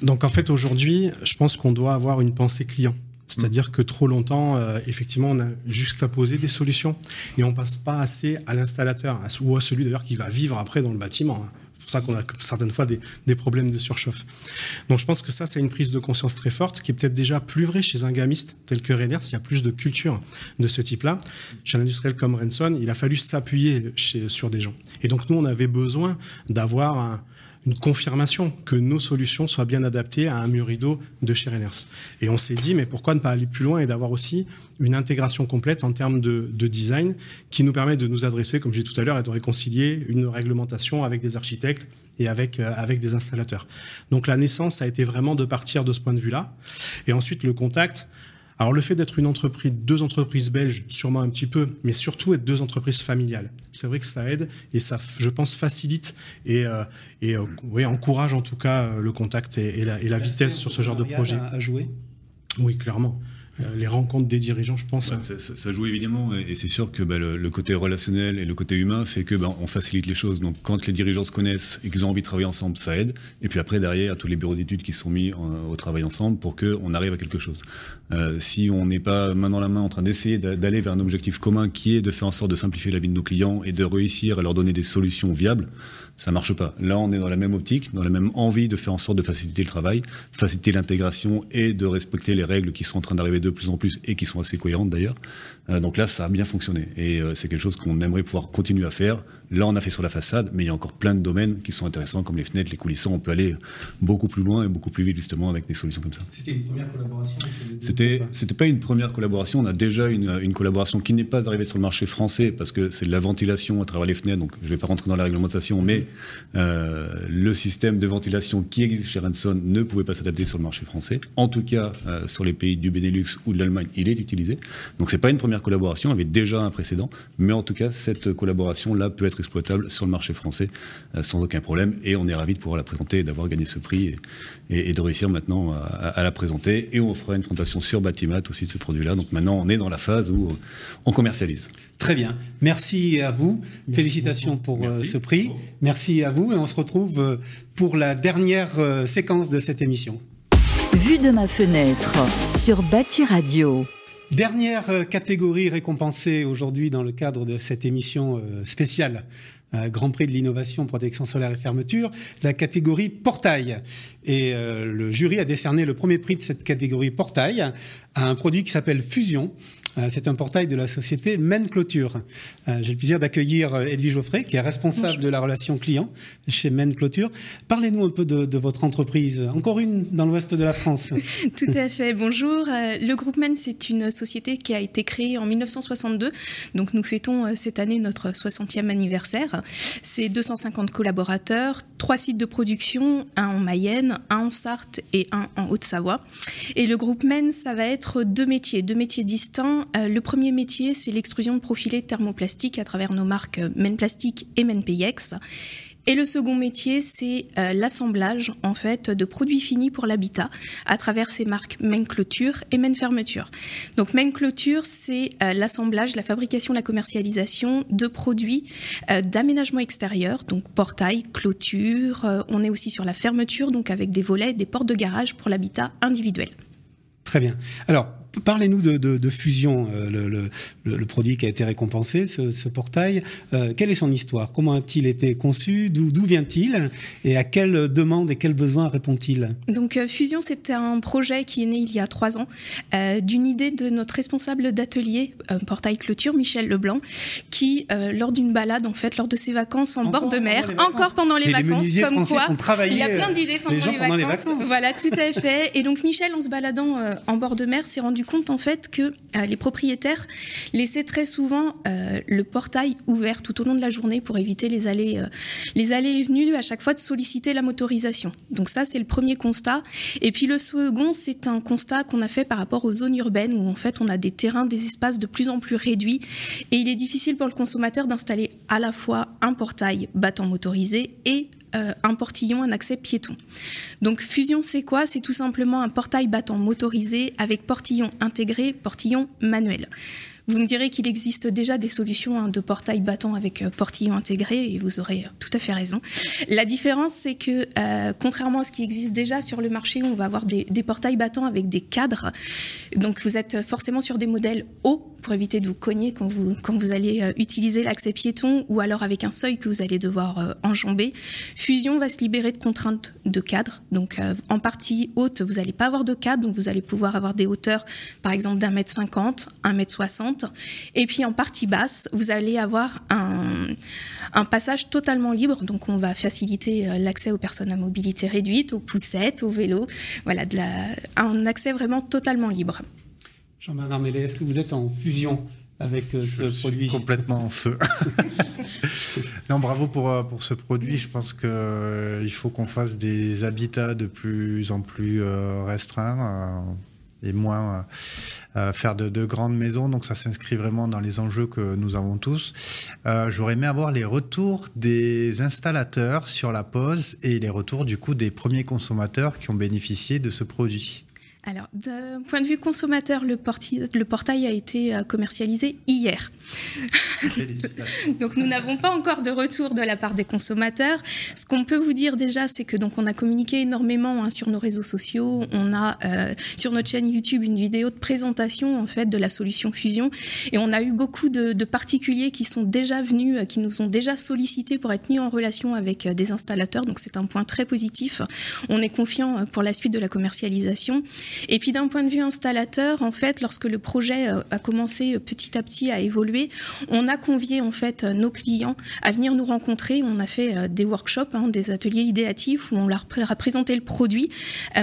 Speaker 20: Donc en fait aujourd'hui, je pense qu'on doit avoir une pensée client. C'est-à-dire que trop longtemps, euh, effectivement, on a poser des solutions et on passe pas assez à l'installateur ou à celui d'ailleurs qui va vivre après dans le bâtiment. Hein pour ça qu'on a certaines fois des, problèmes de surchauffe. Donc je pense que ça, c'est une prise de conscience très forte qui est peut-être déjà plus vraie chez un gamiste tel que Rainer, s'il y a plus de culture de ce type-là. Chez un industriel comme Renson, il a fallu s'appuyer sur des gens. Et donc nous, on avait besoin d'avoir un, une confirmation que nos solutions soient bien adaptées à un mur rideau de chez Reiners. Et on s'est dit, mais pourquoi ne pas aller plus loin et d'avoir aussi une intégration complète en termes de, de, design qui nous permet de nous adresser, comme j'ai tout à l'heure, et de réconcilier une réglementation avec des architectes et avec, euh, avec des installateurs. Donc la naissance a été vraiment de partir de ce point de vue-là. Et ensuite, le contact, Alors le fait d'être une entreprise, deux entreprises belges, sûrement un petit peu, mais surtout être deux entreprises familiales. C'est vrai que ça aide et ça, je pense, facilite et, euh, et euh, oui, encourage en tout cas euh, le contact et, et, la, et la, vitesse sur ce genre de projet.
Speaker 2: À, à jouer.
Speaker 20: Oui, clairement. Euh, les rencontres des dirigeants, je pense.
Speaker 19: Ouais, ça, ça, joue évidemment, et c'est sûr que bah, le, le, côté relationnel et le côté humain fait que bah, on facilite les choses. Donc quand les dirigeants se connaissent et qu'ils ont envie de travailler ensemble, ça aide. Et puis après derrière, tous les bureaux d'études qui sont mis en, au travail ensemble pour que on arrive à quelque chose. Euh, si on n'est pas main dans la main en train d'essayer d'aller vers un objectif commun qui est de faire en sorte de simplifier la vie de nos clients et de réussir à leur donner des solutions viables, ça marche pas. Là, on est dans la même optique, dans la même envie de faire en sorte de faciliter le travail, faciliter l'intégration et de respecter les règles qui sont en train d'arriver de plus en plus et qui sont assez cohérentes d'ailleurs. Euh, donc là, ça a bien fonctionné et euh, c'est quelque chose qu'on aimerait pouvoir continuer à faire. Là, on a fait sur la façade, mais il y a encore plein de domaines qui sont intéressants, comme les fenêtres, les coulissants. On peut aller beaucoup plus loin et beaucoup plus vite justement avec des solutions comme ça.
Speaker 2: C'était une première collaboration.
Speaker 19: C'était, c'était pas une première collaboration. On a déjà une, une collaboration qui n'est pas arrivée sur le marché français parce que c'est de la ventilation à travers les fenêtres. Donc, je vais pas rentrer dans la réglementation, mais euh, le système de ventilation qui existe chez Ranson ne pouvait pas s'adapter sur le marché français. En tout cas, euh, sur les pays du Benelux ou de l'Allemagne, il est utilisé. Donc, c'est pas une première collaboration. Il y avait déjà un précédent, mais en tout cas, cette collaboration là peut être exploitable sur le marché français euh, sans aucun problème. Et on est ravi de pouvoir la présenter et d'avoir gagné ce prix et, et, et de réussir maintenant à, à, la présenter. Et on fera une présentation sur Batimat aussi de ce produit-là. Donc maintenant, on est dans la phase où on commercialise.
Speaker 2: Très bien. Merci à vous. Merci Félicitations pour Merci. ce prix. Merci à vous et on se retrouve euh, pour la dernière euh, séquence de cette émission.
Speaker 1: Vue de ma fenêtre sur Bâti Radio.
Speaker 2: Dernière euh, catégorie récompensée aujourd'hui dans le cadre de cette émission spéciale Grand Prix de l'innovation, protection solaire et fermeture, la catégorie portail. Et euh, le jury a décerné le premier prix de cette catégorie portail à un produit qui s'appelle Fusion. Euh, c'est un portail de la société Men Clôture. Euh, J'ai le plaisir d'accueillir Edwige Geoffrey, qui est responsable de la relation client chez Men Clôture. Parlez-nous un peu de, de, votre entreprise. Encore une dans l'ouest de la France.
Speaker 21: Tout à fait. Bonjour. Le groupe Men, c'est une société qui a été créée en 1962. Donc nous fêtons cette année notre 60e anniversaire. C'est 250 collaborateurs, trois sites de production, un en Mayenne, un en Sarthe et un en Haute-Savoie. Et le groupe Men, ça va être deux métiers, deux métiers distincts. Euh, le premier métier, c'est l'extrusion de profilés thermoplastiques à travers nos marques Men Plastique et Men. Et le second métier, c'est euh, l'assemblage en fait de produits finis pour l'habitat à travers ces marques Main Clôture et Main Fermeture. Donc Main Clôture, c'est euh, l'assemblage, la fabrication, la commercialisation de produits euh, d'aménagement extérieur, donc portail, clôture. On est aussi sur la fermeture, donc avec des volets, des portes de garage pour l'habitat individuel.
Speaker 2: Très bien. Alors, Parlez-nous de, de, de, Fusion, euh, le, le, le, produit qui a été récompensé, ce, ce portail. Euh, quelle est son histoire? Comment a-t-il été conçu? D'où vient-il? Et à quelles demandes et quels besoins répond-il?
Speaker 21: Donc euh, Fusion, c'est un projet qui est né il y a trois ans euh, d'une idée de notre responsable d'atelier portail clôture, Michel Leblanc, qui lors d'une balade, en fait, lors de ses vacances en
Speaker 2: encore
Speaker 21: bord de mer,
Speaker 2: pendant
Speaker 21: encore pendant les
Speaker 2: Mais
Speaker 21: vacances,
Speaker 2: les
Speaker 21: comme quoi,
Speaker 2: il
Speaker 21: y a plein d'idées pendant,
Speaker 2: les,
Speaker 21: les,
Speaker 2: pendant les,
Speaker 21: vacances. Voilà, tout à fait. Et donc Michel, en se baladant en bord de mer, s'est rendu compte en fait que euh, les propriétaires laissaient très souvent euh, le portail ouvert tout au long de la journée pour éviter les allées, euh, les allées et venues à chaque fois de solliciter la motorisation. Donc ça, c'est le premier constat. Et puis le second, c'est un constat qu'on a fait par rapport aux zones urbaines où en fait on a des terrains, des espaces de plus en plus réduits et il est difficile pour le consommateur d'installer à la fois un portail battant motorisé et euh, un portillon, un accès piéton. Donc fusion, c'est quoi? C'est tout simplement un portail battant motorisé avec portillon intégré, portillon manuel. Vous me direz qu'il existe déjà des solutions hein, de portail battant avec euh, portillon intégré et vous aurez tout à fait raison. La différence, c'est que euh, contrairement à ce qui existe déjà sur le marché, on va avoir des, des portails battants avec des cadres. Donc vous êtes forcément sur des modèles hauts pour éviter de vous cogner quand vous, allez euh, utiliser l'accès piéton ou alors avec un seuil que vous allez devoir euh, enjamber. Fusion va se libérer de contraintes de cadre. Donc euh, en partie haute, vous n'allez pas avoir de cadre, donc vous allez pouvoir avoir des hauteurs par exemple d'un mètre cinquante, un mètre soixante. Et puis en partie basse, vous allez avoir un, passage totalement libre. Donc on va faciliter l'accès aux personnes à mobilité réduite, aux poussettes, aux vélos. Voilà, un accès vraiment totalement libre.
Speaker 2: Jean-Bernard Mellet, est-ce que vous êtes en fusion avec euh, ce
Speaker 17: je
Speaker 2: produit
Speaker 17: complètement en feu. non, bravo pour, euh, pour ce produit. Je pense qu'il euh, faut qu'on fasse des habitats de plus en plus euh, restreints. et moins faire de, de, grandes maisons. Donc ça s'inscrit vraiment dans les enjeux que nous avons tous. J'aurais aimé avoir les retours des installateurs sur la pose et les retours du coup des premiers consommateurs qui ont bénéficié de ce produit.
Speaker 21: Alors, d'un point de vue consommateur, le, le, portail a été euh, commercialisé hier. donc, nous n'avons pas encore de retour de la part des consommateurs. Ce qu'on peut vous dire déjà, c'est que donc on a communiqué énormément hein, sur nos réseaux sociaux. On a euh, sur notre chaîne YouTube une vidéo de présentation en fait de la solution Fusion, et on a eu beaucoup de, de particuliers qui sont déjà venus, euh, qui nous ont déjà sollicités pour être mis en relation avec des installateurs. Donc, c'est un point très positif. On est confiant pour la suite de la commercialisation. Et puis d'un point de vue installateur, en fait, lorsque le projet euh, a commencé euh, petit à petit à évoluer, on a convié en fait euh, nos clients à venir nous rencontrer. On a fait des workshops, hein, des ateliers idéatifs où on leur a présenté le produit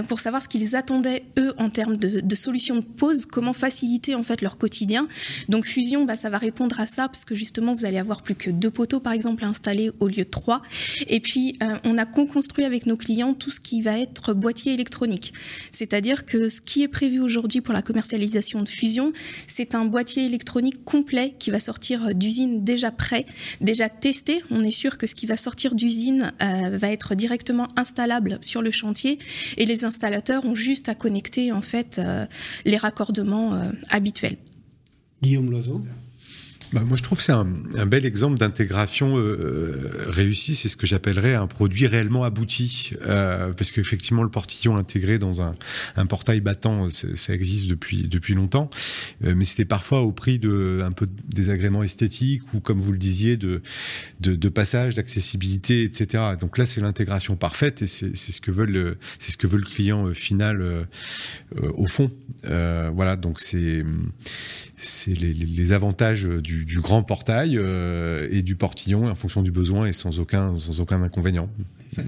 Speaker 21: pour savoir ce qu'ils attendaient eux en termes de, solutions de pause, comment faciliter en fait leur quotidien. Donc Fusion, bah, ça va répondre à ça parce que justement vous allez avoir plus que deux poteaux par exemple installés au lieu de trois. Et puis on a co-construit avec nos clients tout ce qui va être boîtier électronique, c'est-à-dire que ce qui est prévu aujourd'hui pour la commercialisation de Fusion, c'est un boîtier électronique complet qui va sortir d'usine déjà prêt, déjà testé. On est sûr que ce qui va sortir d'usine euh, va être directement installable sur le chantier et les installateurs ont juste à connecter en fait euh, les raccordements euh, habituels.
Speaker 2: Guillaume Loiseau.
Speaker 15: Bah, moi, je trouve que c'est un, un, bel exemple d'intégration euh, euh réussie. C'est ce que j'appellerais un produit réellement abouti, euh, parce qu'effectivement, le portillon intégré dans un, un portail battant, ça existe depuis depuis longtemps, euh, mais c'était parfois au prix de un peu de désagréments esthétiques ou, comme vous le disiez, de de, de passage, d'accessibilité, etc. Donc là, c'est l'intégration parfaite et c'est ce que veulent ce que veut le client euh, final euh, au fond. voilà, donc c'est c'est les, les, avantages du, du grand portail euh, et du portillon en fonction du besoin et sans aucun, sans aucun inconvénient.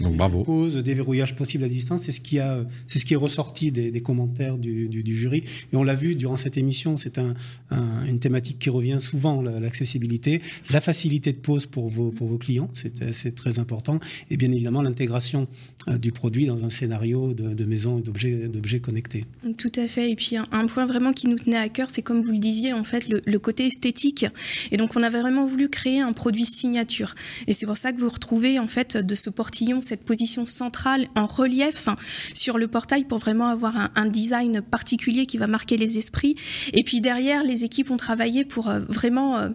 Speaker 15: Donc bravo.
Speaker 2: Pause, déverrouillage possible à distance, c'est ce qui a, c'est ce qui est ressorti des, des commentaires du, du, du, jury. Et on l'a vu durant cette émission, c'est un, un, une thématique qui revient souvent, l'accessibilité, la facilité de pause pour vos, pour vos clients, c'est très important, et bien évidemment l'intégration euh, du produit dans un scénario de, de maison et d'objets connectés.
Speaker 21: Tout à fait. Et puis un, un, point vraiment qui nous tenait à cœur, c'est comme vous le disiez, en fait, le, le côté esthétique. Et donc on avait vraiment voulu créer un produit signature. Et c'est pour ça que vous retrouvez en fait de ce portillon cette position centrale en relief sur le portail pour vraiment avoir un, design particulier qui va marquer les esprits. Et puis derrière, les équipes ont travaillé pour euh, vraiment euh,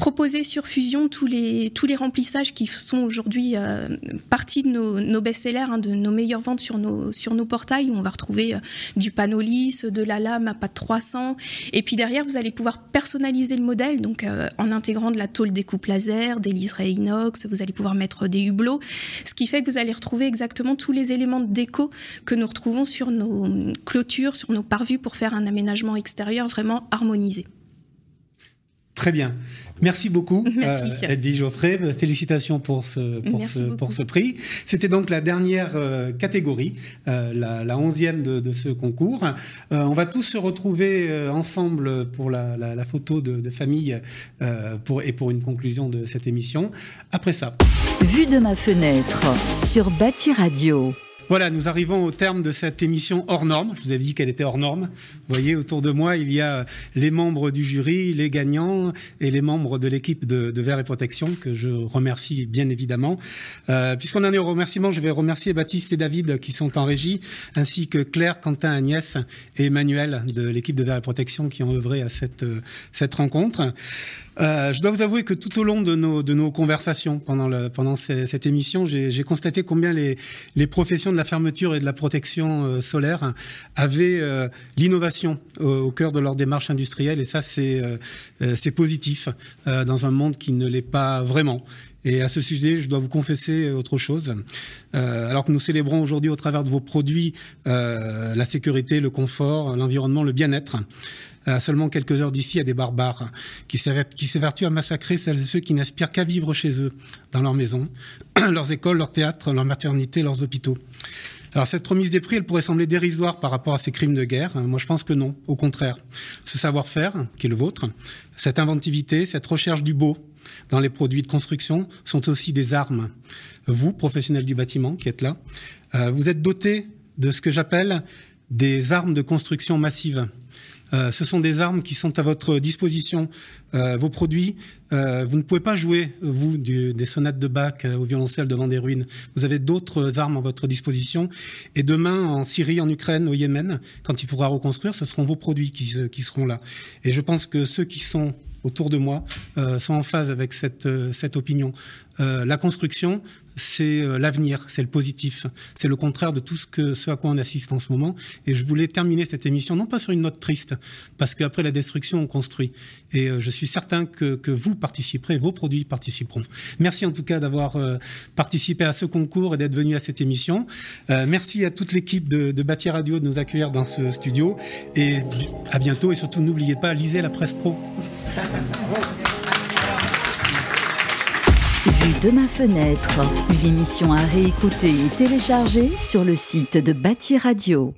Speaker 21: proposer sur Fusion tous les, tous les remplissages qui sont aujourd'hui euh, partie de nos, nos best-sellers, hein, de nos meilleures ventes sur nos, sur nos portails, où on va retrouver euh, du panneau lisse, de la lame à pas de 300. Et puis derrière, vous allez pouvoir personnaliser le modèle, donc euh, en intégrant de la tôle découpe laser, des liserés inox, vous allez pouvoir mettre des hublots, ce qui fait que vous allez retrouver exactement tous les éléments de déco que nous retrouvons sur nos clôtures, sur nos parvis pour faire un aménagement extérieur vraiment harmonisé.
Speaker 2: Très bien. Merci beaucoup,
Speaker 21: Merci.
Speaker 2: Euh, Edwige Geoffrey. Félicitations pour ce, pour ce, pour ce prix. C'était donc la dernière euh, catégorie, euh, la, la onzième de, de ce concours. Euh, on va tous se retrouver euh, ensemble pour la, la, la photo de, de famille euh, pour, et pour une conclusion de cette émission. Après ça.
Speaker 1: Vue de ma fenêtre sur Bâti Radio.
Speaker 2: Voilà, nous arrivons au terme de cette émission hors norme. Je vous avais dit qu'elle était hors norme. Vous voyez, autour de moi, il y a les membres du jury, les gagnants et les membres de l'équipe de, de Verre et Protection, que je remercie bien évidemment. Euh, Puisqu'on en est au remerciement, je vais remercier Baptiste et David qui sont en régie, ainsi que Claire, Quentin, Agnès et Emmanuel de l'équipe de Verre et Protection qui ont œuvré à cette, cette rencontre. Euh, je dois vous avouer que tout au long de nos, de nos conversations pendant, le, pendant cette émission, j'ai constaté combien les, les professions de la fermeture et de la protection euh, solaire avaient euh, l'innovation au, au, cœur de leur démarche industrielle et ça c'est euh, positif dans un monde qui ne l'est pas vraiment. Et à ce sujet, je dois vous confesser autre chose. Euh, alors que nous célébrons aujourd'hui au travers de vos produits euh, la sécurité, le confort, l'environnement, le bien-être, à seulement quelques heures d'ici, a des barbares qui s'évertuent à massacrer celles et ceux qui n'aspirent qu'à vivre chez eux, dans leur maison, leurs écoles, leurs théâtres, leurs maternités, leurs hôpitaux. Alors cette remise des prix, elle pourrait sembler dérisoire par rapport à ces crimes de guerre. Moi, je pense que non. Au contraire, ce savoir-faire qui est le vôtre, cette inventivité, cette recherche du beau dans les produits de construction sont aussi des armes. Vous, professionnels du bâtiment qui êtes là, euh, vous êtes dotés de ce que j'appelle des armes de construction massive. Euh, ce sont des armes qui sont à votre disposition. Euh, vos produits, euh, vous ne pouvez pas jouer, vous, du, des sonates de Bach au violoncelle devant des ruines. Vous avez d'autres armes à votre disposition. Et demain, en Syrie, en Ukraine, au Yémen, quand il faudra reconstruire, ce seront vos produits qui, qui seront là. Et je pense que ceux qui sont autour de moi euh, sont en phase avec cette, euh, cette opinion. Euh, la construction, c'est euh, l'avenir, c'est le positif, c'est le contraire de tout ce, que, ce à quoi on assiste en ce moment. Et je voulais terminer cette émission, non pas sur une note triste, parce qu'après la destruction, on construit. Et euh, je suis certain que, que, vous participerez, vos produits participeront. Merci en tout cas d'avoir euh, participé à ce concours et d'être venu à cette émission. merci à toute l'équipe de, de Radio de nous accueillir dans ce studio. Et à bientôt. Et surtout, n'oubliez pas, lisez la presse pro.
Speaker 1: Vue de ma fenêtre, une émission à réécouter et télécharger sur le site de Bâti Radio.